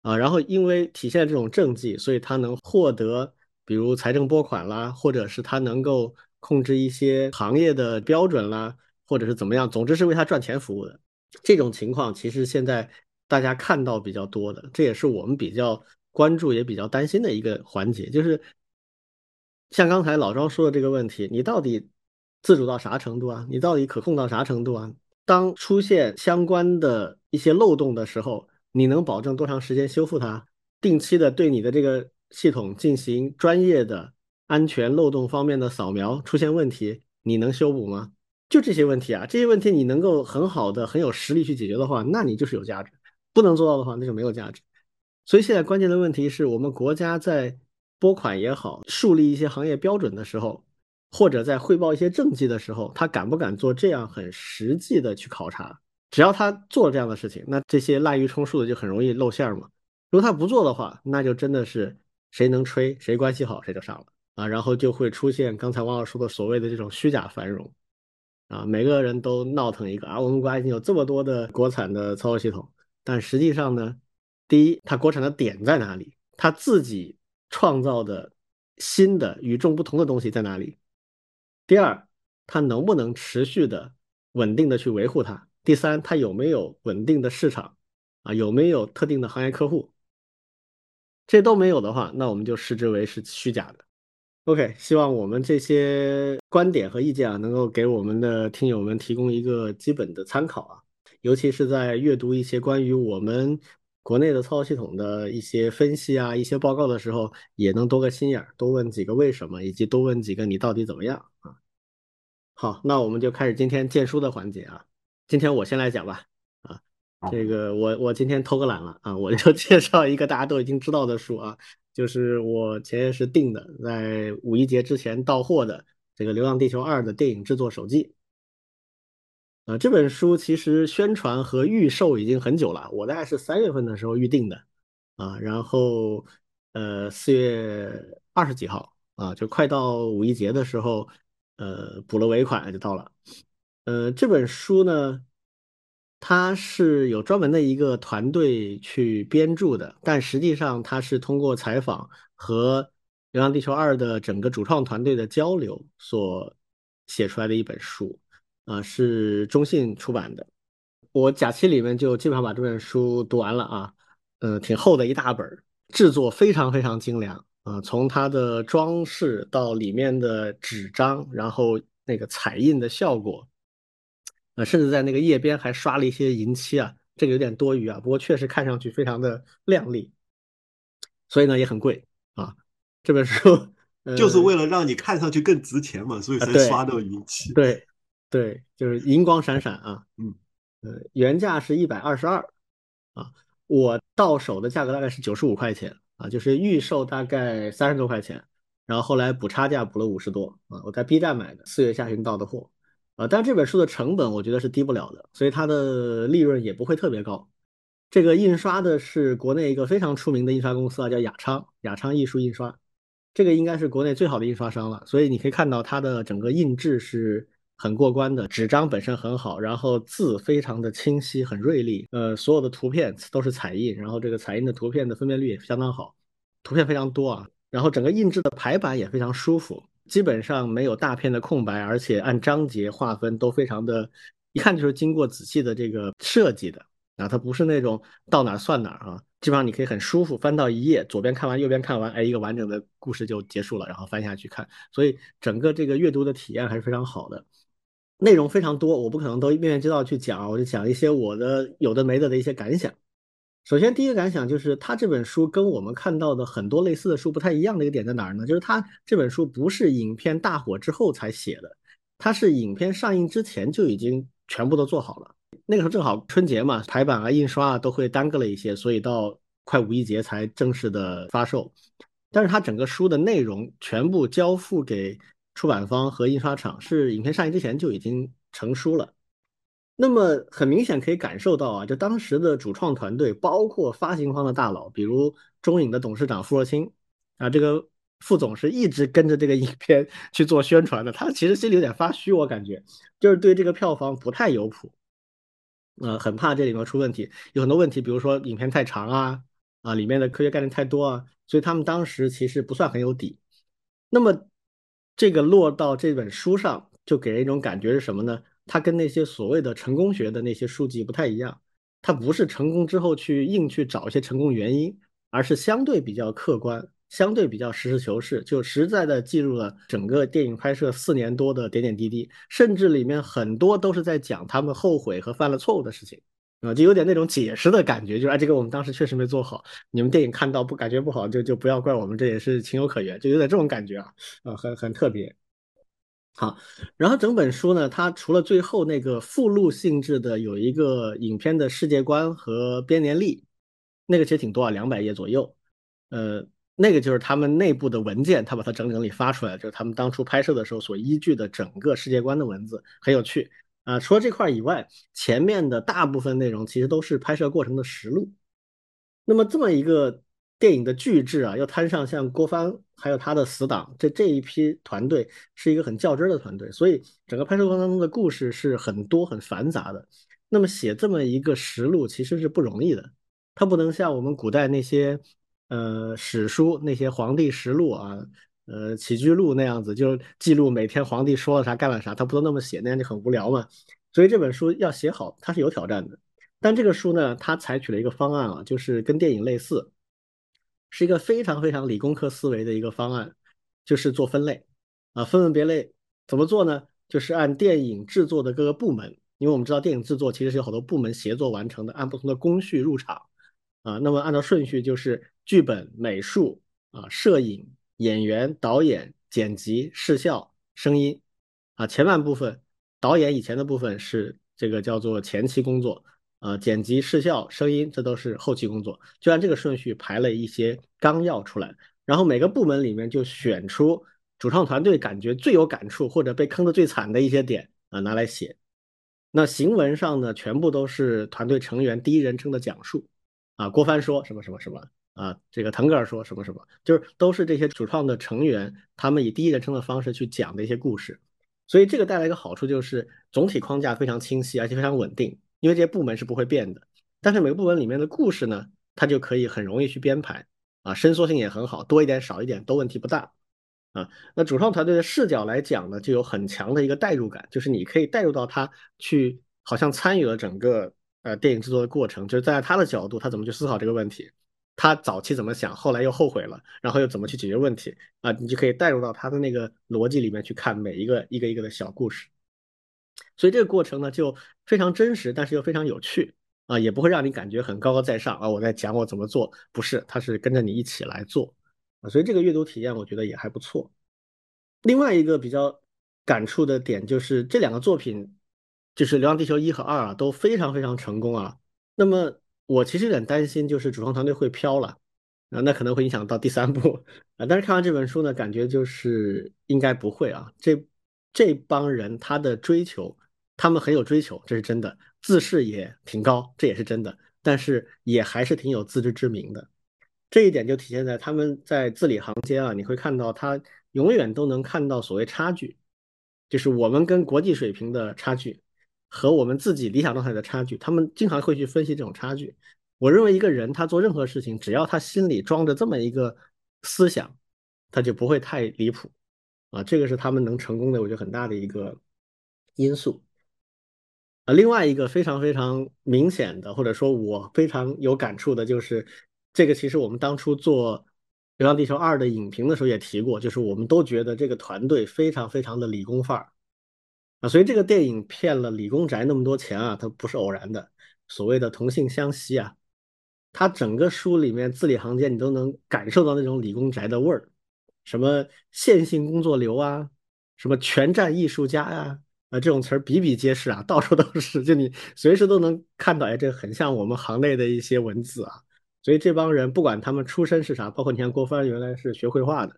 啊，然后因为体现这种政绩，所以它能获得比如财政拨款啦，或者是它能够控制一些行业的标准啦，或者是怎么样，总之是为它赚钱服务的。这种情况其实现在大家看到比较多的，这也是我们比较关注也比较担心的一个环节，就是像刚才老庄说的这个问题，你到底自主到啥程度啊？你到底可控到啥程度啊？当出现相关的一些漏洞的时候，你能保证多长时间修复它？定期的对你的这个系统进行专业的安全漏洞方面的扫描，出现问题你能修补吗？就这些问题啊，这些问题你能够很好的、很有实力去解决的话，那你就是有价值；不能做到的话，那就没有价值。所以现在关键的问题是我们国家在拨款也好，树立一些行业标准的时候，或者在汇报一些政绩的时候，他敢不敢做这样很实际的去考察？只要他做这样的事情，那这些滥竽充数的就很容易露馅儿嘛。如果他不做的话，那就真的是谁能吹，谁关系好，谁就上了啊。然后就会出现刚才王老师说的所谓的这种虚假繁荣啊，每个人都闹腾一个啊。我们国家已经有这么多的国产的操作系统，但实际上呢，第一，它国产的点在哪里？它自己创造的新的与众不同的东西在哪里？第二，它能不能持续的稳定的去维护它？第三，它有没有稳定的市场啊？有没有特定的行业客户？这都没有的话，那我们就视之为是虚假的。OK，希望我们这些观点和意见啊，能够给我们的听友们提供一个基本的参考啊，尤其是在阅读一些关于我们国内的操作系统的一些分析啊、一些报告的时候，也能多个心眼儿，多问几个为什么，以及多问几个你到底怎么样啊。好，那我们就开始今天荐书的环节啊。今天我先来讲吧。这个我我今天偷个懒了啊，我就 介绍一个大家都已经知道的书啊，就是我前些时订的，在五一节之前到货的这个《流浪地球二》的电影制作手记。啊，这本书其实宣传和预售已经很久了，我大概是三月份的时候预定的啊，然后呃四月二十几号啊，就快到五一节的时候，呃补了尾款就到了。呃，这本书呢。它是有专门的一个团队去编著的，但实际上它是通过采访和《流浪地球二》的整个主创团队的交流所写出来的一本书，啊，是中信出版的。我假期里面就基本上把这本书读完了啊，呃，挺厚的一大本，制作非常非常精良啊，从它的装饰到里面的纸张，然后那个彩印的效果。呃，甚至在那个页边还刷了一些银漆啊，这个有点多余啊，不过确实看上去非常的亮丽，所以呢也很贵啊。这本书就是为了让你看上去更值钱嘛，所以才刷那个银漆。对对，就是银光闪闪啊。嗯呃，原价是一百二十二啊，我到手的价格大概是九十五块钱啊，就是预售大概三十多块钱，然后后来补差价补了五十多啊，我在 B 站买的，四月下旬到的货。啊，但这本书的成本我觉得是低不了的，所以它的利润也不会特别高。这个印刷的是国内一个非常出名的印刷公司啊，叫雅昌，雅昌艺术印刷，这个应该是国内最好的印刷商了。所以你可以看到它的整个印制是很过关的，纸张本身很好，然后字非常的清晰，很锐利。呃，所有的图片都是彩印，然后这个彩印的图片的分辨率也相当好，图片非常多啊，然后整个印制的排版也非常舒服。基本上没有大片的空白，而且按章节划分都非常的，一看就是经过仔细的这个设计的。啊，它不是那种到哪算哪啊，基本上你可以很舒服翻到一页，左边看完，右边看完，哎，一个完整的故事就结束了，然后翻下去看，所以整个这个阅读的体验还是非常好的，内容非常多，我不可能都面面俱到去讲，我就讲一些我的有的没的的一些感想。首先，第一个感想就是，他这本书跟我们看到的很多类似的书不太一样的一个点在哪儿呢？就是他这本书不是影片大火之后才写的，他是影片上映之前就已经全部都做好了。那个时候正好春节嘛，排版啊、印刷啊都会耽搁了一些，所以到快五一节才正式的发售。但是他整个书的内容全部交付给出版方和印刷厂，是影片上映之前就已经成书了。那么很明显可以感受到啊，就当时的主创团队，包括发行方的大佬，比如中影的董事长傅若清啊，这个副总是一直跟着这个影片 去做宣传的。他其实心里有点发虚，我感觉就是对这个票房不太有谱，呃，很怕这里面出问题，有很多问题，比如说影片太长啊，啊，里面的科学概念太多啊，所以他们当时其实不算很有底。那么这个落到这本书上，就给人一种感觉是什么呢？它跟那些所谓的成功学的那些书籍不太一样，它不是成功之后去硬去找一些成功原因，而是相对比较客观，相对比较实事求是，就实在的记录了整个电影拍摄四年多的点点滴滴，甚至里面很多都是在讲他们后悔和犯了错误的事情，啊，就有点那种解释的感觉，就是啊，这个我们当时确实没做好，你们电影看到不感觉不好，就就不要怪我们，这也是情有可原，就有点这种感觉啊，啊，很很特别。好，然后整本书呢，它除了最后那个附录性质的，有一个影片的世界观和编年历，那个其实挺多啊，两百页左右。呃，那个就是他们内部的文件，他把它整整理发出来，就是他们当初拍摄的时候所依据的整个世界观的文字，很有趣啊。除了这块以外，前面的大部分内容其实都是拍摄过程的实录。那么这么一个电影的巨制啊，要摊上像郭帆还有他的死党这这一批团队，是一个很较真的团队，所以整个拍摄过程当中的故事是很多很繁杂的。那么写这么一个实录其实是不容易的，它不能像我们古代那些呃史书那些皇帝实录啊，呃起居录那样子，就是记录每天皇帝说了啥干了啥，他不都那么写，那样就很无聊嘛。所以这本书要写好，它是有挑战的。但这个书呢，它采取了一个方案啊，就是跟电影类似，是一个非常非常理工科思维的一个方案，就是做分类啊，分门别类。怎么做呢？就是按电影制作的各个部门。因为我们知道电影制作其实是有好多部门协作完成的，按不同的工序入场啊。那么按照顺序就是剧本、美术啊、摄影、演员、导演、剪辑、视效、声音啊。前半部分导演以前的部分是这个叫做前期工作啊，剪辑、视效、声音这都是后期工作。就按这个顺序排了一些纲要出来，然后每个部门里面就选出主创团队感觉最有感触或者被坑的最惨的一些点啊，拿来写。那行文上呢，全部都是团队成员第一人称的讲述，啊，郭帆说什么什么什么啊，这个腾格尔说什么什么，就是都是这些主创的成员，他们以第一人称的方式去讲的一些故事，所以这个带来一个好处就是总体框架非常清晰，而且非常稳定，因为这些部门是不会变的。但是每个部门里面的故事呢，它就可以很容易去编排，啊，伸缩性也很好，多一点少一点都问题不大。啊，那主创团队的视角来讲呢，就有很强的一个代入感，就是你可以代入到他去，好像参与了整个呃电影制作的过程，就是在他的角度，他怎么去思考这个问题，他早期怎么想，后来又后悔了，然后又怎么去解决问题啊，你就可以代入到他的那个逻辑里面去看每一个一个一个的小故事，所以这个过程呢就非常真实，但是又非常有趣啊，也不会让你感觉很高高在上啊，我在讲我怎么做，不是，他是跟着你一起来做。啊，所以这个阅读体验我觉得也还不错。另外一个比较感触的点就是这两个作品，就是《流浪地球》一和二啊，都非常非常成功啊。那么我其实有点担心，就是主创团队会飘了啊，那可能会影响到第三部 啊。但是看完这本书呢，感觉就是应该不会啊。这这帮人他的追求，他们很有追求，这是真的，自视也挺高，这也是真的，但是也还是挺有自知之明的。这一点就体现在他们在字里行间啊，你会看到他永远都能看到所谓差距，就是我们跟国际水平的差距和我们自己理想状态的差距，他们经常会去分析这种差距。我认为一个人他做任何事情，只要他心里装着这么一个思想，他就不会太离谱啊。这个是他们能成功的，我觉得很大的一个因素。啊，另外一个非常非常明显的，或者说我非常有感触的，就是。这个其实我们当初做《流浪地球二》的影评的时候也提过，就是我们都觉得这个团队非常非常的理工范儿啊，所以这个电影骗了理工宅那么多钱啊，它不是偶然的。所谓的同性相吸啊，它整个书里面字里行间你都能感受到那种理工宅的味儿，什么线性工作流啊，什么全站艺术家呀，啊这种词儿比比皆是啊，到处都是，就你随时都能看到，哎，这很像我们行内的一些文字啊。所以这帮人不管他们出身是啥，包括你看郭帆原来是学绘画的，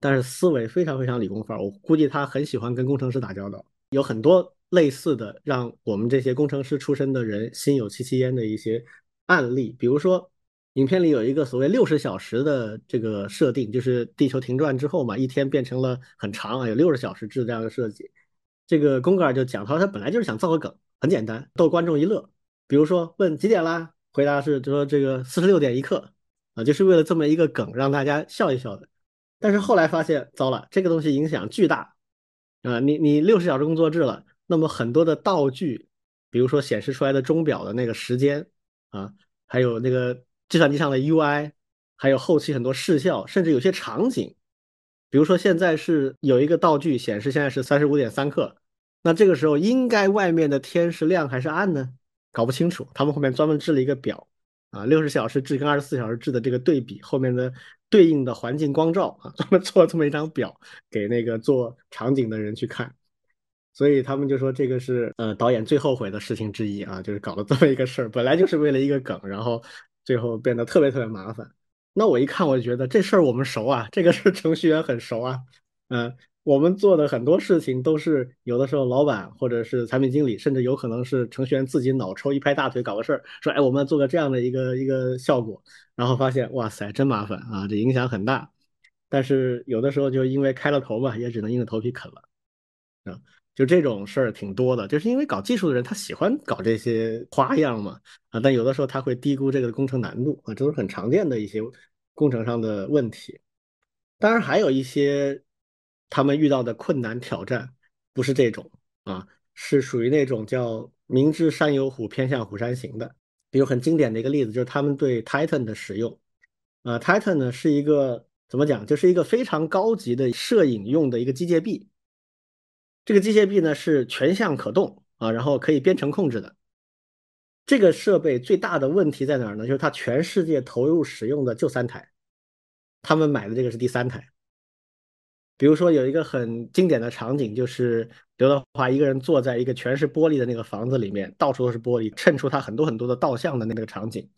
但是思维非常非常理工范儿。我估计他很喜欢跟工程师打交道，有很多类似的让我们这些工程师出身的人心有戚戚焉的一些案例。比如说，影片里有一个所谓六十小时的这个设定，就是地球停转之后嘛，一天变成了很长啊，有六十小时制这样的设计。这个宫格尔就讲，他说他本来就是想造个梗，很简单，逗观众一乐。比如说问几点啦？回答是就说这个四十六点一刻啊，就是为了这么一个梗让大家笑一笑的。但是后来发现，糟了，这个东西影响巨大啊！你你六十小时工作制了，那么很多的道具，比如说显示出来的钟表的那个时间啊，还有那个计算机上的 UI，还有后期很多视效，甚至有些场景，比如说现在是有一个道具显示现在是三十五点三刻，那这个时候应该外面的天是亮还是暗呢？搞不清楚，他们后面专门制了一个表啊，六十小时制跟二十四小时制的这个对比，后面的对应的环境光照啊，专门做了这么一张表给那个做场景的人去看，所以他们就说这个是呃导演最后悔的事情之一啊，就是搞了这么一个事儿，本来就是为了一个梗，然后最后变得特别特别麻烦那我一看我就觉得这事儿我们熟啊，这个是程序员很熟啊，嗯。我们做的很多事情都是有的时候老板或者是产品经理，甚至有可能是程序员自己脑抽一拍大腿搞个事儿，说哎我们做个这样的一个一个效果，然后发现哇塞真麻烦啊，这影响很大。但是有的时候就因为开了头嘛，也只能硬着头皮啃了啊。就这种事儿挺多的，就是因为搞技术的人他喜欢搞这些花样嘛啊，但有的时候他会低估这个工程难度啊，这都是很常见的一些工程上的问题。当然还有一些。他们遇到的困难挑战不是这种啊，是属于那种叫明知山有虎，偏向虎山行的。比如很经典的一个例子，就是他们对 Titan 的使用。啊，Titan 呢是一个怎么讲，就是一个非常高级的摄影用的一个机械臂。这个机械臂呢是全向可动啊，然后可以编程控制的。这个设备最大的问题在哪儿呢？就是它全世界投入使用的就三台，他们买的这个是第三台。比如说有一个很经典的场景，就是刘德华一个人坐在一个全是玻璃的那个房子里面，到处都是玻璃，衬出他很多很多的倒像的那个场景。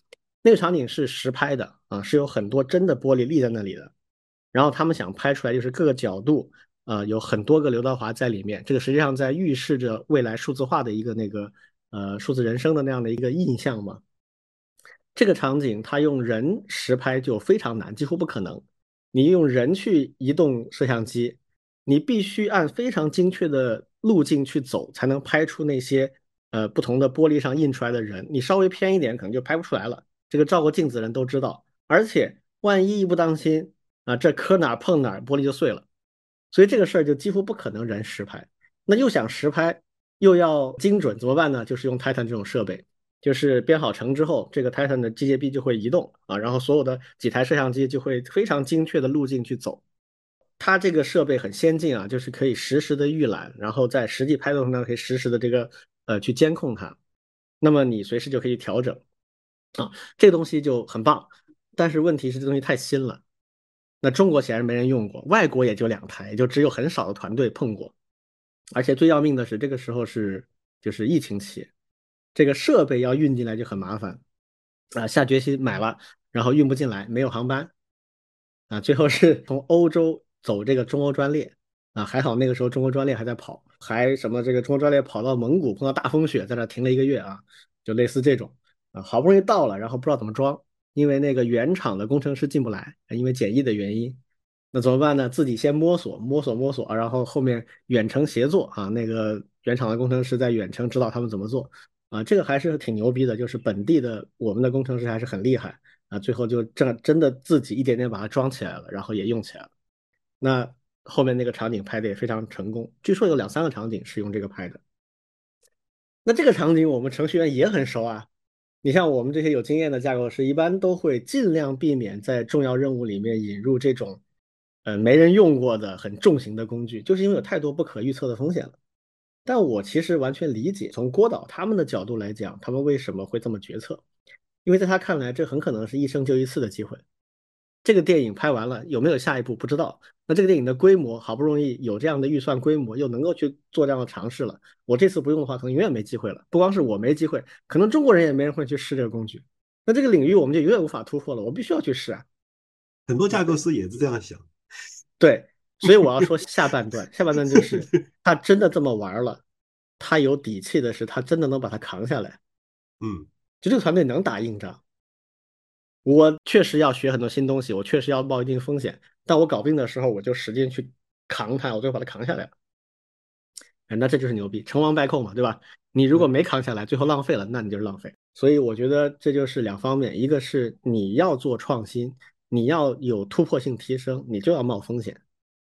那个场景是实拍的啊，是有很多真的玻璃立在那里的。然后他们想拍出来就是各个角度啊，有很多个刘德华在里面。这个实际上在预示着未来数字化的一个那个呃数字人生的那样的一个印象嘛。这个场景他用人实拍就非常难，几乎不可能。你用人去移动摄像机，你必须按非常精确的路径去走，才能拍出那些呃不同的玻璃上印出来的人。你稍微偏一点，可能就拍不出来了。这个照过镜子的人都知道。而且万一一不当心啊，这磕哪碰哪，玻璃就碎了。所以这个事儿就几乎不可能人实拍。那又想实拍，又要精准，怎么办呢？就是用 Titan 这种设备。就是编好程之后，这个 Titan 的机械臂就会移动啊，然后所有的几台摄像机就会非常精确的路径去走。它这个设备很先进啊，就是可以实时的预览，然后在实际拍摄中可以实时的这个呃去监控它。那么你随时就可以调整啊，这东西就很棒。但是问题是这东西太新了，那中国显然没人用过，外国也就两台，也就只有很少的团队碰过。而且最要命的是，这个时候是就是疫情期。这个设备要运进来就很麻烦啊，下决心买了，然后运不进来，没有航班啊，最后是从欧洲走这个中欧专列啊，还好那个时候中欧专列还在跑，还什么这个中欧专列跑到蒙古碰到大风雪，在那停了一个月啊，就类似这种啊，好不容易到了，然后不知道怎么装，因为那个原厂的工程师进不来，因为检疫的原因，那怎么办呢？自己先摸索摸索摸索，然后后面远程协作啊，那个原厂的工程师在远程指导他们怎么做。啊，这个还是挺牛逼的，就是本地的我们的工程师还是很厉害啊，最后就真真的自己一点点把它装起来了，然后也用起来了。那后面那个场景拍的也非常成功，据说有两三个场景是用这个拍的。那这个场景我们程序员也很熟啊，你像我们这些有经验的架构师，一般都会尽量避免在重要任务里面引入这种，呃，没人用过的很重型的工具，就是因为有太多不可预测的风险了。但我其实完全理解，从郭导他们的角度来讲，他们为什么会这么决策？因为在他看来，这很可能是一生就一次的机会。这个电影拍完了，有没有下一步不知道。那这个电影的规模，好不容易有这样的预算规模，又能够去做这样的尝试了。我这次不用的话，可能永远没机会了。不光是我没机会，可能中国人也没人会去试这个工具。那这个领域我们就永远无法突破了。我必须要去试啊！很多架构师也是这样想。对。所以我要说下半段，下半段就是 他真的这么玩了，他有底气的是他真的能把它扛下来。嗯，就这个团队能打硬仗。我确实要学很多新东西，我确实要冒一定风险，但我搞定的时候我就使劲去扛它，我最后把它扛下来了。哎，那这就是牛逼，成王败寇嘛，对吧？你如果没扛下来，最后浪费了，那你就是浪费。所以我觉得这就是两方面，一个是你要做创新，你要有突破性提升，你就要冒风险。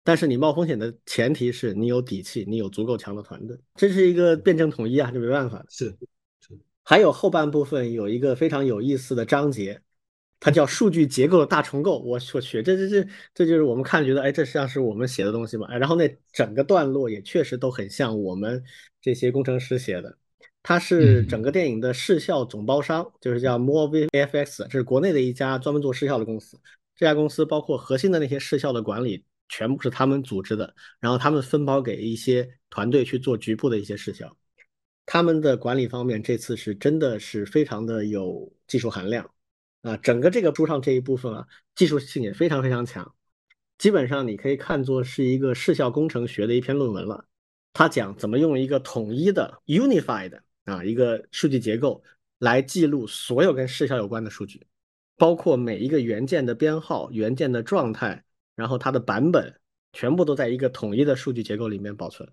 但是你冒风险的前提是你有底气，你有足够强的团队，这是一个辩证统一啊，这没办法。是，还有后半部分有一个非常有意思的章节，它叫数据结构的大重构。我我去，这这这这就是我们看觉得，哎，这像是我们写的东西嘛？然后那整个段落也确实都很像我们这些工程师写的。它是整个电影的视效总包商，就是叫 More VFX，这是国内的一家专门做视效的公司。这家公司包括核心的那些视效的管理。全部是他们组织的，然后他们分包给一些团队去做局部的一些视效。他们的管理方面这次是真的是非常的有技术含量啊，整个这个书上这一部分啊，技术性也非常非常强，基本上你可以看作是一个视效工程学的一篇论文了。他讲怎么用一个统一的 unified 啊一个数据结构来记录所有跟视效有关的数据，包括每一个元件的编号、元件的状态，然后它的版本，全部都在一个统一的数据结构里面保存。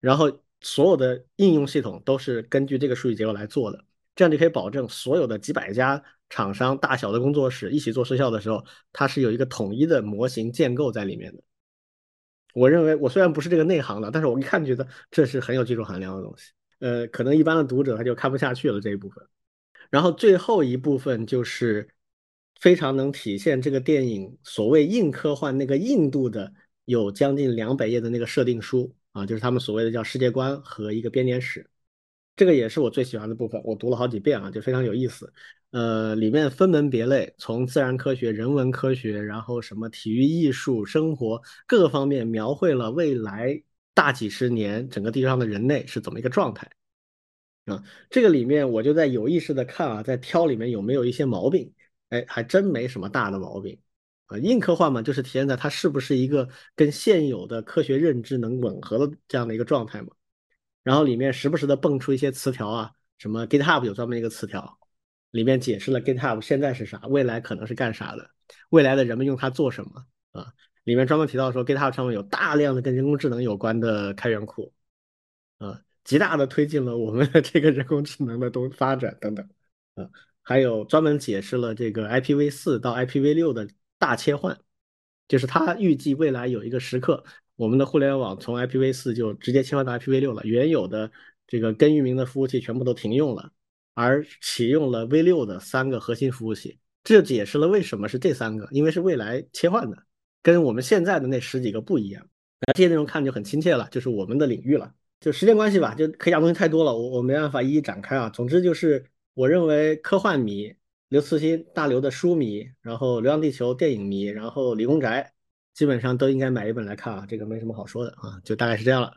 然后所有的应用系统都是根据这个数据结构来做的，这样就可以保证所有的几百家厂商、大小的工作室一起做视效的时候，它是有一个统一的模型建构在里面的。我认为，我虽然不是这个内行的，但是我一看觉得这是很有技术含量的东西。呃，可能一般的读者他就看不下去了这一部分。然后最后一部分就是非常能体现这个电影所谓硬科幻那个硬度的，有将近两百页的那个设定书啊，就是他们所谓的叫世界观和一个编年史。这个也是我最喜欢的部分，我读了好几遍啊，就非常有意思。呃，里面分门别类，从自然科学、人文科学，然后什么体育、艺术、生活各个方面，描绘了未来大几十年整个地球上的人类是怎么一个状态啊。这个里面我就在有意识的看啊，在挑里面有没有一些毛病，哎，还真没什么大的毛病啊。硬科幻嘛，就是体现在它是不是一个跟现有的科学认知能吻合的这样的一个状态嘛。然后里面时不时的蹦出一些词条啊，什么 GitHub 有专门一个词条，里面解释了 GitHub 现在是啥，未来可能是干啥的，未来的人们用它做什么啊？里面专门提到说 GitHub 上面有大量的跟人工智能有关的开源库，啊，极大的推进了我们的这个人工智能的东发展等等，啊，还有专门解释了这个 IPv4 到 IPv6 的大切换，就是它预计未来有一个时刻。我们的互联网从 IPv4 就直接切换到 IPv6 了，原有的这个根域名的服务器全部都停用了，而启用了 V6 的三个核心服务器，这解释了为什么是这三个，因为是未来切换的，跟我们现在的那十几个不一样。那这些内容看就很亲切了，就是我们的领域了。就时间关系吧，就可以讲东西太多了，我我没办法一一展开啊。总之就是，我认为科幻迷刘慈欣、大刘的书迷，然后《流浪地球》电影迷，然后理工宅。基本上都应该买一本来看啊，这个没什么好说的啊，就大概是这样了。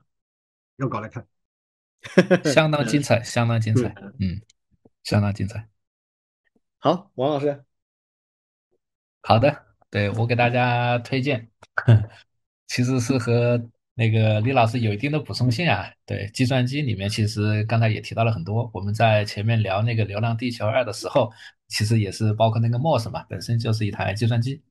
用稿来看，相当精彩，相当精彩，嗯，相当精彩。好，王老师，好的，对我给大家推荐，其实是和那个李老师有一定的补充性啊。对，计算机里面其实刚才也提到了很多，我们在前面聊那个《流浪地球二》的时候，其实也是包括那个 MOS 嘛，本身就是一台计算机。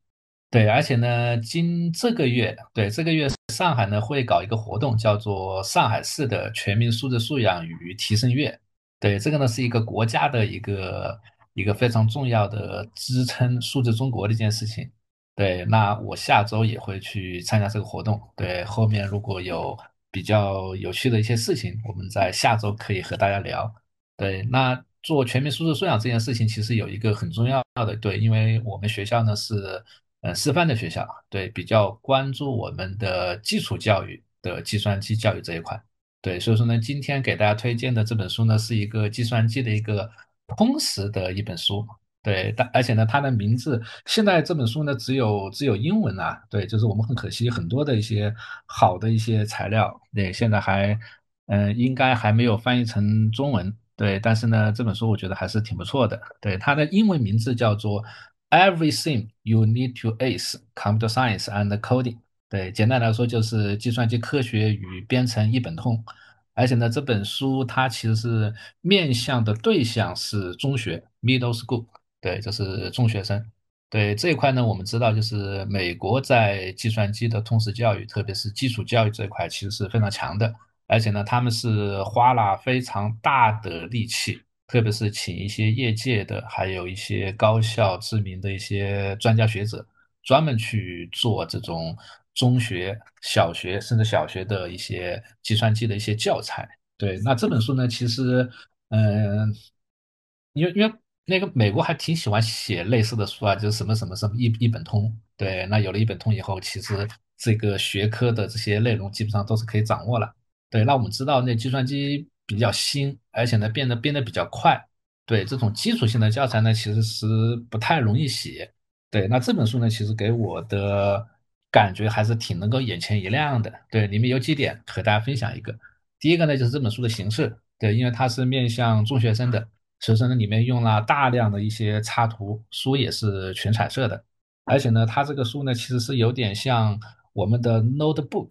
对，而且呢，今这个月，对这个月上海呢会搞一个活动，叫做上海市的全民素质素养与提升月。对，这个呢是一个国家的一个一个非常重要的支撑数字中国的一件事情。对，那我下周也会去参加这个活动。对，后面如果有比较有趣的一些事情，我们在下周可以和大家聊。对，那做全民素质素养这件事情，其实有一个很重要的，对，因为我们学校呢是。呃，师范的学校对比较关注我们的基础教育的计算机教育这一块，对，所以说呢，今天给大家推荐的这本书呢，是一个计算机的一个通识的一本书，对，但而且呢，它的名字现在这本书呢只有只有英文啊，对，就是我们很可惜很多的一些好的一些材料，对，现在还嗯应该还没有翻译成中文，对，但是呢，这本书我觉得还是挺不错的，对，它的英文名字叫做。Everything you need to ace computer science and coding。对，简单来说就是计算机科学与编程一本通。而且呢，这本书它其实是面向的对象是中学 （middle school）。对，就是中学生。对这一块呢，我们知道就是美国在计算机的通识教育，特别是基础教育这一块，其实是非常强的。而且呢，他们是花了非常大的力气。特别是请一些业界的，还有一些高校知名的一些专家学者，专门去做这种中学、小学甚至小学的一些计算机的一些教材。对，那这本书呢，其实，嗯，因为因为那个美国还挺喜欢写类似的书啊，就是什么什么什么一一本通。对，那有了一本通以后，其实这个学科的这些内容基本上都是可以掌握了。对，那我们知道那计算机。比较新，而且呢变得变得比较快。对这种基础性的教材呢，其实是不太容易写。对，那这本书呢，其实给我的感觉还是挺能够眼前一亮的。对，里面有几点和大家分享一个。第一个呢，就是这本书的形式。对，因为它是面向中学生的。所以呢，里面用了大量的一些插图，书也是全彩色的，而且呢，它这个书呢，其实是有点像我们的 notebook，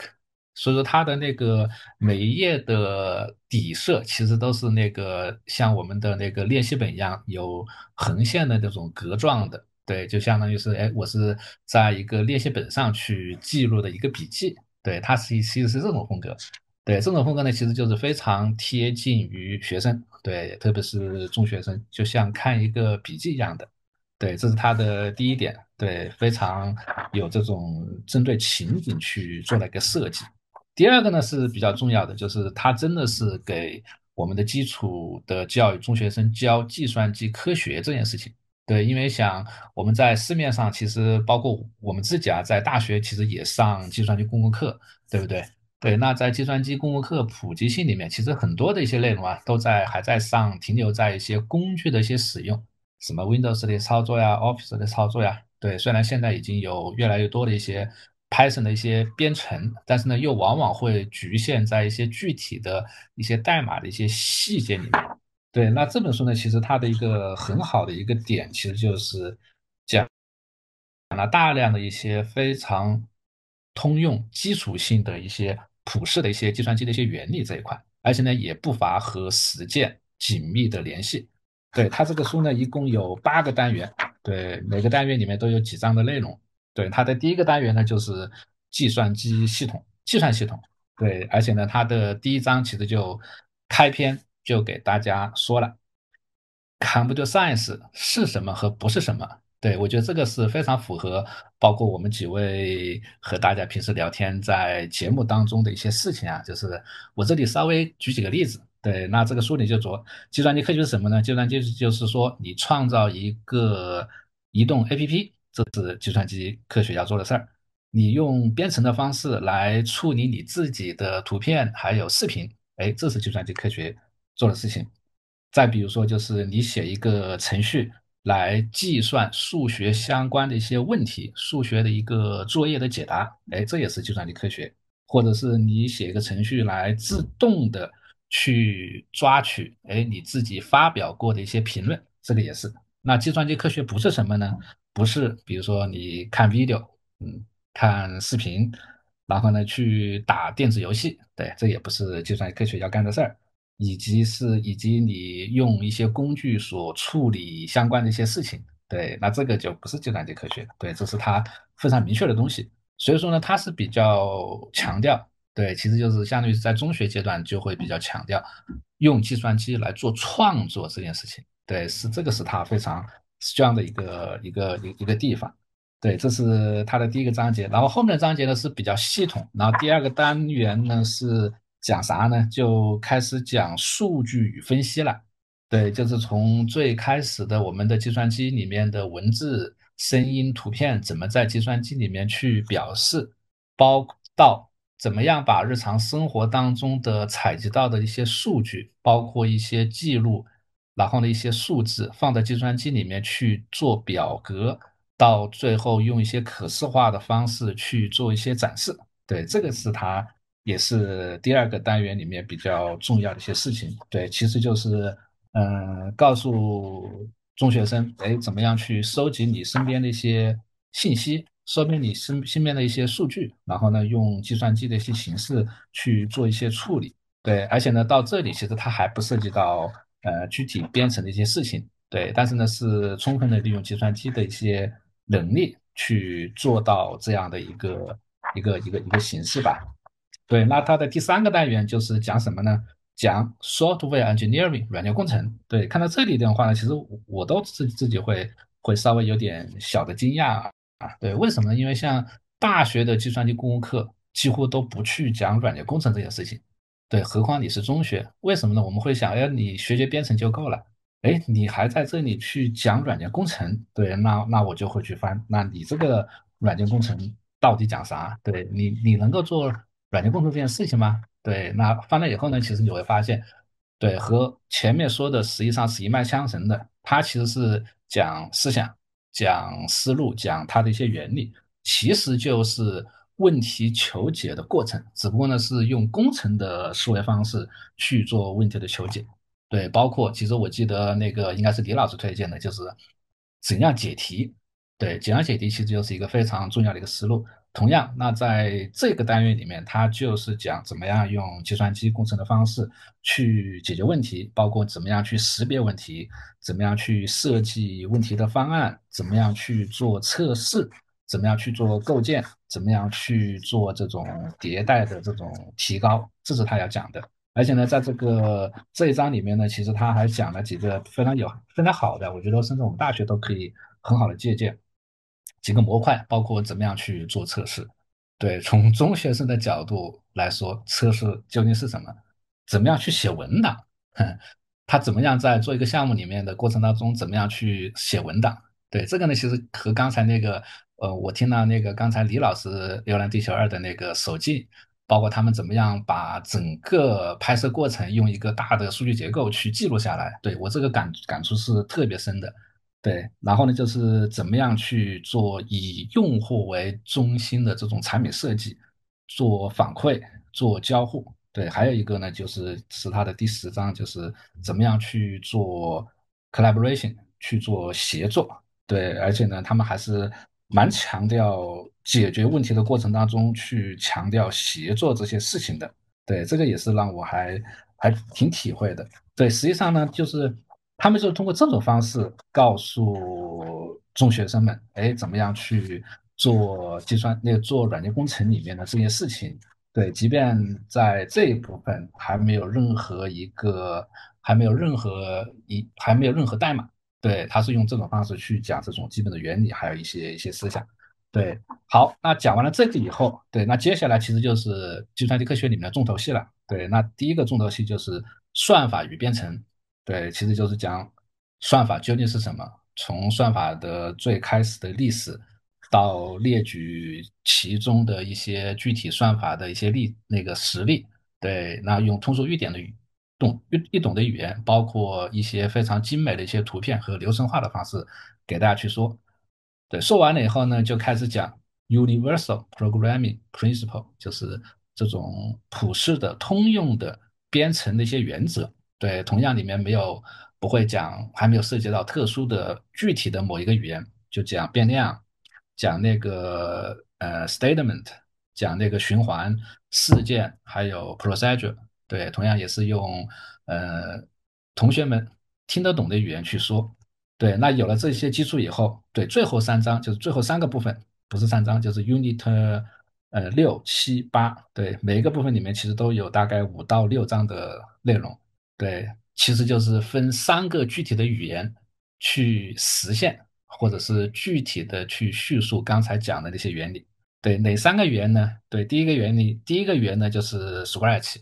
所以说它的那个每一页的底色其实都是那个像我们的那个练习本一样，有横线的这种格状的，对，就相当于是，哎，我是在一个练习本上去记录的一个笔记，对，它是其实是这种风格。对这种风格呢，其实就是非常贴近于学生，对，特别是中学生，就像看一个笔记一样的。对，这是它的第一点，对，非常有这种针对情景去做了一个设计。第二个呢是比较重要的，就是它真的是给我们的基础的教育中学生教计算机科学这件事情。对，因为想我们在市面上其实包括我们自己啊，在大学其实也上计算机公共课，对不对？对，那在计算机公共课普及性里面，其实很多的一些内容啊，都在还在上停留在一些工具的一些使用，什么 Windows 的操作呀，Office 的操作呀。对，虽然现在已经有越来越多的一些 Python 的一些编程，但是呢，又往往会局限在一些具体的一些代码的一些细节里面。对，那这本书呢，其实它的一个很好的一个点，其实就是讲讲了大量的一些非常通用、基础性的一些。普世的一些计算机的一些原理这一块，而且呢也不乏和实践紧密的联系。对它这个书呢，一共有八个单元，对每个单元里面都有几章的内容。对它的第一个单元呢就是计算机系统、计算系统。对，而且呢它的第一章其实就开篇就给大家说了，Computer Science 是什么和不是什么。对，我觉得这个是非常符合，包括我们几位和大家平时聊天在节目当中的一些事情啊。就是我这里稍微举几个例子。对，那这个书里就说，计算机科学是什么呢？计算机就是说，你创造一个移动 APP，这是计算机科学要做的事儿。你用编程的方式来处理你自己的图片还有视频，哎，这是计算机科学做的事情。再比如说，就是你写一个程序。来计算数学相关的一些问题，数学的一个作业的解答，哎，这也是计算机科学。或者是你写一个程序来自动的去抓取，哎，你自己发表过的一些评论，这个也是。那计算机科学不是什么呢？不是，比如说你看 video，嗯，看视频，然后呢去打电子游戏，对，这也不是计算机科学要干的事儿。以及是以及你用一些工具所处理相关的一些事情，对，那这个就不是计算机科学，对，这是它非常明确的东西。所以说呢，它是比较强调，对，其实就是相当于是在中学阶段就会比较强调用计算机来做创作这件事情，对，是这个是它非常 strong 的一个一个一一个地方，对，这是它的第一个章节。然后后面章节呢是比较系统，然后第二个单元呢是。讲啥呢？就开始讲数据与分析了。对，就是从最开始的我们的计算机里面的文字、声音、图片怎么在计算机里面去表示，包到怎么样把日常生活当中的采集到的一些数据，包括一些记录，然后呢一些数字放在计算机里面去做表格，到最后用一些可视化的方式去做一些展示。对，这个是它。也是第二个单元里面比较重要的一些事情，对，其实就是，嗯，告诉中学生，哎，怎么样去收集你身边的一些信息，收编你身身边的一些数据，然后呢，用计算机的一些形式去做一些处理，对，而且呢，到这里其实它还不涉及到呃具体编程的一些事情，对，但是呢，是充分的利用计算机的一些能力去做到这样的一个一个一个一个形式吧。对，那它的第三个单元就是讲什么呢？讲 software engineering 软件工程。对，看到这里的话呢，其实我都自自己会会稍微有点小的惊讶啊。对，为什么呢？因为像大学的计算机公共课几乎都不去讲软件工程这件事情。对，何况你是中学，为什么呢？我们会想，哎，你学学编程就够了。哎，你还在这里去讲软件工程？对，那那我就会去翻，那你这个软件工程到底讲啥？对你，你能够做？软件工程这件事情吗？对，那翻了以后呢，其实你会发现，对，和前面说的实际上是一脉相承的。它其实是讲思想、讲思路、讲它的一些原理，其实就是问题求解的过程。只不过呢，是用工程的思维方式去做问题的求解。对，包括其实我记得那个应该是李老师推荐的，就是怎样解题。对，怎样解题其实就是一个非常重要的一个思路。同样，那在这个单元里面，它就是讲怎么样用计算机工程的方式去解决问题，包括怎么样去识别问题，怎么样去设计问题的方案，怎么样去做测试，怎么样去做构建，怎么样去做这种迭代的这种提高，这是他要讲的。而且呢，在这个这一章里面呢，其实他还讲了几个非常有非常好的，我觉得甚至我们大学都可以很好的借鉴几个模块，包括怎么样去做测试。对，从中学生的角度来说，测试究竟是什么？怎么样去写文档？他怎么样在做一个项目里面的过程当中，怎么样去写文档？对，这个呢，其实和刚才那个，呃，我听到那个刚才李老师《流浪地球二》的那个手记。包括他们怎么样把整个拍摄过程用一个大的数据结构去记录下来，对我这个感感触是特别深的。对，然后呢，就是怎么样去做以用户为中心的这种产品设计，做反馈，做交互。对，还有一个呢，就是是它的第十章，就是怎么样去做 collaboration，去做协作。对，而且呢，他们还是。蛮强调解决问题的过程当中去强调协作这些事情的，对这个也是让我还还挺体会的。对，实际上呢，就是他们就通过这种方式告诉中学生们，哎，怎么样去做计算那个做软件工程里面的这些事情。对，即便在这一部分还没有任何一个还没有任何一还没有任何代码。对，他是用这种方式去讲这种基本的原理，还有一些一些思想。对，好，那讲完了这个以后，对，那接下来其实就是计算机科学里面的重头戏了。对，那第一个重头戏就是算法与编程。对，其实就是讲算法究竟是什么，从算法的最开始的历史，到列举其中的一些具体算法的一些例那个实例。对，那用通俗易点的语。懂易易懂的语言，包括一些非常精美的一些图片和流程化的方式，给大家去说。对，说完了以后呢，就开始讲 universal programming principle，就是这种普世的、通用的编程的一些原则。对，同样里面没有不会讲，还没有涉及到特殊的、具体的某一个语言，就讲变量，讲那个呃 statement，讲那个循环事件，还有 procedure。对，同样也是用呃同学们听得懂的语言去说。对，那有了这些基础以后，对，最后三章就是最后三个部分，不是三章，就是 Unit 呃六七八。对，每一个部分里面其实都有大概五到六章的内容。对，其实就是分三个具体的语言去实现，或者是具体的去叙述刚才讲的那些原理。对，哪三个语言呢？对，第一个原理，第一个语言呢就是 Scratch。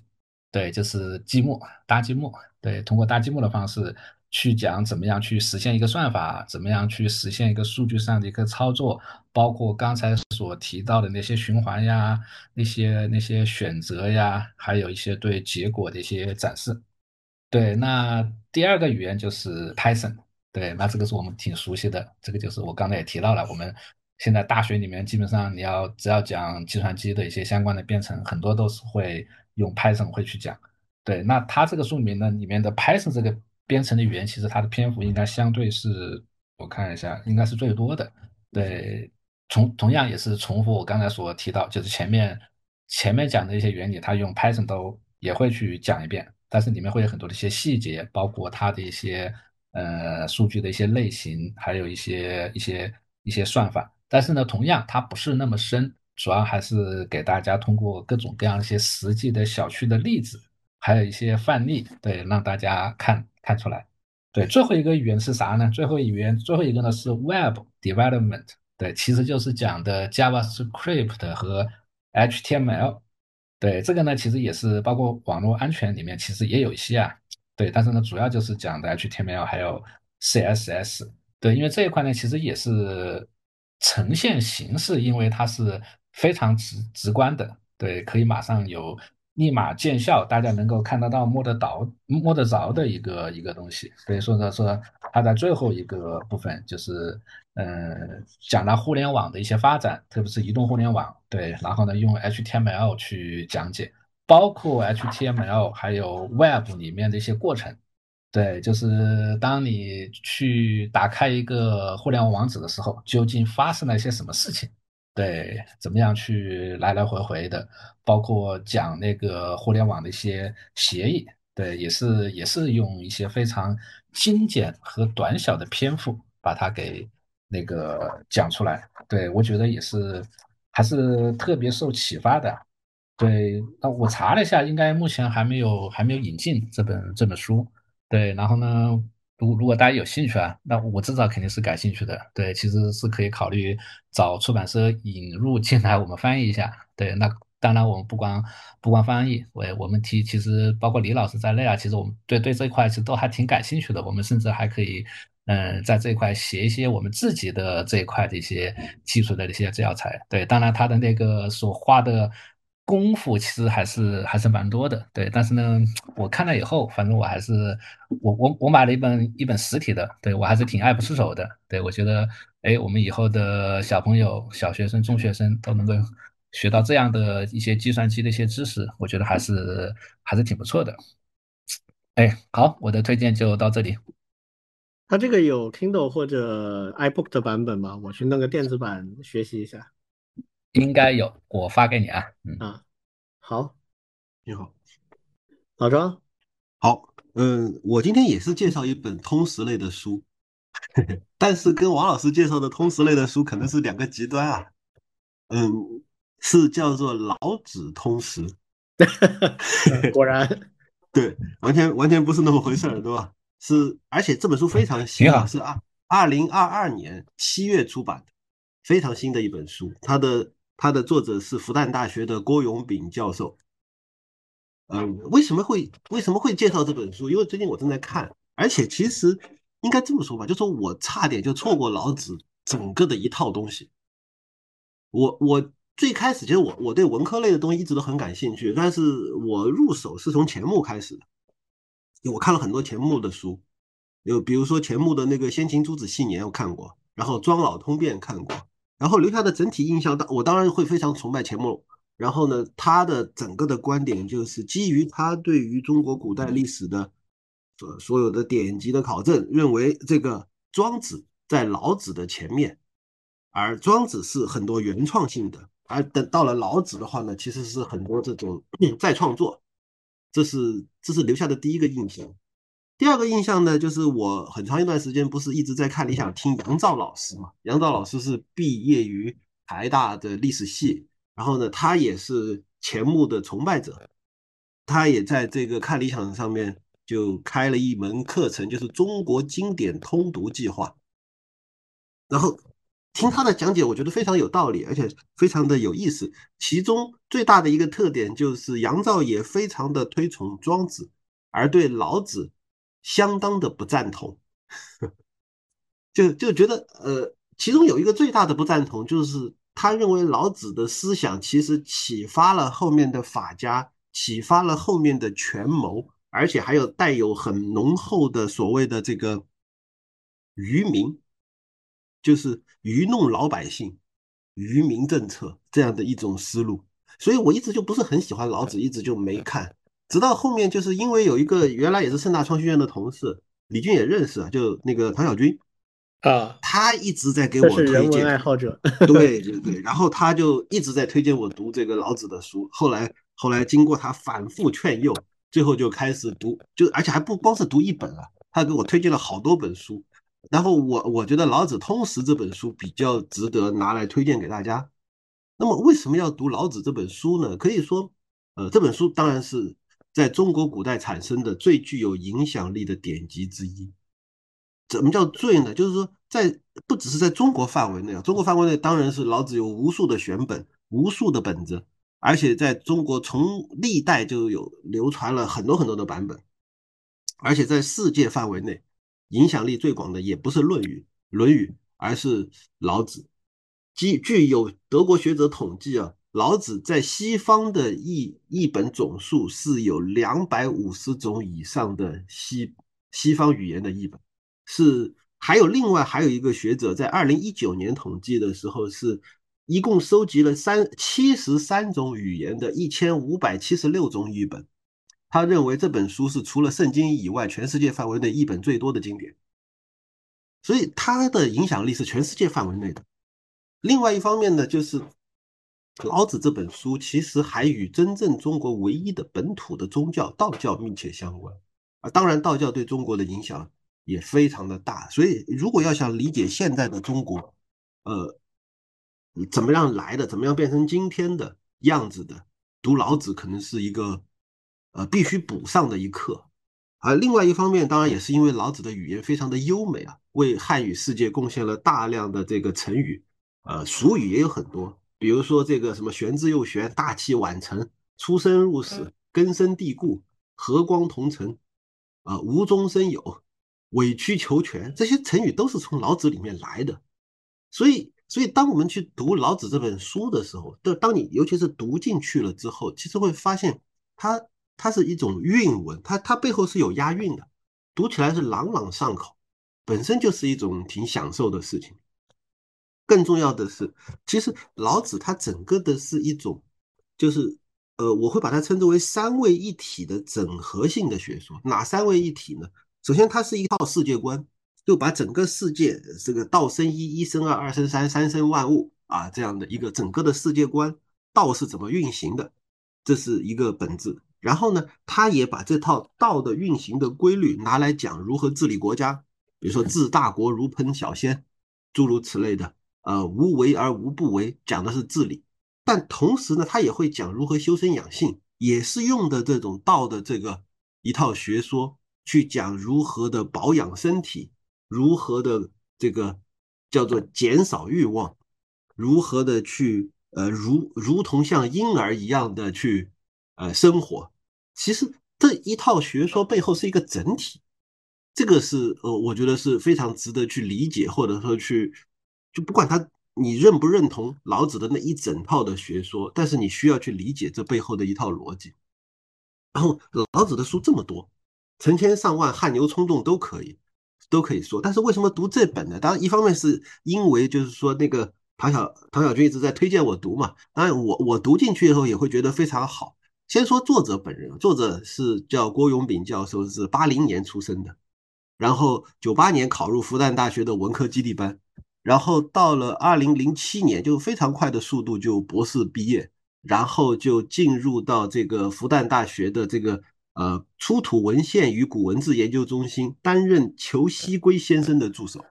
对，就是积木搭积木，对，通过搭积木的方式去讲怎么样去实现一个算法，怎么样去实现一个数据上的一个操作，包括刚才所提到的那些循环呀，那些那些选择呀，还有一些对结果的一些展示。对，那第二个语言就是 Python，对，那这个是我们挺熟悉的，这个就是我刚才也提到了，我们现在大学里面基本上你要只要讲计算机的一些相关的编程，很多都是会。用 Python 会去讲，对，那它这个说明呢，里面的 Python 这个编程的语言，其实它的篇幅应该相对是，我看一下，应该是最多的。对，同同样也是重复我刚才所提到，就是前面前面讲的一些原理，它用 Python 都也会去讲一遍，但是里面会有很多的一些细节，包括它的一些呃数据的一些类型，还有一些一些一些算法，但是呢，同样它不是那么深。主要还是给大家通过各种各样一些实际的小区的例子，还有一些范例，对，让大家看看出来。对，最后一个语言是啥呢？最后语言最后一个呢是 Web Development，对，其实就是讲的 JavaScript 和 HTML。对，这个呢其实也是包括网络安全里面其实也有一些啊，对，但是呢主要就是讲的 HTML 还有 CSS。对，因为这一块呢其实也是。呈现形式，因为它是非常直直观的，对，可以马上有立马见效，大家能够看得到、摸得到、摸得着的一个一个东西。所以说呢，说它在最后一个部分就是，嗯，讲了互联网的一些发展，特别是移动互联网，对，然后呢，用 HTML 去讲解，包括 HTML 还有 Web 里面的一些过程，对，就是当你去打开一个互联网网址的时候，究竟发生了一些什么事情？对，怎么样去来来回回的，包括讲那个互联网的一些协议，对，也是也是用一些非常精简和短小的篇幅把它给那个讲出来。对我觉得也是还是特别受启发的。对，那我查了一下，应该目前还没有还没有引进这本这本书。对，然后呢，如如果大家有兴趣啊，那我至少肯定是感兴趣的。对，其实是可以考虑找出版社引入进来，我们翻译一下。对，那当然我们不光不光翻译，我我们提其实包括李老师在内啊，其实我们对对这一块其实都还挺感兴趣的。我们甚至还可以，嗯，在这一块写一些我们自己的这一块的一些技术的一些教材。对，当然他的那个所画的。功夫其实还是还是蛮多的，对。但是呢，我看了以后，反正我还是我我我买了一本一本实体的，对我还是挺爱不释手的。对我觉得，哎，我们以后的小朋友、小学生、中学生都能够学到这样的一些计算机的一些知识，我觉得还是还是挺不错的。哎，好，我的推荐就到这里。它这个有 Kindle 或者 iBook 的版本吗？我去弄个电子版学习一下。应该有，我发给你啊。嗯啊，好，你好，老张，好，嗯，我今天也是介绍一本通识类的书，但是跟王老师介绍的通识类的书可能是两个极端啊。嗯，是叫做《老子通识 》，果然，对，完全完全不是那么回事儿，对吧？是，而且这本书非常新啊，是二二零二二年七月出版的，非常新的一本书，它的。它的作者是复旦大学的郭永炳教授。嗯，为什么会为什么会介绍这本书？因为最近我正在看，而且其实应该这么说吧，就说我差点就错过老子整个的一套东西。我我最开始其实我我对文科类的东西一直都很感兴趣，但是我入手是从钱穆开始的。我看了很多钱穆的书，有比如说钱穆的那个《先秦诸子细年》我看过，然后《庄老通变》看过。然后留下的整体印象，当我当然会非常崇拜钱穆。然后呢，他的整个的观点就是基于他对于中国古代历史的所所有的典籍的考证，认为这个庄子在老子的前面，而庄子是很多原创性的，而等到了老子的话呢，其实是很多这种 再创作。这是这是留下的第一个印象。第二个印象呢，就是我很长一段时间不是一直在看理想听杨照老师嘛？杨照老师是毕业于台大的历史系，然后呢，他也是钱穆的崇拜者，他也在这个看理想上面就开了一门课程，就是中国经典通读计划。然后听他的讲解，我觉得非常有道理，而且非常的有意思。其中最大的一个特点就是杨照也非常的推崇庄子，而对老子。相当的不赞同，就就觉得呃，其中有一个最大的不赞同，就是他认为老子的思想其实启发了后面的法家，启发了后面的权谋，而且还有带有很浓厚的所谓的这个愚民，就是愚弄老百姓、愚民政策这样的一种思路。所以我一直就不是很喜欢老子，一直就没看。直到后面，就是因为有一个原来也是盛大创新院的同事，李军也认识啊，就那个唐小军啊，他一直在给我推荐。爱好者，对 对对，然后他就一直在推荐我读这个老子的书。后来后来经过他反复劝诱，最后就开始读，就而且还不光是读一本啊，他给我推荐了好多本书。然后我我觉得《老子通识》这本书比较值得拿来推荐给大家。那么为什么要读老子这本书呢？可以说，呃，这本书当然是。在中国古代产生的最具有影响力的典籍之一，怎么叫最呢？就是说，在不只是在中国范围内啊，中国范围内当然是老子有无数的选本、无数的本子，而且在中国从历代就有流传了很多很多的版本，而且在世界范围内影响力最广的也不是《论语》《论语》，而是老子。据据有德国学者统计啊。老子在西方的译译本总数是有两百五十种以上的西西方语言的译本，是还有另外还有一个学者在二零一九年统计的时候，是一共收集了三七十三种语言的一千五百七十六种译本，他认为这本书是除了圣经以外，全世界范围内译本最多的经典，所以他的影响力是全世界范围内的。另外一方面呢，就是老子这本书其实还与真正中国唯一的本土的宗教道教密切相关啊。当然，道教对中国的影响也非常的大。所以，如果要想理解现在的中国，呃，怎么样来的，怎么样变成今天的样子的，读老子可能是一个。呃，必须补上的一课，而另外一方面，当然也是因为老子的语言非常的优美啊，为汉语世界贡献了大量的这个成语，呃，俗语也有很多，比如说这个什么玄之又玄，大器晚成，出生入死，根深蒂固，和光同尘，啊，无中生有，委曲求全，这些成语都是从老子里面来的。所以，所以当我们去读老子这本书的时候，就当你尤其是读进去了之后，其实会发现它。它是一种韵文，它它背后是有押韵的，读起来是朗朗上口，本身就是一种挺享受的事情。更重要的是，其实老子他整个的是一种，就是呃，我会把它称之为三位一体的整合性的学说。哪三位一体呢？首先，它是一套世界观，就把整个世界这个道生一，一生二，二生三，三生万物啊这样的一个整个的世界观，道是怎么运行的，这是一个本质。然后呢，他也把这套道的运行的规律拿来讲如何治理国家，比如说治大国如烹小鲜，诸如此类的，呃，无为而无不为，讲的是治理。但同时呢，他也会讲如何修身养性，也是用的这种道的这个一套学说去讲如何的保养身体，如何的这个叫做减少欲望，如何的去呃如如同像婴儿一样的去。呃，生活其实这一套学说背后是一个整体，这个是呃，我觉得是非常值得去理解，或者说去就不管他你认不认同老子的那一整套的学说，但是你需要去理解这背后的一套逻辑。然后老子的书这么多，成千上万，汗牛充栋都可以都可以说，但是为什么读这本呢？当然，一方面是因为就是说那个唐小唐小军一直在推荐我读嘛，当然我我读进去以后也会觉得非常好。先说作者本人，作者是叫郭永炳教授，是八零年出生的，然后九八年考入复旦大学的文科基地班，然后到了二零零七年，就非常快的速度就博士毕业，然后就进入到这个复旦大学的这个呃出土文献与古文字研究中心，担任裘锡圭先生的助手，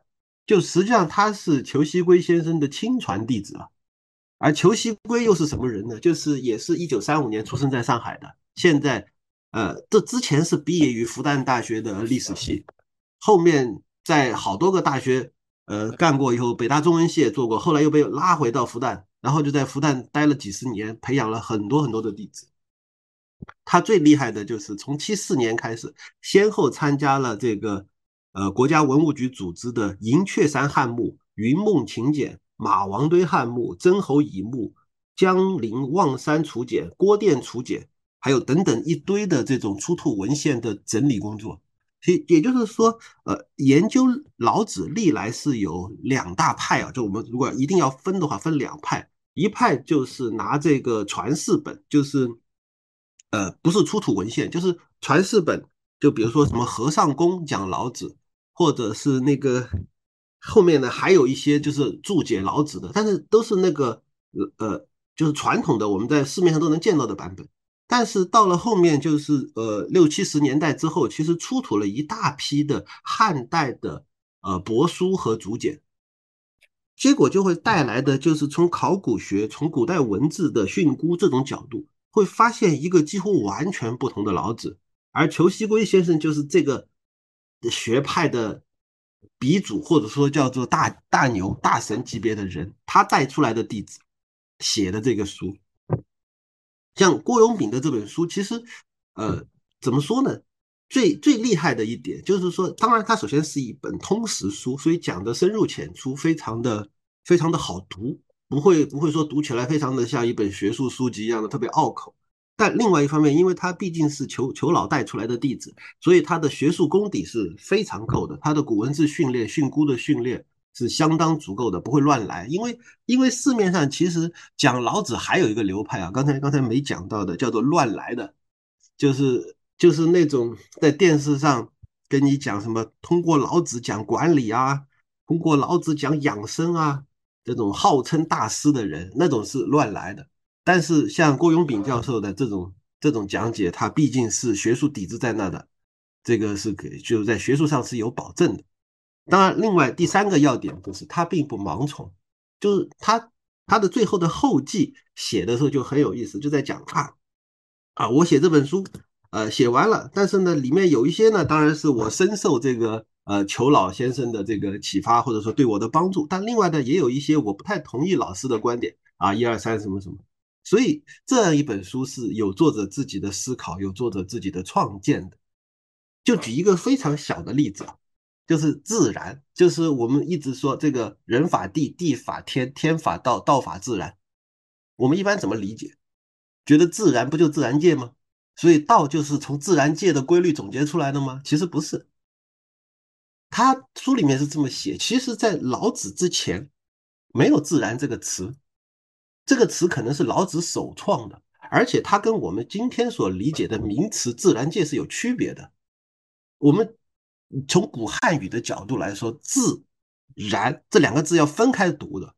就实际上他是裘锡圭先生的亲传弟子啊。而裘锡圭又是什么人呢？就是也是一九三五年出生在上海的。现在，呃，这之前是毕业于复旦大学的历史系，后面在好多个大学，呃，干过以后，北大中文系也做过，后来又被拉回到复旦，然后就在复旦待了几十年，培养了很多很多的弟子。他最厉害的就是从七四年开始，先后参加了这个，呃，国家文物局组织的银雀山汉墓、云梦秦简。马王堆汉墓、曾侯乙墓、江陵望山楚简、郭店楚简，还有等等一堆的这种出土文献的整理工作。所以也就是说，呃，研究老子历来是有两大派啊。就我们如果一定要分的话，分两派。一派就是拿这个传世本，就是呃，不是出土文献，就是传世本。就比如说什么和尚公讲老子，或者是那个。后面呢还有一些就是注解老子的，但是都是那个呃就是传统的我们在市面上都能见到的版本。但是到了后面就是呃六七十年代之后，其实出土了一大批的汉代的呃帛书和竹简，结果就会带来的就是从考古学、从古代文字的训诂这种角度，会发现一个几乎完全不同的老子。而裘锡圭先生就是这个学派的。鼻祖或者说叫做大大牛大神级别的人，他带出来的弟子写的这个书，像郭永炳的这本书，其实呃怎么说呢？最最厉害的一点就是说，当然它首先是一本通识书，所以讲的深入浅出，非常的非常的好读，不会不会说读起来非常的像一本学术书籍一样的特别拗口。但另外一方面，因为他毕竟是裘裘老带出来的弟子，所以他的学术功底是非常够的。他的古文字训练、训诂的训练是相当足够的，不会乱来。因为因为市面上其实讲老子还有一个流派啊，刚才刚才没讲到的，叫做乱来的，就是就是那种在电视上跟你讲什么，通过老子讲管理啊，通过老子讲养生啊，这种号称大师的人，那种是乱来的。但是像郭永炳教授的这种这种讲解，他毕竟是学术底子在那的，这个是给就是在学术上是有保证的。当然，另外第三个要点就是他并不盲从，就是他他的最后的后记写的时候就很有意思，就在讲啊啊，我写这本书。呃，写完了，但是呢，里面有一些呢，当然是我深受这个呃裘老先生的这个启发，或者说对我的帮助。但另外呢，也有一些我不太同意老师的观点啊，一二三什么什么。所以这样一本书是有作者自己的思考，有作者自己的创建的。就举一个非常小的例子啊，就是自然，就是我们一直说这个人法地，地法天，天法道，道法自然。我们一般怎么理解？觉得自然不就自然界吗？所以道就是从自然界的规律总结出来的吗？其实不是。他书里面是这么写，其实，在老子之前，没有“自然”这个词，这个词可能是老子首创的，而且它跟我们今天所理解的名词“自然界”是有区别的。我们从古汉语的角度来说，“自然”这两个字要分开读的。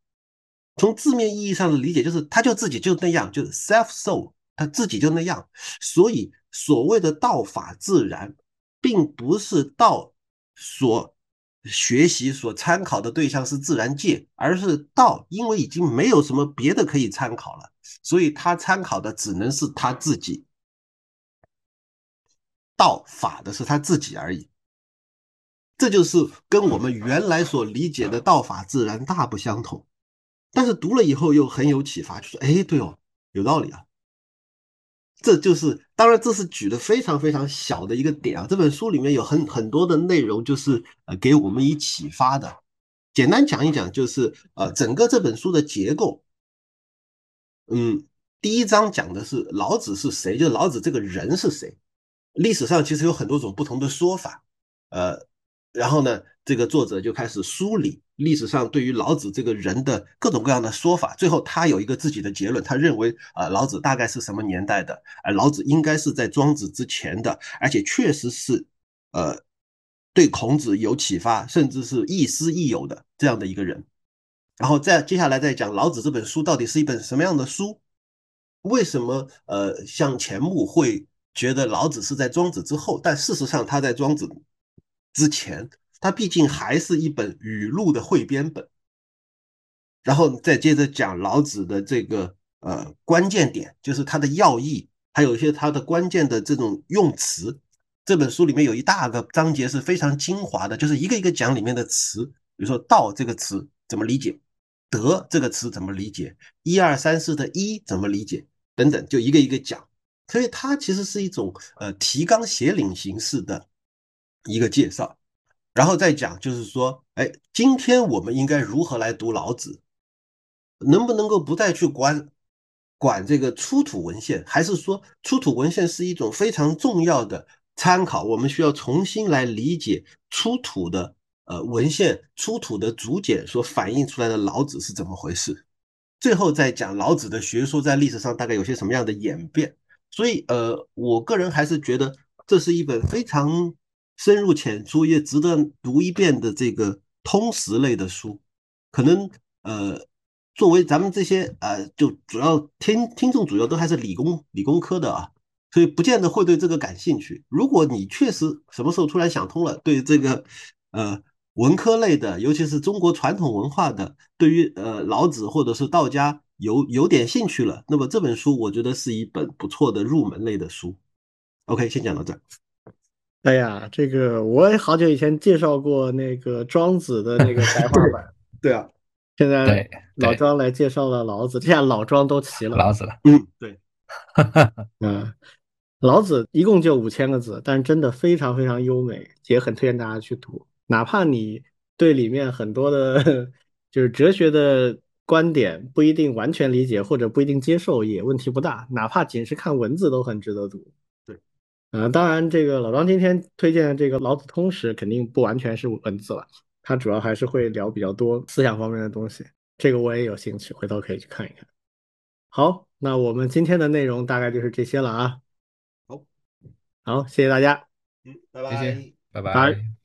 从字面意义上的理解，就是他就自己就那样，就是 self-so。他自己就那样，所以所谓的道法自然，并不是道所学习、所参考的对象是自然界，而是道，因为已经没有什么别的可以参考了，所以他参考的只能是他自己。道法的是他自己而已，这就是跟我们原来所理解的道法自然大不相同。但是读了以后又很有启发，就说：“哎，对哦，有道理啊。”这就是，当然这是举的非常非常小的一个点啊。这本书里面有很很多的内容，就是呃给我们以启发的。简单讲一讲，就是呃整个这本书的结构。嗯，第一章讲的是老子是谁，就是老子这个人是谁。历史上其实有很多种不同的说法，呃，然后呢，这个作者就开始梳理。历史上对于老子这个人的各种各样的说法，最后他有一个自己的结论。他认为啊，老子大概是什么年代的？而老子应该是在庄子之前的，而且确实是呃对孔子有启发，甚至是亦师亦友的这样的一个人。然后再接下来再讲老子这本书到底是一本什么样的书？为什么呃像钱穆会觉得老子是在庄子之后，但事实上他在庄子之前。它毕竟还是一本语录的汇编本，然后再接着讲老子的这个呃关键点，就是它的要义，还有一些它的关键的这种用词。这本书里面有一大个章节是非常精华的，就是一个一个讲里面的词，比如说“道”这个词怎么理解，“德”这个词怎么理解，一二三四的一怎么理解等等，就一个一个讲。所以它其实是一种呃提纲挈领形式的一个介绍。然后再讲，就是说，哎，今天我们应该如何来读老子？能不能够不再去管管这个出土文献？还是说出土文献是一种非常重要的参考？我们需要重新来理解出土的呃文献、出土的竹简所反映出来的老子是怎么回事？最后再讲老子的学说在历史上大概有些什么样的演变？所以，呃，我个人还是觉得这是一本非常。深入浅出也值得读一遍的这个通识类的书，可能呃，作为咱们这些呃，就主要听听众主要都还是理工理工科的啊，所以不见得会对这个感兴趣。如果你确实什么时候突然想通了，对这个呃文科类的，尤其是中国传统文化的，对于呃老子或者是道家有有点兴趣了，那么这本书我觉得是一本不错的入门类的书。OK，先讲到这儿。哎呀，这个我也好久以前介绍过那个庄子的那个白话版。对啊，现在老庄来介绍了老子，这下老庄都齐了。老子了，嗯，对，嗯，老子一共就五千个字，但是真的非常非常优美，也很推荐大家去读。哪怕你对里面很多的，就是哲学的观点不一定完全理解或者不一定接受，也问题不大。哪怕仅是看文字都很值得读。嗯，当然，这个老张今天推荐的这个《老子通识》肯定不完全是文字了，他主要还是会聊比较多思想方面的东西。这个我也有兴趣，回头可以去看一看。好，那我们今天的内容大概就是这些了啊。好，好，谢谢大家。嗯，拜拜。谢谢，拜拜拜。